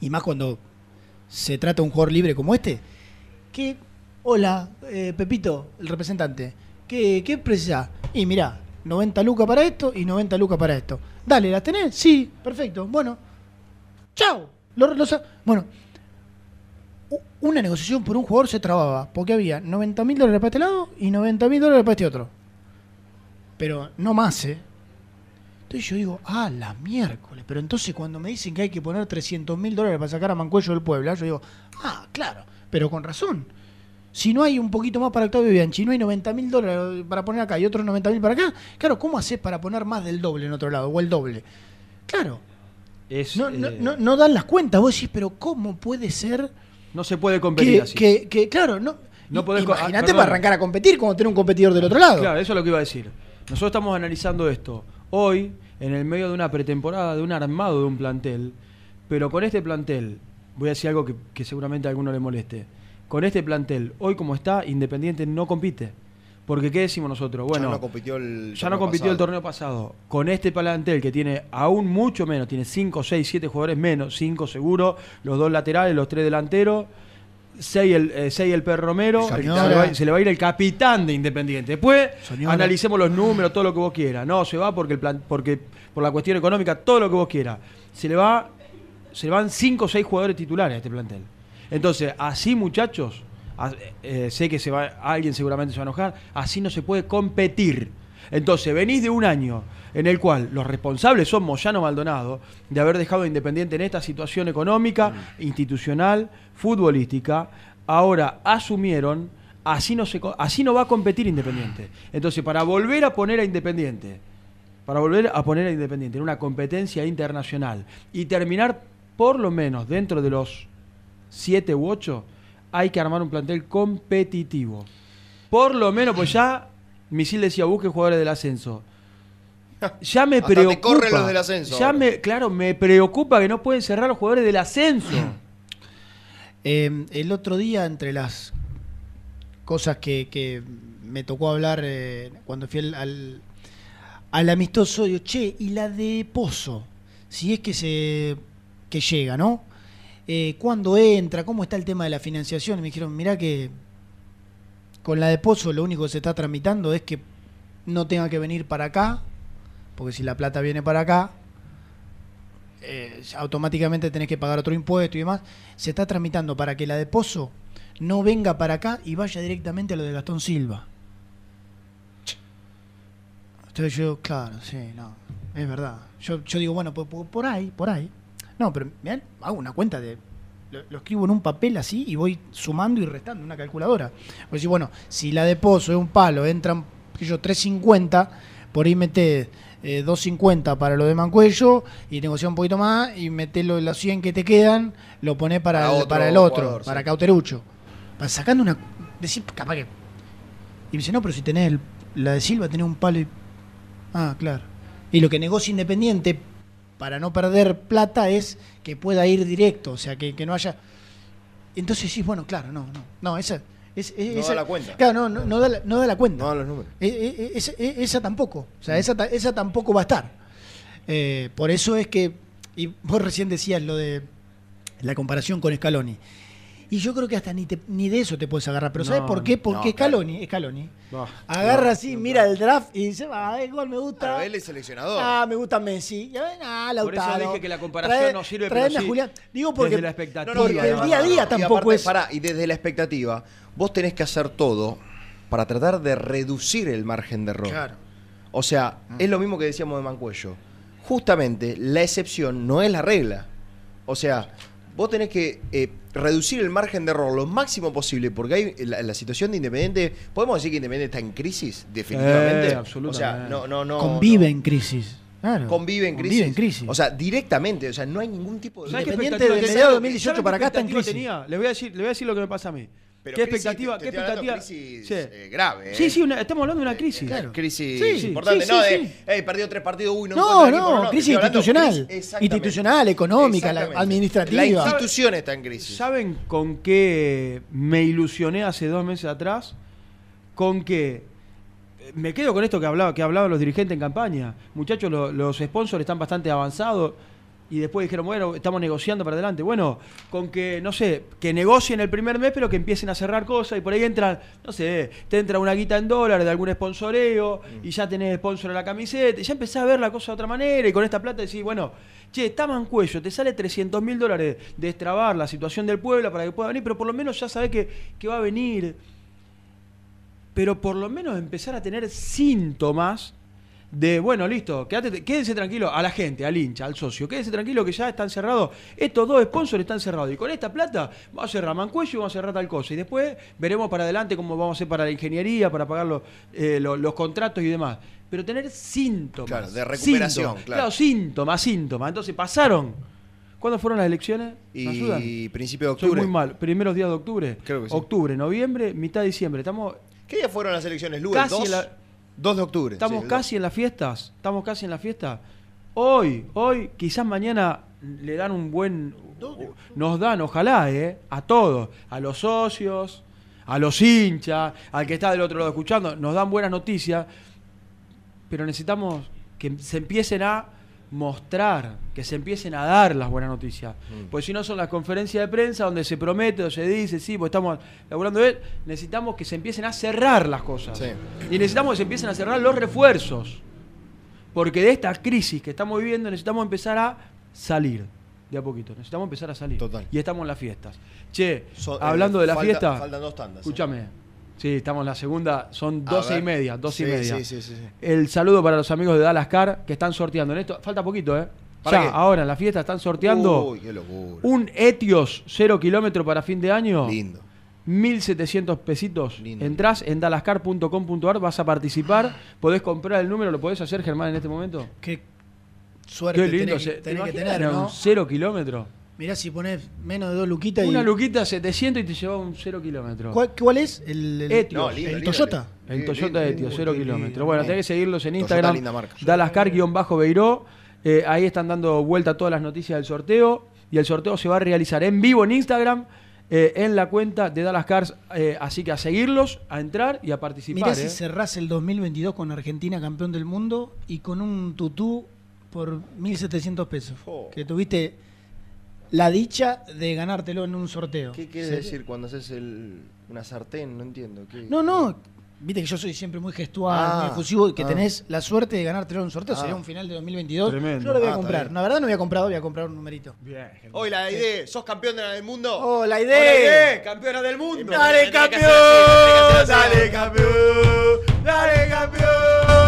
[SPEAKER 9] Y más cuando se trata de un jugador libre como este, que, hola, eh, Pepito, el representante, ¿qué, qué precisás? Y mirá, 90 lucas para esto y 90 lucas para esto. Dale, ¿las tenés? Sí, perfecto. Bueno, chao. Lo- bueno, una negociación por un jugador se trababa porque había 90 mil dólares para este lado y 90 mil dólares para este otro. Pero no más, ¿eh? Entonces yo digo, ah, la miércoles. Pero entonces cuando me dicen que hay que poner 300 mil dólares para sacar a Mancuello del Puebla, yo digo, ah, claro, pero con razón. Si no hay un poquito más para Octavio Bianchi, no hay 90 mil dólares para poner acá y otros 90 mil para acá, claro, ¿cómo haces para poner más del doble en otro lado o el doble? Claro,
[SPEAKER 10] Es,
[SPEAKER 9] no, no,
[SPEAKER 10] eh,
[SPEAKER 9] no, no dan las cuentas. Vos decís, pero ¿cómo puede ser
[SPEAKER 10] no se puede competir
[SPEAKER 9] que,
[SPEAKER 10] así.
[SPEAKER 9] que, que, claro, no,
[SPEAKER 10] No ah,
[SPEAKER 9] imagínate
[SPEAKER 10] perdón.
[SPEAKER 9] para arrancar a competir como tener un competidor del otro lado?
[SPEAKER 10] Claro, eso es lo que iba a decir. Nosotros estamos analizando esto hoy, en el medio de una pretemporada, de un armado de un plantel, pero con este plantel, voy a decir algo que, que seguramente a alguno le moleste. Con este plantel, hoy como está, Independiente no compite. Porque ¿qué decimos nosotros? Bueno,
[SPEAKER 2] ya no compitió el
[SPEAKER 10] ya no compitió el torneo pasado. Con este plantel que tiene aún mucho menos, tiene 5, 6, 7 jugadores menos, 5 seguro, los dos laterales, los tres delanteros, 6 el, eh, seis el Per Romero,
[SPEAKER 9] El
[SPEAKER 10] se, le va, se le va a ir el capitán de Independiente. Después
[SPEAKER 9] Señora.
[SPEAKER 10] analicemos los números, todo lo que vos quieras. No, se va porque el plan, porque por la cuestión económica, todo lo que vos quieras. Se le va, se le van 5 o 6 jugadores titulares a este plantel. Entonces, así muchachos, a- eh, sé que se va, alguien seguramente se va a enojar, así no se puede competir. Entonces, venís de un año en el cual los responsables son Moyano Maldonado de haber dejado a Independiente en esta situación económica, institucional, futbolística. Ahora asumieron, así no, se, así no va a competir Independiente. Entonces, para volver a poner a Independiente, para volver a poner a Independiente en una competencia internacional y terminar por lo menos dentro de los 7 u 8, hay que armar un plantel competitivo. Por lo menos, pues ya Misil decía, busque jugadores del ascenso. Ya me
[SPEAKER 2] Hasta te
[SPEAKER 10] preocupa.
[SPEAKER 2] corren los del ascenso
[SPEAKER 10] Ya me, claro, me preocupa que no pueden cerrar los jugadores del ascenso.
[SPEAKER 9] Eh, el otro día, entre las cosas que, me tocó hablar eh, cuando fui al, al, al amistoso, digo, che, y la de Pozo, si es que se que llega, ¿no? Eh, ¿Cuándo entra? ¿Cómo está el tema de la financiación? Y me dijeron, mirá que con la de Pozo lo único que se está tramitando es que no tenga que venir para acá, porque si la plata viene para acá, automáticamente tenés que pagar otro impuesto y demás. Se está tramitando para que la de Pozo no venga para acá y vaya directamente a lo de Gastón Silva. Entonces yo, claro, sí, no, es verdad. Yo, digo, bueno, por, ahí, por ahí. No, pero mirá, hago una cuenta de. Lo, escribo en un papel así y voy sumando y restando una calculadora. Pues bueno, si la de Pozo es un palo, entran, qué yo, 350, por ahí metés eh, 250 para lo de Mancuello y negocia un poquito más y metés lo- los 100 que te quedan, lo ponés para,
[SPEAKER 2] Para
[SPEAKER 9] el,
[SPEAKER 2] otro
[SPEAKER 9] para el otro,
[SPEAKER 2] jugador,
[SPEAKER 9] para
[SPEAKER 2] sí.
[SPEAKER 9] Cauterucho. Para sacando una. Decir, capaz que. Y me dice, no, pero si tenés el- la de Silva, tenés un palo y. Ah, claro. Y lo que negocia Independiente para no perder plata es que pueda ir directo, o sea, que, que no haya. Entonces sí, bueno, claro, no, no. No, esa. Es- es-
[SPEAKER 2] No
[SPEAKER 9] esa-
[SPEAKER 2] da la cuenta.
[SPEAKER 9] Claro, no, no, no da la, no da la cuenta.
[SPEAKER 2] No dan los números.
[SPEAKER 9] Eh, eh, eh, esa, tampoco. O sea, esa, esa tampoco va a estar. Eh, por eso es que. Y vos recién decías lo de la comparación con Scaloni. Y yo creo que hasta ni, te- ni de eso te puedes agarrar. Pero ¿sabes
[SPEAKER 10] No,
[SPEAKER 9] por qué? Porque
[SPEAKER 2] no,
[SPEAKER 9] Scaloni
[SPEAKER 10] Ah,
[SPEAKER 9] agarra así, mira el draft y dice, ah, el gol me gusta.
[SPEAKER 2] Claro, él es seleccionador.
[SPEAKER 9] Ah, me gusta Messi. Y, Ah,
[SPEAKER 10] Por eso
[SPEAKER 9] Lautaro.
[SPEAKER 10] dije que la comparación
[SPEAKER 9] Trae-
[SPEAKER 10] no sirve,
[SPEAKER 9] traeme
[SPEAKER 10] pero
[SPEAKER 9] a
[SPEAKER 10] sí
[SPEAKER 9] Julián. Digo porque
[SPEAKER 10] desde la expectativa.
[SPEAKER 9] porque
[SPEAKER 2] y
[SPEAKER 9] el día a día
[SPEAKER 2] y
[SPEAKER 9] tampoco
[SPEAKER 2] aparte,
[SPEAKER 9] es.
[SPEAKER 2] pará, y desde la expectativa, vos tenés que hacer todo para tratar de reducir el margen de error.
[SPEAKER 9] Claro.
[SPEAKER 2] O sea, es lo mismo que decíamos de Mancuello. Justamente, la excepción no es la regla. O sea, vos tenés que eh, reducir el margen de error lo máximo posible, porque hay la, la situación de Independiente, podemos decir que Independiente está en crisis, definitivamente.
[SPEAKER 10] Eh,
[SPEAKER 2] o sea,
[SPEAKER 10] absolutamente.
[SPEAKER 2] no, no, no.
[SPEAKER 9] Convive
[SPEAKER 2] no.
[SPEAKER 9] en crisis. Claro.
[SPEAKER 2] Convive en crisis.
[SPEAKER 9] Convive en crisis.
[SPEAKER 2] O sea, directamente, o sea, no hay ningún tipo de
[SPEAKER 10] ¿Sabes qué
[SPEAKER 9] Independiente
[SPEAKER 10] expectativa
[SPEAKER 9] de
[SPEAKER 10] tenía?
[SPEAKER 9] mediados de
[SPEAKER 10] ¿Saben
[SPEAKER 9] 2018
[SPEAKER 10] qué
[SPEAKER 9] para acá está en crisis.
[SPEAKER 10] tenía? Les voy a decir, les voy a decir lo que me pasa a mí.
[SPEAKER 2] Pero
[SPEAKER 10] ¿Qué
[SPEAKER 2] crisis,
[SPEAKER 10] expectativa?
[SPEAKER 2] te-
[SPEAKER 10] ¿Qué
[SPEAKER 2] te hablando
[SPEAKER 10] expectativa?
[SPEAKER 2] crisis,
[SPEAKER 10] Sí.
[SPEAKER 2] eh, grave,
[SPEAKER 10] Sí,
[SPEAKER 2] eh.
[SPEAKER 10] sí, una- estamos hablando de una crisis.
[SPEAKER 9] Claro.
[SPEAKER 2] crisis
[SPEAKER 9] Sí,
[SPEAKER 2] importante,
[SPEAKER 9] sí,
[SPEAKER 2] no de, hey, perdió tres partidos, uy, no,
[SPEAKER 9] No,
[SPEAKER 2] equipo",
[SPEAKER 9] no, crisis institucional.
[SPEAKER 2] crisis-.
[SPEAKER 9] Institucional, económica, la administrativa.
[SPEAKER 2] La institución está en crisis.
[SPEAKER 10] ¿Saben con qué me ilusioné hace dos meses atrás? Con que eh, me quedo con esto que hablaba, que hablaban los dirigentes en campaña. Muchachos, lo- los sponsors están bastante avanzados. Y después dijeron, bueno, estamos negociando para adelante. Bueno, con que, no sé, que negocien el primer mes, pero que empiecen a cerrar cosas y por ahí entran, no sé, te entra una guita en dólares de algún sponsoreo y ya tenés sponsor en la camiseta. Y ya empezás a ver la cosa de otra manera y con esta plata decís, bueno, che, está Mancuello, te sale 300 mil dólares de extrabar la situación del pueblo para que pueda venir, pero por lo menos ya sabés que, que va a venir. Pero por lo menos empezar a tener síntomas de, bueno, listo, quédate, quédense tranquilo a la gente, al hincha, al socio, quédense tranquilo que ya están cerrados, estos dos sponsors están cerrados y con esta plata vamos a cerrar Mancuello y vamos a cerrar tal cosa y después veremos para adelante cómo vamos a hacer para la ingeniería, para pagar los, eh, lo- los contratos y demás. Pero tener síntomas.
[SPEAKER 2] Claro, de recuperación,
[SPEAKER 10] síntomas,
[SPEAKER 2] claro.
[SPEAKER 10] síntomas, síntomas. Entonces pasaron. ¿Cuándo fueron las elecciones? ¿Me
[SPEAKER 2] Y
[SPEAKER 10] ayudan?
[SPEAKER 2] principio de
[SPEAKER 10] Soy
[SPEAKER 2] octubre.
[SPEAKER 10] muy mal. Primeros días de octubre.
[SPEAKER 2] Creo que sí.
[SPEAKER 10] Octubre, noviembre, mitad de diciembre. Estamos
[SPEAKER 2] ¿Qué día fueron las elecciones, Lu?
[SPEAKER 10] Casi
[SPEAKER 2] ¿El 2?
[SPEAKER 10] En la-
[SPEAKER 2] 2 de octubre.
[SPEAKER 10] Estamos
[SPEAKER 2] sí,
[SPEAKER 10] casi en las fiestas. Estamos casi en la fiesta. Hoy, hoy, quizás mañana le dan un buen. Nos dan, ojalá, ¿eh? A todos. A los socios, a los hinchas, al que está del otro lado escuchando. Nos dan buenas noticias. Pero necesitamos que se empiecen a mostrar, que se empiecen a dar las buenas noticias. Pues si no son las conferencias de prensa donde se promete o se dice, sí, pues estamos laburando bien, necesitamos que se empiecen a cerrar las cosas.
[SPEAKER 2] Sí.
[SPEAKER 10] Y necesitamos que se empiecen a cerrar los refuerzos. Porque de esta crisis que estamos viviendo necesitamos empezar a salir. De a poquito. Necesitamos empezar a salir. Y estamos en las fiestas. Che,
[SPEAKER 2] Son-
[SPEAKER 10] hablando
[SPEAKER 2] eh,
[SPEAKER 10] de la
[SPEAKER 2] falta-
[SPEAKER 10] fiesta.
[SPEAKER 2] faltan dos tandas, ¿eh?
[SPEAKER 10] Sí, estamos en la segunda. Son
[SPEAKER 2] A
[SPEAKER 10] doce y
[SPEAKER 2] ver.
[SPEAKER 10] media. Doce y
[SPEAKER 2] Sí,
[SPEAKER 10] media.
[SPEAKER 2] sí, sí, sí, sí.
[SPEAKER 10] El saludo para los amigos de Dallas Car que están sorteando en esto. Falta poquito, ¿eh?
[SPEAKER 2] ¿Para
[SPEAKER 10] Ya,
[SPEAKER 2] qué?
[SPEAKER 10] ahora en la fiesta están sorteando
[SPEAKER 2] Uy, qué locura.
[SPEAKER 10] un Etios 0 kilómetro para fin de año.
[SPEAKER 2] Lindo.
[SPEAKER 10] 1.700 pesitos. Entrás en dallascar.com.ar, vas a participar, podés comprar el número, ¿lo podés hacer, Germán, en este momento?
[SPEAKER 9] Qué suerte
[SPEAKER 10] Qué lindo.
[SPEAKER 9] tenés, que-
[SPEAKER 10] ¿te
[SPEAKER 9] tenés que
[SPEAKER 10] imaginas
[SPEAKER 9] tener,
[SPEAKER 10] un
[SPEAKER 9] ¿no?
[SPEAKER 10] cero kilómetro.
[SPEAKER 9] Mirá si pones menos de dos luquitas y...
[SPEAKER 10] Una luquita 700 y te lleva un cero kilómetro.
[SPEAKER 9] ¿Cuál, cuál es? El, el-
[SPEAKER 10] Etios.
[SPEAKER 9] el Toyota.
[SPEAKER 10] El Toyota Etios, cero kilómetros.
[SPEAKER 9] lindo.
[SPEAKER 10] Bueno, tenés que seguirlos en
[SPEAKER 2] Toyota,
[SPEAKER 10] Instagram.
[SPEAKER 2] linda marca.
[SPEAKER 10] Dallascar-Beiró. Eh, ahí están dando vuelta todas las noticias del sorteo. Y el sorteo se va a realizar en vivo en Instagram. eh, en la cuenta de Dallas Cars, eh, así que a seguirlos, a entrar y a participar.
[SPEAKER 9] Mirá si
[SPEAKER 10] eh.
[SPEAKER 9] cerrás el 2022 con Argentina campeón del mundo y con un tutú por 1.700 pesos. Que tuviste la dicha de ganártelo en un sorteo.
[SPEAKER 2] ¿Qué quiere
[SPEAKER 9] Sí.
[SPEAKER 2] decir cuando haces el, una sartén? No entiendo. ¿Qué?
[SPEAKER 9] No, no. Viste que yo soy siempre muy gestual,
[SPEAKER 2] Ah,
[SPEAKER 9] muy efusivo, que
[SPEAKER 2] ah.
[SPEAKER 9] tenés la suerte de ganártelo en un sorteo.
[SPEAKER 2] Ah.
[SPEAKER 9] Sería un final de 2022.
[SPEAKER 10] Tremendo.
[SPEAKER 9] Yo lo voy a
[SPEAKER 2] Ah,
[SPEAKER 9] comprar. La verdad no voy a comprar, voy a comprar un numerito.
[SPEAKER 10] Bien.
[SPEAKER 2] Hola, Aide, ¿sos campeón del mundo?
[SPEAKER 9] ¡Hola,
[SPEAKER 2] Hola,
[SPEAKER 9] idea!
[SPEAKER 2] Aide, campeona del mundo.
[SPEAKER 9] ¡Dale, campeón!
[SPEAKER 2] ¡Dale, campeón! ¡Dale, campeón!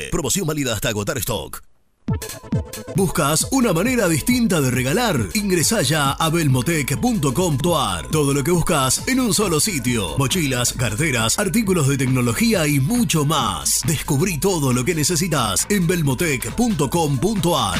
[SPEAKER 12] Promoción válida hasta agotar stock. ¿Buscas una manera distinta de regalar? Ingresá ya a belmotec.com.ar. Todo lo que buscas en un solo sitio. Mochilas, carteras, artículos de tecnología y mucho más. Descubrí todo lo que necesitas en belmotec.com.ar.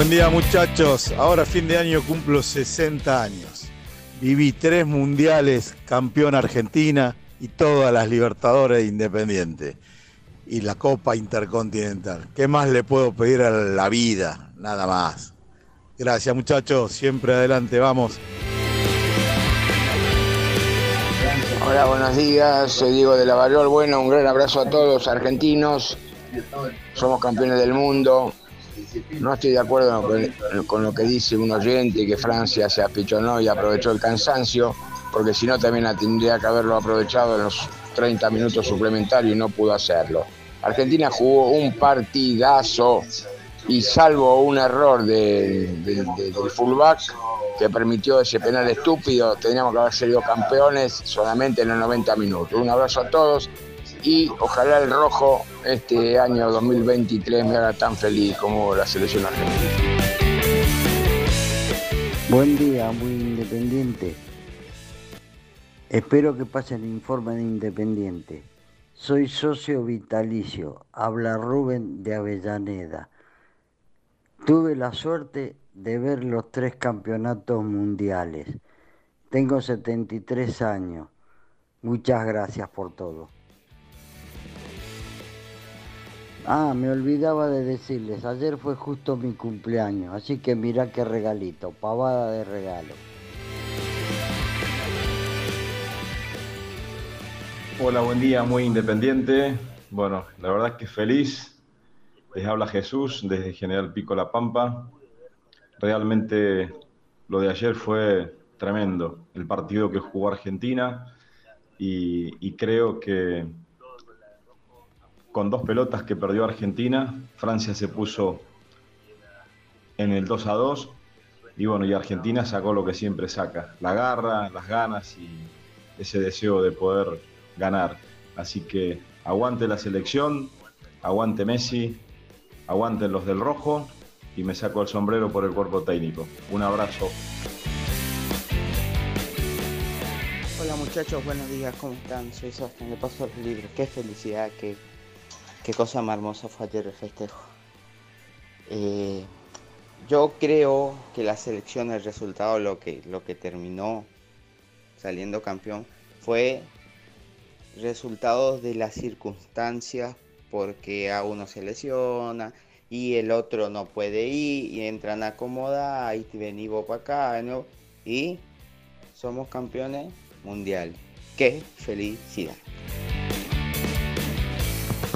[SPEAKER 20] Buen día muchachos, ahora fin de año cumplo 60 años. Viví tres mundiales, campeón Argentina y todas las Libertadores de Independiente. Y la Copa Intercontinental. ¿Qué más le puedo pedir a la vida? Nada más. Gracias muchachos, siempre adelante, vamos.
[SPEAKER 21] Hola, buenos días. Soy Diego de la Valor. Bueno, un gran abrazo a todos argentinos. Somos campeones del mundo. No estoy de acuerdo con, lo que dice un oyente que Francia se apichonó y aprovechó el cansancio, porque si no también tendría que haberlo aprovechado en los 30 minutos suplementarios y no pudo hacerlo. Argentina jugó un partidazo y salvo un error de- del fullback que permitió ese penal estúpido, teníamos que haber sido campeones solamente en los 90 minutos. Un abrazo a todos y ojalá el rojo este año 2023 me haga tan feliz como la selección argentina.
[SPEAKER 22] Buen día, muy independiente. Espero que pasen el informe de Independiente. Soy socio vitalicio, habla Rubén de Avellaneda. Tuve la suerte de ver los tres campeonatos mundiales. Tengo 73 años. Muchas gracias por todo. Ah, me olvidaba de decirles, ayer fue justo mi cumpleaños, así que mirá qué regalito, pavada de regalo.
[SPEAKER 23] Hola, buen día, muy independiente. Bueno, la verdad es que feliz. Les habla Jesús desde General Pico La Pampa. Realmente lo de ayer fue tremendo. El partido que jugó Argentina y, y creo que con dos pelotas que perdió Argentina, Francia se puso en el 2 a 2 y bueno, y Argentina sacó lo que siempre saca, la garra, las ganas y ese deseo de poder ganar. Así que aguante la selección, aguante Messi, aguanten los del rojo y me saco el sombrero por el cuerpo técnico. Un abrazo.
[SPEAKER 24] Hola muchachos, buenos días, ¿cómo están? Soy Sebastián de Paso del Libro. Qué felicidad, qué, qué cosa más hermosa fue ayer el festejo. Eh, yo creo que la selección, el resultado, lo que, lo que terminó saliendo campeón, fue resultados de las circunstancias porque a uno se lesiona y el otro no puede ir y entran a acomodar y vení vos para acá y somos campeones mundiales. ¡Qué felicidad!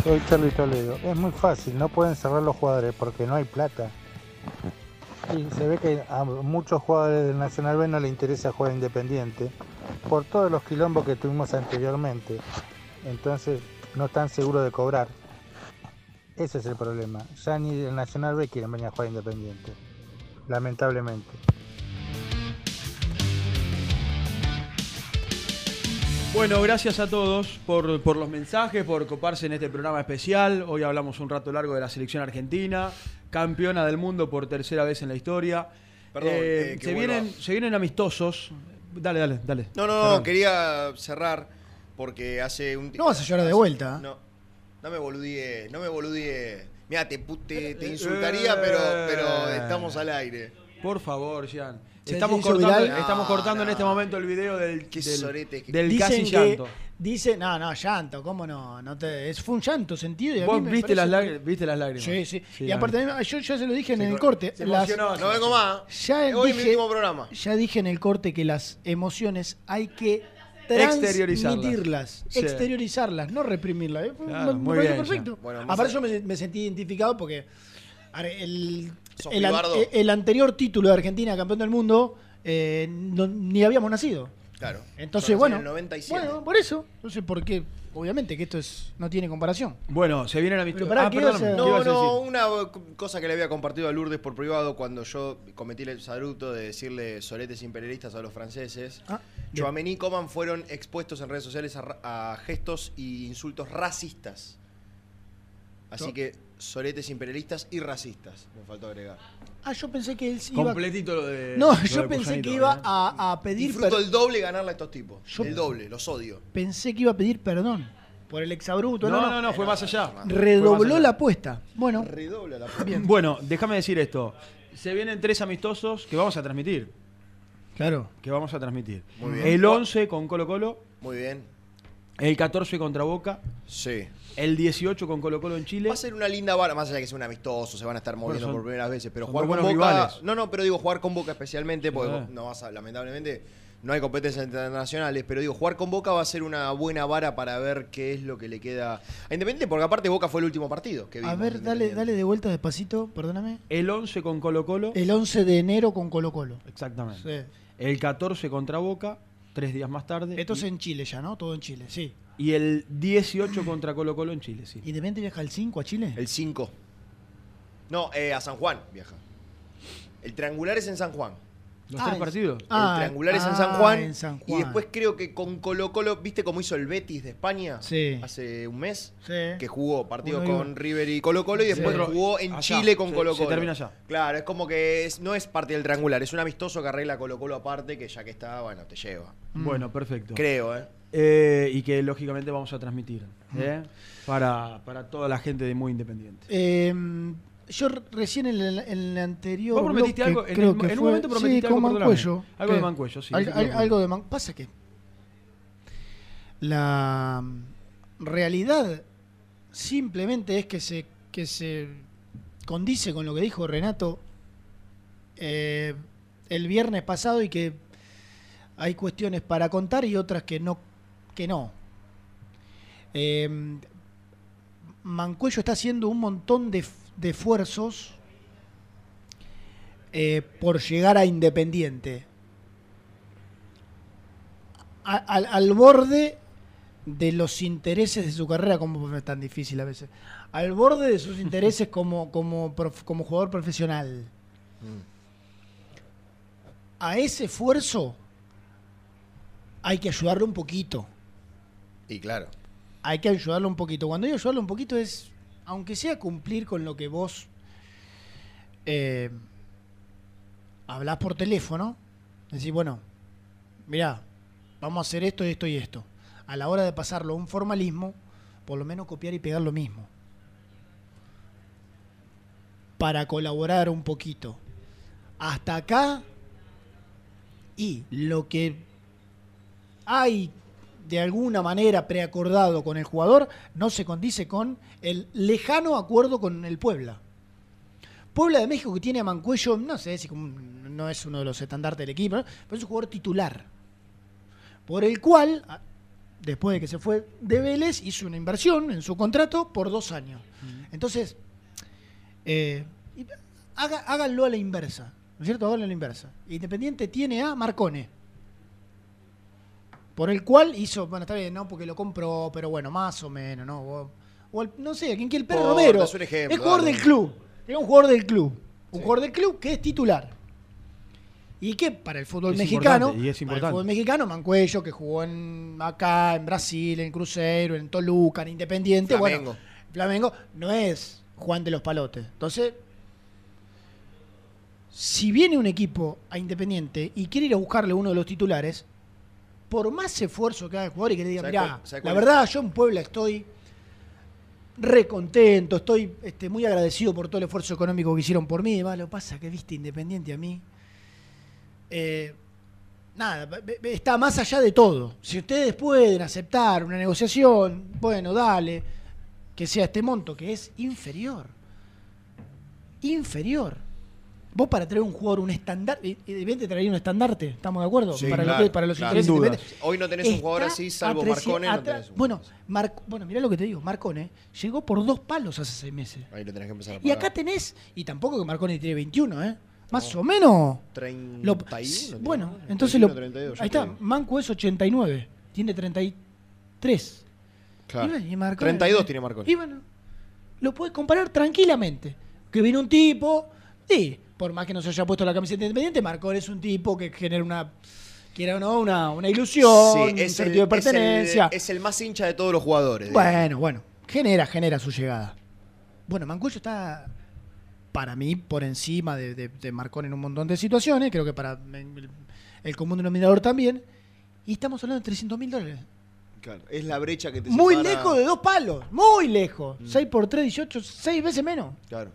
[SPEAKER 25] Soy Charlie Toledo. Es muy fácil, no pueden cerrar los jugadores porque no hay plata. Y se ve que a muchos jugadores del Nacional B no les interesa jugar independiente por todos los quilombos que tuvimos anteriormente. Entonces no están seguros de cobrar. Ese es el problema. Ya ni el Nacional B quieren venir a jugar independiente. Lamentablemente.
[SPEAKER 10] Bueno, gracias a todos por, por los mensajes, por coparse en este programa especial. Hoy hablamos un rato largo de la selección argentina, campeona del mundo por tercera vez en la historia.
[SPEAKER 2] Perdón,
[SPEAKER 10] Eh,
[SPEAKER 2] eh, que
[SPEAKER 10] se, vienen, se vienen amistosos. Dale, dale, dale.
[SPEAKER 2] No, no, no,
[SPEAKER 10] Fernando.
[SPEAKER 2] quería cerrar porque hace un
[SPEAKER 9] No vas a llorar de vuelta.
[SPEAKER 2] No. No me boludíe, no me boludíe. Mira, te, te, te insultaría, pero, pero estamos al aire.
[SPEAKER 10] Por favor, Jean. Estamos cortando,
[SPEAKER 9] viral.
[SPEAKER 10] estamos
[SPEAKER 2] No,
[SPEAKER 10] cortando en este momento el video del,
[SPEAKER 2] Qué
[SPEAKER 10] del,
[SPEAKER 2] sorete que-
[SPEAKER 10] del
[SPEAKER 9] Dicen
[SPEAKER 10] casi
[SPEAKER 9] que-
[SPEAKER 10] llanto.
[SPEAKER 9] Dice, no, no, llanto, ¿cómo no? no te, es, fue un llanto sentido. Y a
[SPEAKER 10] Vos
[SPEAKER 9] mí me
[SPEAKER 10] viste las, lágr- viste las
[SPEAKER 9] que-
[SPEAKER 10] lágrimas.
[SPEAKER 9] Sí, sí.
[SPEAKER 10] Sí,
[SPEAKER 9] y aparte,
[SPEAKER 10] a mí-
[SPEAKER 9] yo ya se lo dije en el
[SPEAKER 10] co-
[SPEAKER 9] corte.
[SPEAKER 10] se
[SPEAKER 9] las-.
[SPEAKER 2] No vengo más.
[SPEAKER 9] Ya
[SPEAKER 2] Hoy es mi
[SPEAKER 9] dije,
[SPEAKER 2] último programa.
[SPEAKER 9] ya dije en el corte que las emociones hay que
[SPEAKER 10] Exteriorizarlas.
[SPEAKER 9] transmitirlas,
[SPEAKER 10] Sí.
[SPEAKER 9] exteriorizarlas, no reprimirlas. ¿eh?
[SPEAKER 10] Claro,
[SPEAKER 9] me, me
[SPEAKER 10] muy
[SPEAKER 9] parece
[SPEAKER 10] bien,
[SPEAKER 9] perfecto.
[SPEAKER 2] Bueno,
[SPEAKER 9] Aparte yo me, me sentí identificado porque a ver, el, el, an- eh, el anterior título de Argentina campeón del mundo eh, no- ni habíamos nacido.
[SPEAKER 2] Claro.
[SPEAKER 9] Entonces, bueno,
[SPEAKER 2] en el 97.
[SPEAKER 9] bueno, por eso, no sé por qué, obviamente que esto es no tiene comparación.
[SPEAKER 10] Bueno, se viene la
[SPEAKER 9] pará,
[SPEAKER 10] Ah,
[SPEAKER 9] ¿qué
[SPEAKER 10] perdóname,
[SPEAKER 9] ibas a-
[SPEAKER 10] ¿qué
[SPEAKER 2] No, no, una cosa que le había compartido a Lourdes por privado cuando yo cometí el saludo de decirle soletes imperialistas a los franceses.
[SPEAKER 9] Ah,
[SPEAKER 2] Chouameni y Coman fueron expuestos en redes sociales a, gestos y insultos racistas. Así
[SPEAKER 9] No.
[SPEAKER 2] que soletes imperialistas y racistas, me faltó agregar.
[SPEAKER 9] Ah, yo pensé que él iba
[SPEAKER 10] Completito lo de.
[SPEAKER 9] No,
[SPEAKER 10] lo
[SPEAKER 9] yo
[SPEAKER 10] de
[SPEAKER 9] pensé que iba a, a pedir
[SPEAKER 2] Disfruto
[SPEAKER 9] per-
[SPEAKER 2] el doble ganarle a estos tipos.
[SPEAKER 9] Yo-
[SPEAKER 2] el doble, los odio.
[SPEAKER 9] pensé que iba a pedir perdón por el exabrupto.
[SPEAKER 10] No, no, no, fue más allá.
[SPEAKER 9] Redobló
[SPEAKER 10] más allá.
[SPEAKER 9] la apuesta. Bueno,
[SPEAKER 2] Redobla la
[SPEAKER 10] Bueno, déjame decir esto. Se vienen tres amistosos que vamos a transmitir.
[SPEAKER 9] claro.
[SPEAKER 10] Que vamos a transmitir.
[SPEAKER 2] Muy bien.
[SPEAKER 10] El 11 con Colo Colo,
[SPEAKER 2] Muy bien.
[SPEAKER 10] El 14 contra Boca,
[SPEAKER 2] Sí.
[SPEAKER 10] el 18 con Colo Colo en Chile.
[SPEAKER 2] Va a ser una linda vara, más allá de que sea un amistoso, se van a estar moviendo
[SPEAKER 10] son-
[SPEAKER 2] por primeras veces, pero jugar con Boca.
[SPEAKER 10] buenos rivales.
[SPEAKER 2] No, no, pero digo jugar con Boca especialmente, porque
[SPEAKER 10] Sí.
[SPEAKER 2] no vas a, lamentablemente, no hay competencias internacionales, pero digo, jugar con Boca va a ser una buena vara para ver qué es lo que le queda a Independiente, porque aparte Boca fue el último partido que
[SPEAKER 9] A ver,
[SPEAKER 2] de
[SPEAKER 9] dale, dale de vuelta despacito, perdóname.
[SPEAKER 10] El 11 con Colo Colo.
[SPEAKER 9] El 11 de enero con Colo Colo.
[SPEAKER 10] Exactamente.
[SPEAKER 9] Sí.
[SPEAKER 10] El 14 contra Boca, tres días más tarde.
[SPEAKER 9] Esto es en Chile ya, ¿no? Todo en Chile, sí.
[SPEAKER 10] Y el 18 contra Colo Colo en Chile, sí.
[SPEAKER 9] ¿Independiente viaja el 5 a Chile?
[SPEAKER 2] El 5. No, eh, a San Juan viaja. El triangular es en San Juan.
[SPEAKER 10] Los
[SPEAKER 9] Ah,
[SPEAKER 10] tres
[SPEAKER 9] es-
[SPEAKER 10] partidos.
[SPEAKER 9] Ah,
[SPEAKER 2] el triangular es en
[SPEAKER 9] ah,
[SPEAKER 2] San Juan.
[SPEAKER 9] en San
[SPEAKER 2] Y
[SPEAKER 9] Juan.
[SPEAKER 2] después creo que con Colo Colo, ¿viste cómo hizo el Betis de España?
[SPEAKER 9] Sí.
[SPEAKER 2] Hace un mes.
[SPEAKER 9] Sí.
[SPEAKER 2] Que jugó partido
[SPEAKER 9] Uno y
[SPEAKER 2] con. River y Colo Colo y después
[SPEAKER 10] Sí.
[SPEAKER 2] jugó en
[SPEAKER 10] Allá.
[SPEAKER 2] Chile con
[SPEAKER 10] Se-
[SPEAKER 2] Colo
[SPEAKER 10] se
[SPEAKER 2] Colo.
[SPEAKER 10] termina allá.
[SPEAKER 2] Claro, es como que es, no es parte del triangular, es un amistoso que arregla Colo Colo aparte, que ya que está, bueno, te lleva.
[SPEAKER 10] Bueno, perfecto.
[SPEAKER 2] Creo, ¿eh?
[SPEAKER 10] Eh, y que lógicamente vamos a transmitir ¿eh? para, para toda la gente de Muy Independiente.
[SPEAKER 9] Eh, yo re- recién en el, en el anterior.
[SPEAKER 10] Vos prometiste
[SPEAKER 9] bloque,
[SPEAKER 10] algo, en
[SPEAKER 9] creo
[SPEAKER 10] el-
[SPEAKER 9] que
[SPEAKER 10] en un
[SPEAKER 9] fue-
[SPEAKER 10] momento prometiste
[SPEAKER 9] sí,
[SPEAKER 10] algo.
[SPEAKER 9] Mancuello.
[SPEAKER 10] Algo de. Mancuello, sí,
[SPEAKER 9] Al- al- algo de Mancuello. Pasa que. La mm, realidad simplemente es que se, que se condice con lo que dijo Renato eh, el viernes pasado y que hay cuestiones para contar y otras que no. Que no. Eh, Mancuello está haciendo un montón de, de esfuerzos eh, por llegar a Independiente. A- al, al borde de los intereses de su carrera, como es tan difícil a veces, al borde de sus intereses como, como, prof- como jugador profesional. A ese esfuerzo hay que ayudarlo un poquito.
[SPEAKER 2] Y claro.
[SPEAKER 9] Hay que ayudarlo un poquito. Cuando digo ayudarlo un poquito es, aunque sea cumplir con lo que vos eh, hablás por teléfono, decir, bueno, mirá, vamos a hacer esto, esto y esto. A la hora de pasarlo a un formalismo, por lo menos copiar y pegar lo mismo. Para colaborar un poquito. Hasta acá, y lo que hay de alguna manera preacordado con el jugador no se condice con el lejano acuerdo con el Puebla. Puebla de México que tiene a Mancuello, no sé si no es uno de los estandartes del equipo, ¿no? pero es un jugador titular. Por el cual, a- después de que se fue de Vélez, hizo una inversión en su contrato por dos años. Entonces, eh, haga- háganlo a la inversa. ¿No es cierto? Háganlo a la inversa. Independiente tiene a Marcone. Por el cual hizo, bueno, está bien, ¿no? Porque lo compró, pero bueno, más o menos, ¿no? O, o el- no sé, ¿a quién quiere el Pérez
[SPEAKER 2] Porta,
[SPEAKER 9] Romero?
[SPEAKER 2] es un ejemplo,
[SPEAKER 9] es jugador
[SPEAKER 2] dale.
[SPEAKER 9] del club. Es un jugador del club. Un jugador del club que es titular. Y que para el fútbol
[SPEAKER 10] Es
[SPEAKER 9] mexicano,
[SPEAKER 10] importante, y es
[SPEAKER 9] para el fútbol mexicano, Mancuello, que jugó en acá, en Brasil, en Cruzeiro, en Toluca, en Independiente,
[SPEAKER 2] Flamengo.
[SPEAKER 9] bueno, Flamengo no es Juan de los Palotes. Entonces, si viene un equipo a Independiente y quiere ir a buscarle uno de los titulares, por más esfuerzo que haga el jugador y que le diga,
[SPEAKER 2] ¿Sabe
[SPEAKER 9] mirá, la verdad, yo en Puebla estoy re contento, estoy este, muy agradecido por todo el esfuerzo económico que hicieron por mí. Va, lo pasa que, viste, Independiente a mí. eh, nada, está más allá de todo. Si ustedes pueden aceptar una negociación, bueno, dale, que sea este monto, que es inferior. Inferior. Vos para traer un jugador, un estandarte, evidentemente traería un estandarte, ¿estamos de acuerdo?
[SPEAKER 2] Sí,
[SPEAKER 9] para, lo
[SPEAKER 2] claro,
[SPEAKER 9] que- para los
[SPEAKER 2] claro.
[SPEAKER 9] intereses.
[SPEAKER 2] Hoy no tenés un jugador así, salvo
[SPEAKER 9] a 300
[SPEAKER 2] Marcone, no tenés un
[SPEAKER 9] Bueno, Mar- bueno, mirá lo que te digo, Marcone llegó por dos palos hace seis meses.
[SPEAKER 2] Ahí lo tenés que empezar a
[SPEAKER 9] Y acá tenés, y tampoco que Marcone tiene 21, ¿eh? Más o menos.
[SPEAKER 2] 31,
[SPEAKER 9] Lo- bueno,
[SPEAKER 2] ¿no?
[SPEAKER 9] entonces lo,
[SPEAKER 2] 31, 32, ya
[SPEAKER 9] ahí está,
[SPEAKER 2] digo.
[SPEAKER 9] Manco es 89, tiene 33.
[SPEAKER 2] Claro.
[SPEAKER 9] Y y Marcone-
[SPEAKER 2] 32 tiene Marcone.
[SPEAKER 9] Y bueno, lo puedes comparar tranquilamente. Que viene un tipo, sí, por más que no se haya puesto la camiseta independiente, Marcone es un tipo que genera una, quiera o no, una, una ilusión,
[SPEAKER 2] Sí,
[SPEAKER 9] un
[SPEAKER 2] es
[SPEAKER 9] sentido de
[SPEAKER 2] es el-
[SPEAKER 9] pertenencia.
[SPEAKER 2] es el más hincha de todos los jugadores. digamos.
[SPEAKER 9] Bueno, bueno, genera, genera su llegada. Bueno, Mancuello está, para mí, por encima de, de, de Marcón en un montón de situaciones, creo que para el, el común denominador también, y estamos hablando de 300 mil dólares.
[SPEAKER 2] Claro, Es la brecha que te
[SPEAKER 9] Muy
[SPEAKER 2] separa-
[SPEAKER 9] lejos de dos palos, muy lejos. 6 por 3, 18, 6 veces menos.
[SPEAKER 2] Claro.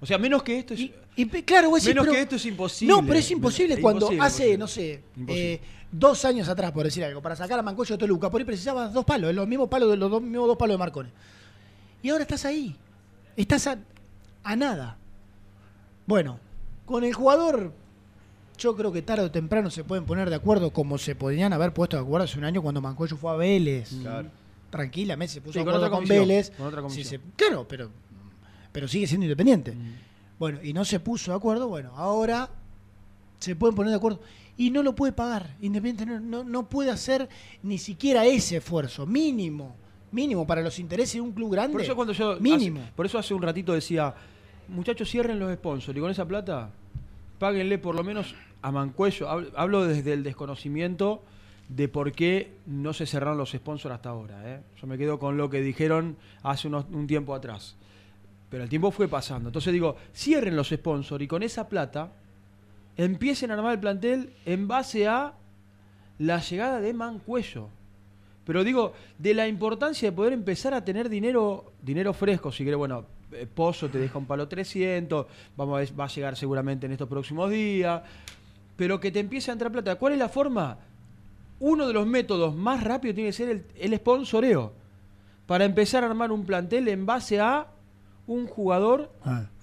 [SPEAKER 10] O sea, menos que esto es.
[SPEAKER 9] Y, claro, vos decís,
[SPEAKER 10] menos
[SPEAKER 9] pero-
[SPEAKER 10] que esto es imposible.
[SPEAKER 9] No, pero es imposible
[SPEAKER 10] Es
[SPEAKER 9] cuando
[SPEAKER 10] imposible,
[SPEAKER 9] hace,
[SPEAKER 10] imposible.
[SPEAKER 9] no sé, eh, dos años atrás, por decir algo, para sacar a Mancuello de Toluca, por ahí precisabas dos palos, los mismos palos de los dos, mismos dos palos de Marcone. Y ahora estás ahí. Estás a, a nada. Bueno, con el jugador, yo creo que tarde o temprano se pueden poner de acuerdo como se podrían haber puesto de acuerdo hace un año cuando Mancuello fue a Vélez.
[SPEAKER 2] Claro.
[SPEAKER 9] Tranquilamente se puso
[SPEAKER 10] Sí,
[SPEAKER 9] de
[SPEAKER 10] con
[SPEAKER 9] acuerdo
[SPEAKER 10] otra
[SPEAKER 9] con, Vélez.
[SPEAKER 10] con otra
[SPEAKER 9] Sí,
[SPEAKER 10] comisión.
[SPEAKER 9] se- claro, pero, pero sigue siendo independiente. Bueno, y no se puso de acuerdo, bueno, ahora se pueden poner de acuerdo. Y no lo puede pagar. Independiente no, no, no puede hacer ni siquiera ese esfuerzo, mínimo. Mínimo para los intereses de un club grande.
[SPEAKER 10] Por eso cuando yo
[SPEAKER 9] Mínimo.
[SPEAKER 10] hace- por eso hace un ratito decía, muchachos, cierren los sponsors y con esa plata páguenle por lo menos a Mancuello. Hablo, hablo desde el desconocimiento de por qué no se cerraron los sponsors hasta ahora. ¿eh? Yo me quedo con lo que dijeron hace unos- un tiempo atrás. Pero el tiempo fue pasando. Entonces digo, cierren los sponsors y con esa plata empiecen a armar el plantel en base a la llegada de Mancuello. Pero digo, de la importancia de poder empezar a tener dinero, dinero fresco, si querés, bueno, eh, Pozo te deja un palo 300, vamos a ver, va a llegar seguramente en estos próximos días, pero que te empiece a entrar plata. ¿Cuál es la forma? Uno de los métodos más rápidos tiene que ser el, el sponsoreo, para empezar a armar un plantel en base a un jugador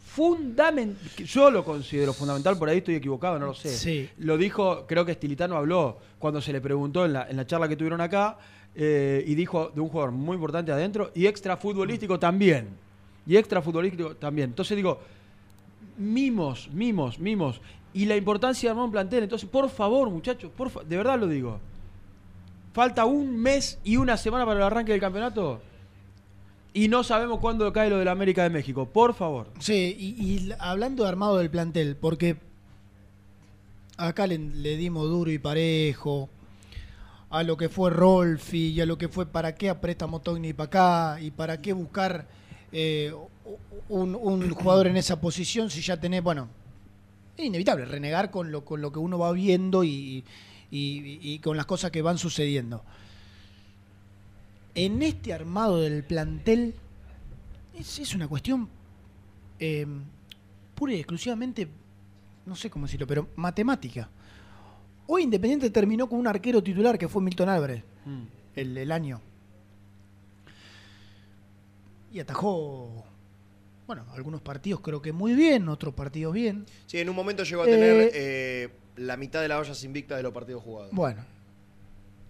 [SPEAKER 10] fundamental, yo lo considero fundamental, por ahí estoy equivocado, no lo sé.
[SPEAKER 9] Sí.
[SPEAKER 10] Lo dijo, creo que Estilitano habló cuando se le preguntó en la, en la charla que tuvieron acá, eh, y dijo de un jugador muy importante adentro y extra futbolístico también. Y extra futbolístico también. Entonces digo, mimos, mimos, mimos. Y la importancia de armar un plantel. Entonces, por favor, muchachos, por fa- de verdad lo digo. Falta un mes y una semana para el arranque del campeonato. Y no sabemos cuándo cae lo de la América de México. Por favor.
[SPEAKER 9] Sí, y, y hablando de armado del plantel, porque acá le, le dimos duro y parejo a lo que fue Rolfi y a lo que fue para qué a préstamo Togni para acá y para qué buscar eh, un, jugador en esa posición si ya tenés, bueno, es inevitable renegar con lo, con lo que uno va viendo y- y con las cosas que van sucediendo. En este armado del plantel es, es una cuestión eh, pura y exclusivamente, no sé cómo decirlo, pero matemática. Hoy Independiente terminó con un arquero titular que fue Milton Álvarez, el, el año. Y atajó, bueno, algunos partidos creo que muy bien, otros partidos bien.
[SPEAKER 2] Sí, en un momento llegó a tener
[SPEAKER 9] Eh,
[SPEAKER 2] eh, la mitad de las ollas invictas de los partidos jugados.
[SPEAKER 9] Bueno,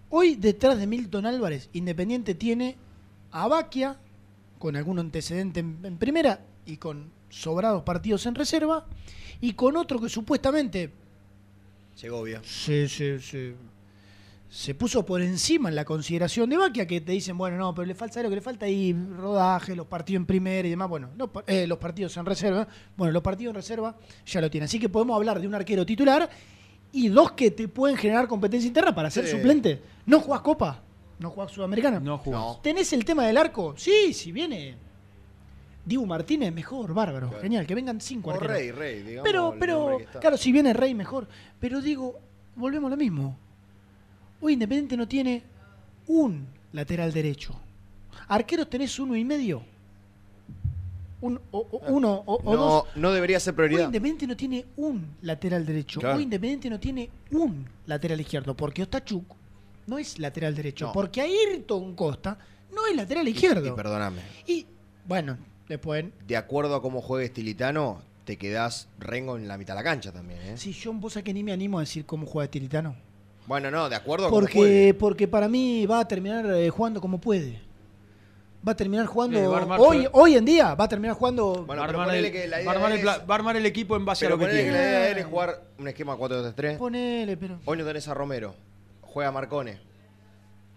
[SPEAKER 9] hoy detrás de Milton Álvarez, Independiente tiene a Baquia, con algún antecedente en, en primera y con sobrados partidos en reserva, y con otro que supuestamente
[SPEAKER 2] Segovia.
[SPEAKER 9] se, se, se, se puso por encima en la consideración de Baquia, que te dicen, bueno, no, pero le falta ¿sabes lo que le falta ahí, rodaje, los partidos en primera y demás, bueno, no, eh, los partidos en reserva, bueno, los partidos en reserva ya lo tiene, así que podemos hablar de un arquero titular y dos que te pueden generar competencia interna para ser
[SPEAKER 2] Sí.
[SPEAKER 9] suplente. ¿No jugás Copa? ¿No jugás Sudamericana?
[SPEAKER 10] No jugás.
[SPEAKER 9] ¿Tenés el tema del arco? Sí, si viene Dibu Martínez, mejor, bárbaro, genial, que vengan cinco
[SPEAKER 2] O. Rey, Rey, digamos.
[SPEAKER 9] Pero, pero, claro, si viene Rey, mejor. Pero digo, volvemos a lo mismo. Hoy Independiente no tiene un lateral derecho. Arqueros tenés uno y medio. Un, o- o- uno o, o
[SPEAKER 2] No,
[SPEAKER 9] dos.
[SPEAKER 2] no debería ser
[SPEAKER 9] Hoy
[SPEAKER 2] prioridad.
[SPEAKER 9] Independiente no tiene un lateral derecho.
[SPEAKER 2] Claro.
[SPEAKER 9] Hoy Independiente no tiene un lateral izquierdo. Porque Ostachuk no es lateral derecho.
[SPEAKER 2] No.
[SPEAKER 9] Porque Ayrton Costa no es lateral izquierdo.
[SPEAKER 2] Y perdóname.
[SPEAKER 9] Y bueno, después.
[SPEAKER 2] De acuerdo a cómo juegue Estilitano, te quedás rengo en la mitad de la cancha también, ¿eh?
[SPEAKER 9] Sí, yo vos sabés que ni me animo a decir cómo juega Tiritano.
[SPEAKER 2] Bueno, no, de acuerdo a cómo juegue.
[SPEAKER 9] Porque, porque para mí va a terminar eh, jugando como puede. Va a terminar jugando.
[SPEAKER 10] Eh, va
[SPEAKER 9] hoy, hoy en día va a terminar jugando.
[SPEAKER 2] Bueno,
[SPEAKER 10] va, armar
[SPEAKER 2] ponele
[SPEAKER 10] el,
[SPEAKER 2] que la
[SPEAKER 10] va
[SPEAKER 2] idea
[SPEAKER 10] armar el
[SPEAKER 2] es-
[SPEAKER 10] va armar el equipo en base
[SPEAKER 2] Pero
[SPEAKER 10] a lo que
[SPEAKER 2] ponele que la idea de él es jugar un esquema 4-3-3.
[SPEAKER 9] Ponele, pero.
[SPEAKER 2] Hoy no tenés a Romero. Juega Marcone.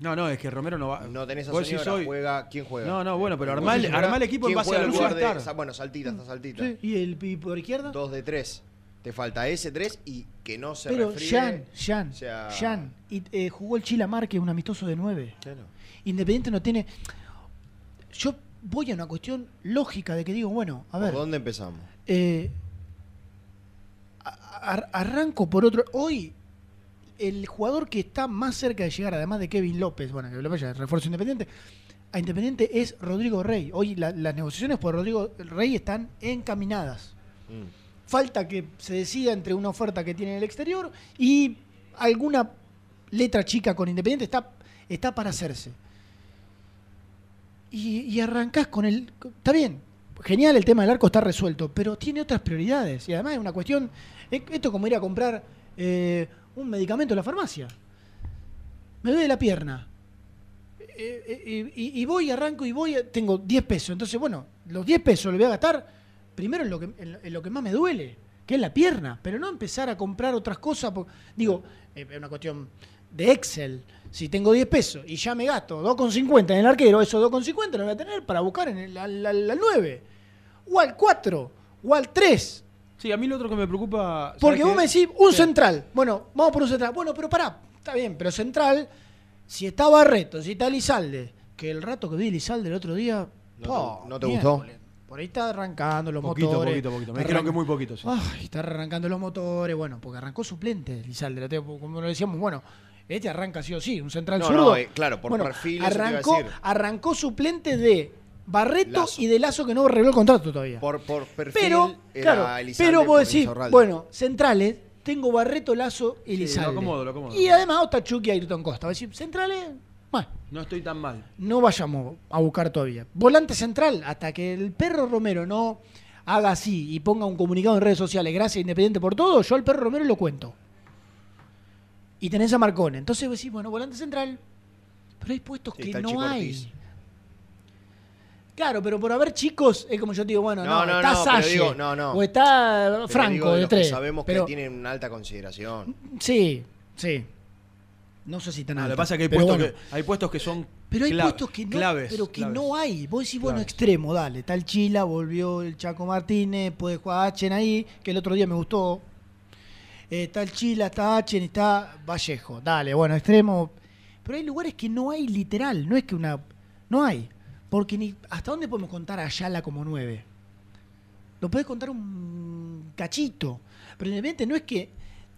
[SPEAKER 10] No, no, es que Romero no va.
[SPEAKER 2] No tenés a
[SPEAKER 10] Vos
[SPEAKER 2] señora.
[SPEAKER 10] hoy-
[SPEAKER 2] Juega, ¿Quién juega?
[SPEAKER 10] No, no, bueno, pero
[SPEAKER 2] ¿Quién
[SPEAKER 10] armá el, armá el equipo en
[SPEAKER 2] ¿Quién
[SPEAKER 10] base a lo que va a
[SPEAKER 2] de-. Bueno, saltita, está saltita.
[SPEAKER 9] Sí, ¿Y el y por izquierda?
[SPEAKER 2] 2 de 3. Te falta ese 3 y que no se
[SPEAKER 9] Pero
[SPEAKER 2] refríe.
[SPEAKER 9] Jan, Jan,
[SPEAKER 2] o sea-
[SPEAKER 9] Jan, y, eh, jugó el Chila Marque, un amistoso de 9.
[SPEAKER 2] Claro.
[SPEAKER 9] Independiente no tiene. Yo voy a una cuestión lógica de que digo, bueno, a ver.
[SPEAKER 2] ¿Por dónde empezamos?
[SPEAKER 9] eh, ar- arranco por otro. Hoy, el jugador que está más cerca de llegar, además de Kevin López, bueno, que López ya es refuerzo independiente, a Independiente es Rodrigo Rey. Hoy la- las negociaciones por Rodrigo Rey están encaminadas. Falta que se decida entre una oferta que tiene en el exterior y alguna letra chica con Independiente está, está para hacerse. Y, y arrancás con el. Está bien, genial, el tema del arco está resuelto, pero tiene otras prioridades. Y además es una cuestión. es- Esto es como ir a comprar eh, un medicamento en la farmacia. Me duele la pierna. Eh, eh, y, voy, arranco y voy, tengo 10 pesos. Entonces, bueno, los 10 pesos los voy a gastar primero en lo, que, en, lo- que más me duele, que es la pierna, pero no empezar a comprar otras cosas. por- digo, eh, es una cuestión de Excel. Si tengo 10 pesos y ya me gasto 2,50 en el arquero, esos 2,50 los voy a tener para buscar en el, al, al- al 9, o al 4, o al 3.
[SPEAKER 10] Sí, a mí lo otro que me preocupa. ¿sabes
[SPEAKER 9] Porque vos me decís, un
[SPEAKER 10] Sí.
[SPEAKER 9] central. Bueno, vamos por un central. Bueno, pero pará, está bien, pero central, si está Barreto, si está Lizalde, que el rato que vi Lizalde el otro día.
[SPEAKER 2] ¿No te- no te gustó?
[SPEAKER 9] Por ahí está arrancando los
[SPEAKER 10] Poquito,
[SPEAKER 9] motores.
[SPEAKER 10] poquito, poquito. Me
[SPEAKER 9] Está
[SPEAKER 10] dijeron que muy poquito, sí.
[SPEAKER 9] Ay, está arrancando los motores. Bueno, porque arrancó suplente Lizalde. Como lo decíamos, bueno, este arranca sí o sí, un central
[SPEAKER 2] No,
[SPEAKER 9] zurdo.
[SPEAKER 2] no, eh, claro, por
[SPEAKER 9] Bueno,
[SPEAKER 2] perfil, eso te iba a
[SPEAKER 9] Arrancó,
[SPEAKER 2] decir.
[SPEAKER 9] arrancó suplente de Barreto
[SPEAKER 2] Lazo.
[SPEAKER 9] y de Lazo que no arregló el contrato todavía.
[SPEAKER 2] Por, por perfil
[SPEAKER 9] Pero,
[SPEAKER 2] era
[SPEAKER 9] claro,
[SPEAKER 2] Elizalde
[SPEAKER 9] pero vos decís, bueno, centrales, tengo Barreto, Lazo y
[SPEAKER 10] Sí, lo acomodo, lo acomodo.
[SPEAKER 9] Y además Otachuk y Ayrton Costa. Vos decís, centrales, bueno,
[SPEAKER 10] No estoy tan mal.
[SPEAKER 9] no vayamos a buscar todavía. Volante central, hasta que el perro Romero no haga así y ponga un comunicado en redes sociales, gracias Independiente por todo, yo al perro Romero lo cuento. Y tenés a Marcone. Entonces vos decís, bueno, volante central. Pero hay puestos
[SPEAKER 2] Sí,
[SPEAKER 9] que no hay. Claro, pero por haber chicos, es como yo te digo, bueno, no,
[SPEAKER 2] No, no,
[SPEAKER 9] está
[SPEAKER 2] no, pero
[SPEAKER 9] Salle,
[SPEAKER 2] digo, no, no.
[SPEAKER 9] o está
[SPEAKER 2] Pero
[SPEAKER 9] Franco
[SPEAKER 2] digo,
[SPEAKER 9] de
[SPEAKER 2] los
[SPEAKER 9] tres.
[SPEAKER 2] que sabemos
[SPEAKER 9] pero,
[SPEAKER 2] que tienen una alta consideración.
[SPEAKER 9] Sí, sí. No sé si tan
[SPEAKER 10] No,
[SPEAKER 9] alta.
[SPEAKER 10] lo que pasa es que hay puestos,
[SPEAKER 9] bueno.
[SPEAKER 10] que, hay puestos que son
[SPEAKER 9] Pero hay puestos que no,
[SPEAKER 10] claves.
[SPEAKER 9] pero que
[SPEAKER 10] claves.
[SPEAKER 9] no hay. Vos decís, bueno, extremo, dale. Está el Chila, volvió el Chaco Martínez, puede jugar Achen ahí, que el otro día me gustó. Eh, está el Chila, está Achen, está Vallejo. Dale, bueno, extremo. Pero hay lugares que no hay literal, no es que una. No hay. Porque ni. ¿Hasta dónde podemos contar a Ayala como nueve? Lo podés contar un cachito. Pero independiente no es que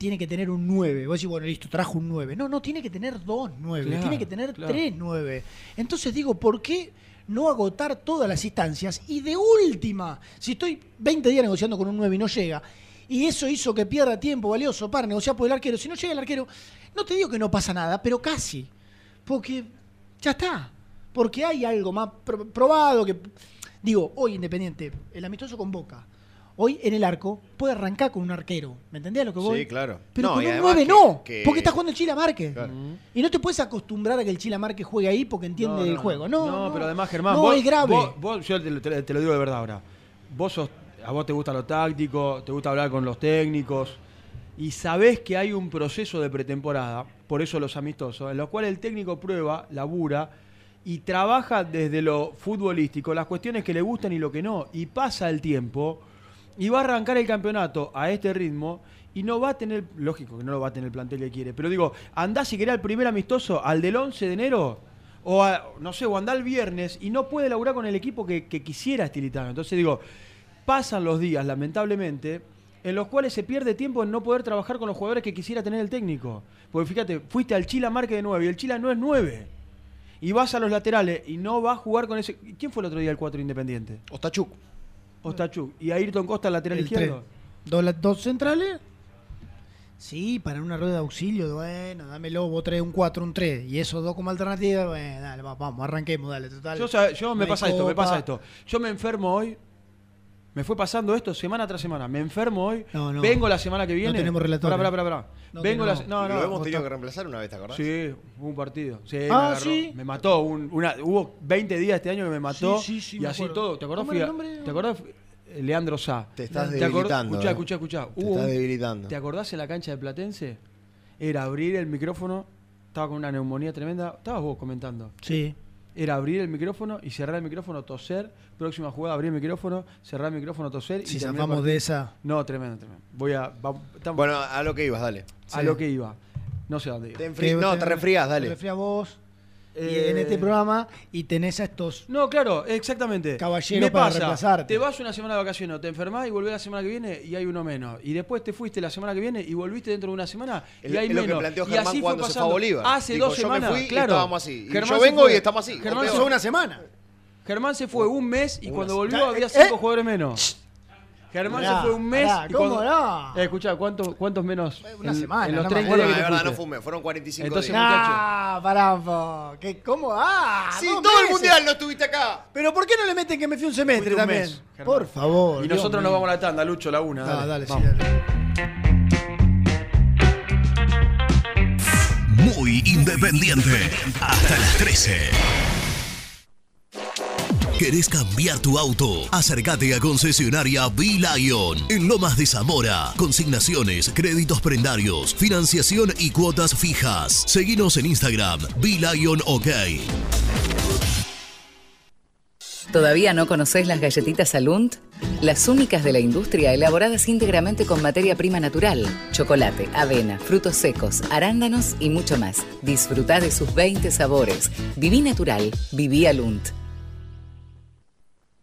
[SPEAKER 9] tiene que tener un 9. Vos decís, bueno, listo, trajo un 9. No, no, tiene que tener dos 9.
[SPEAKER 10] Claro,
[SPEAKER 9] tiene que tener
[SPEAKER 10] claro.
[SPEAKER 9] tres 9. Entonces digo, ¿por qué no agotar todas las instancias? Y de última, si estoy 20 días negociando con un 9 y no llega, y eso hizo que pierda tiempo valioso para negociar por el arquero, si no llega el arquero, no te digo que no pasa nada, pero casi. Porque ya está. Porque hay algo más pro- probado que. Digo, hoy Independiente, el amistoso con Boca. Hoy en el arco puede arrancar con un arquero. ¿Me entendés a lo que voy?
[SPEAKER 2] Sí, claro.
[SPEAKER 9] Pero
[SPEAKER 2] No,
[SPEAKER 9] con
[SPEAKER 2] y
[SPEAKER 9] un
[SPEAKER 2] además
[SPEAKER 9] 9
[SPEAKER 2] que-
[SPEAKER 9] no.
[SPEAKER 2] que-
[SPEAKER 9] Porque está jugando el Chila Márquez.
[SPEAKER 2] Claro.
[SPEAKER 9] Y no te puedes acostumbrar a que el Chila Márquez juegue ahí porque entiende
[SPEAKER 10] No,
[SPEAKER 9] el
[SPEAKER 10] no,
[SPEAKER 9] juego. No, no,
[SPEAKER 10] pero además, Germán,
[SPEAKER 9] no,
[SPEAKER 10] vos,
[SPEAKER 9] es grave.
[SPEAKER 10] vos- vos- yo te, lo- te- te lo digo de verdad ahora. Vos sos, a vos te gusta lo táctico, te gusta hablar con los técnicos y sabés que hay un proceso de pretemporada, por eso los amistosos, en los cuales el técnico prueba, labura y trabaja desde lo futbolístico, las cuestiones que le gustan y lo que no. Y pasa el tiempo y va a arrancar el campeonato a este ritmo y no va a tener, lógico que no lo va a tener el plantel que quiere, pero digo, andá si querés al primer amistoso, al del 11 de enero, o no sé, o andá el viernes y no puede laburar con el equipo que, que quisiera Estilitano. Entonces digo, pasan los días, lamentablemente, en los cuales se pierde tiempo en no poder trabajar con los jugadores que quisiera tener el técnico. Porque fíjate, fuiste al Chila Marque de 9 y el Chila no es 9. Y vas a los laterales y no va a jugar con ese. ¿Quién fue el otro día el 4 independiente?
[SPEAKER 2] Ostachuk.
[SPEAKER 10] Ostachuk. ¿Y Ayrton Costa, lateral
[SPEAKER 9] El
[SPEAKER 10] izquierdo?
[SPEAKER 9] Dos, la- dos centrales. Sí, para una rueda de auxilio, bueno, dámelo, vos traes un 4, un 3, y esos dos como alternativa, bueno, dale, va- vamos, arranquemos, dale, total.
[SPEAKER 10] Yo, sabe- yo me pasa esto, me pasa esto. Yo me enfermo hoy. Me fue pasando esto semana tras semana. Me enfermo hoy.
[SPEAKER 9] No, no.
[SPEAKER 10] Vengo la semana que viene.
[SPEAKER 9] No tenemos relator,
[SPEAKER 10] Pará,
[SPEAKER 9] eh.
[SPEAKER 10] pará, pará, pará.
[SPEAKER 9] No
[SPEAKER 10] Vengo la se- no, no,
[SPEAKER 2] Lo hemos tenido que reemplazar una vez, ¿te acordás?
[SPEAKER 10] Sí, hubo un partido. Sí, me
[SPEAKER 9] Ah,
[SPEAKER 10] agarró.
[SPEAKER 9] sí.
[SPEAKER 10] Me mató. un- una, hubo 20 días este año que me mató.
[SPEAKER 9] Sí, sí, sí,
[SPEAKER 10] y
[SPEAKER 9] me
[SPEAKER 10] así
[SPEAKER 9] acuerdo.
[SPEAKER 10] todo. ¿Te acordás?
[SPEAKER 9] ¿Cómo
[SPEAKER 10] Fui
[SPEAKER 9] era
[SPEAKER 10] a-
[SPEAKER 9] el nombre?
[SPEAKER 10] ¿Te acordás? Leandro Sá.
[SPEAKER 2] Te estás debilitando,
[SPEAKER 10] Escuchá,
[SPEAKER 2] eh.
[SPEAKER 10] escuchá, escuchá.
[SPEAKER 2] Te
[SPEAKER 10] Hubo
[SPEAKER 2] estás
[SPEAKER 10] un-
[SPEAKER 2] debilitando.
[SPEAKER 10] ¿Te acordás en la cancha de Platense? Era abrir el micrófono. Estaba con una neumonía tremenda. Estabas vos comentando.
[SPEAKER 9] Sí.
[SPEAKER 10] Era abrir el micrófono y cerrar el micrófono, toser. Próxima jugada, abrir el micrófono, cerrar el micrófono, toser.
[SPEAKER 9] Si
[SPEAKER 10] y
[SPEAKER 9] zafamos de esa.
[SPEAKER 10] No, tremendo, tremendo. Voy a. va- estamos-
[SPEAKER 2] Bueno, a lo que ibas, dale.
[SPEAKER 10] a
[SPEAKER 9] sí.
[SPEAKER 10] lo que iba. No sé a dónde iba.
[SPEAKER 2] Te enfri- no, te resfrías, dale.
[SPEAKER 9] Te resfrías vos
[SPEAKER 10] Eh,
[SPEAKER 9] y en este programa y tenés a estos
[SPEAKER 10] No, claro, exactamente.
[SPEAKER 9] caballeros
[SPEAKER 10] Me
[SPEAKER 9] para
[SPEAKER 10] pasa,
[SPEAKER 9] reemplazarte.
[SPEAKER 10] Te vas una semana de vacaciones, te enfermás y volvés la semana que viene y hay uno menos. Y después te fuiste la semana que viene y volviste dentro de una semana y hay
[SPEAKER 2] es lo que
[SPEAKER 10] menos. y así
[SPEAKER 2] cuando
[SPEAKER 10] fue
[SPEAKER 2] se fue a. Bolívar.
[SPEAKER 10] Hace
[SPEAKER 2] Dijo,
[SPEAKER 10] dos
[SPEAKER 2] yo me
[SPEAKER 10] semanas,
[SPEAKER 2] fui y
[SPEAKER 10] claro.
[SPEAKER 2] estábamos así. Y yo
[SPEAKER 10] se
[SPEAKER 2] vengo
[SPEAKER 10] fue-
[SPEAKER 2] y estamos así.
[SPEAKER 10] Germán se
[SPEAKER 2] peor.
[SPEAKER 9] una semana.
[SPEAKER 10] Germán se fue un mes y
[SPEAKER 2] Una
[SPEAKER 10] cuando volvió había
[SPEAKER 9] Eh,
[SPEAKER 10] cinco
[SPEAKER 9] eh.
[SPEAKER 10] jugadores menos. Germán se fue un mes
[SPEAKER 9] pará,
[SPEAKER 10] y
[SPEAKER 9] ¿cómo
[SPEAKER 10] cuando...
[SPEAKER 9] no?
[SPEAKER 10] Eh, escuchá, ¿cuántos, ¿cuántos menos?
[SPEAKER 9] Una
[SPEAKER 10] en,
[SPEAKER 9] semana,
[SPEAKER 10] En los
[SPEAKER 9] no me
[SPEAKER 10] 30
[SPEAKER 2] Bueno,
[SPEAKER 10] días
[SPEAKER 2] de
[SPEAKER 10] que te
[SPEAKER 2] verdad, no fumé. Fueron 45
[SPEAKER 10] Entonces,
[SPEAKER 2] días.
[SPEAKER 9] Ah, pará. ¿Qué, ¿Cómo? Ah,
[SPEAKER 2] Sí, todo el
[SPEAKER 9] meses.
[SPEAKER 2] mundial no estuviste acá.
[SPEAKER 9] Pero ¿por qué no le meten que me fui un semestre
[SPEAKER 10] Fuiste un
[SPEAKER 9] también?
[SPEAKER 10] mes.
[SPEAKER 9] Por favor.
[SPEAKER 10] Y
[SPEAKER 9] Dios
[SPEAKER 10] nosotros nos
[SPEAKER 9] mío.
[SPEAKER 10] vamos a la tanda, Lucho, la una.
[SPEAKER 9] Ah, dale, sí, dale.
[SPEAKER 12] Muy independiente. Hasta las 13. ¿Querés cambiar tu auto? Acércate a concesionaria B-Lion en Lomas de Zamora. Consignaciones, créditos prendarios, financiación y cuotas fijas. Seguinos en Instagram, B-Lion OK.
[SPEAKER 26] ¿Todavía no conocés las galletitas Alunt? Las únicas de la industria elaboradas íntegramente con materia prima natural, chocolate, avena, frutos secos, arándanos y mucho más. Disfrutá de sus 20 sabores. Viví natural, viví Alunt.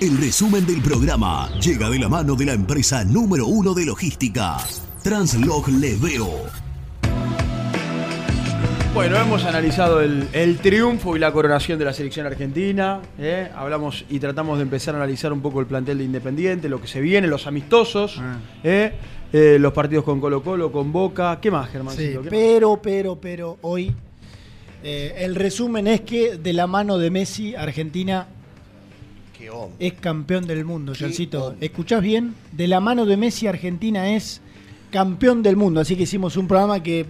[SPEAKER 12] El resumen del programa llega de la mano de la empresa número uno de logística, Translog Leveo.
[SPEAKER 10] Bueno, hemos analizado el, el triunfo y la coronación de la selección argentina. ¿eh? Hablamos y tratamos de empezar a analizar un poco el plantel de Independiente, lo que se viene, los amistosos, ¿eh? Eh, los partidos con Colo Colo, con Boca. ¿Qué más, Germán?
[SPEAKER 9] Sí, pero, pero, pero hoy eh, el resumen es que de la mano de Messi, Argentina es campeón del mundo, Jancito. ¿Escuchás bien? De la mano de Messi, Argentina es campeón del mundo. Así que hicimos un programa que,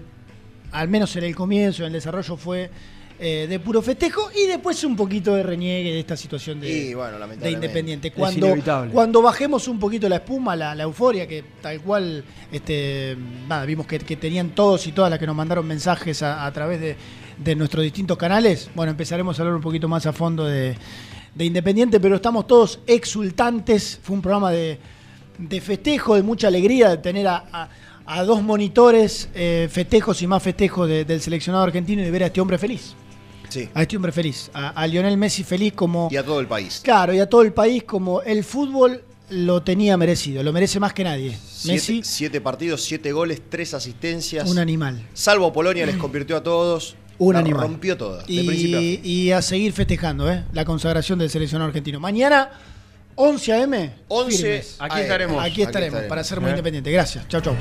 [SPEAKER 9] al menos en el comienzo, en el desarrollo, fue eh, de puro festejo y después un poquito de reniegue de esta situación de,
[SPEAKER 2] Y bueno,
[SPEAKER 9] de. Independiente.
[SPEAKER 2] Es
[SPEAKER 9] Cuando,
[SPEAKER 2] inevitable.
[SPEAKER 9] cuando bajemos un poquito la espuma, la, la euforia, que tal cual este, nada, vimos que, que tenían todos y todas las que nos mandaron mensajes a, a través de, de nuestros distintos canales, bueno, empezaremos a hablar un poquito más a fondo de, de Independiente, pero estamos todos exultantes. Fue un programa de, de festejo, de mucha alegría, de tener a, a- a dos monitores, eh, festejos y más festejos de- del seleccionado argentino y de ver a este hombre feliz.
[SPEAKER 2] Sí.
[SPEAKER 9] A este hombre feliz, a, a Lionel Messi feliz como...
[SPEAKER 2] Y a todo el país.
[SPEAKER 9] Claro, y a todo el país como el fútbol lo tenía merecido, lo merece más que nadie.
[SPEAKER 2] Siete,
[SPEAKER 9] Messi,
[SPEAKER 2] siete partidos, siete goles, tres asistencias.
[SPEAKER 9] un animal.
[SPEAKER 2] Salvo Polonia, les convirtió a todos.
[SPEAKER 9] Un
[SPEAKER 2] La
[SPEAKER 9] animal.
[SPEAKER 2] Rompió todas, de principio a fin.
[SPEAKER 9] Y, y a seguir festejando ¿eh? la consagración del seleccionado argentino. Mañana, 11 a.m.
[SPEAKER 2] 11
[SPEAKER 9] firmes.
[SPEAKER 2] Aquí estaremos.
[SPEAKER 9] Aquí estaremos,
[SPEAKER 2] Aquí estaremos.
[SPEAKER 9] para ser muy
[SPEAKER 2] ¿Eh?
[SPEAKER 9] independiente. Gracias. Chau, chau.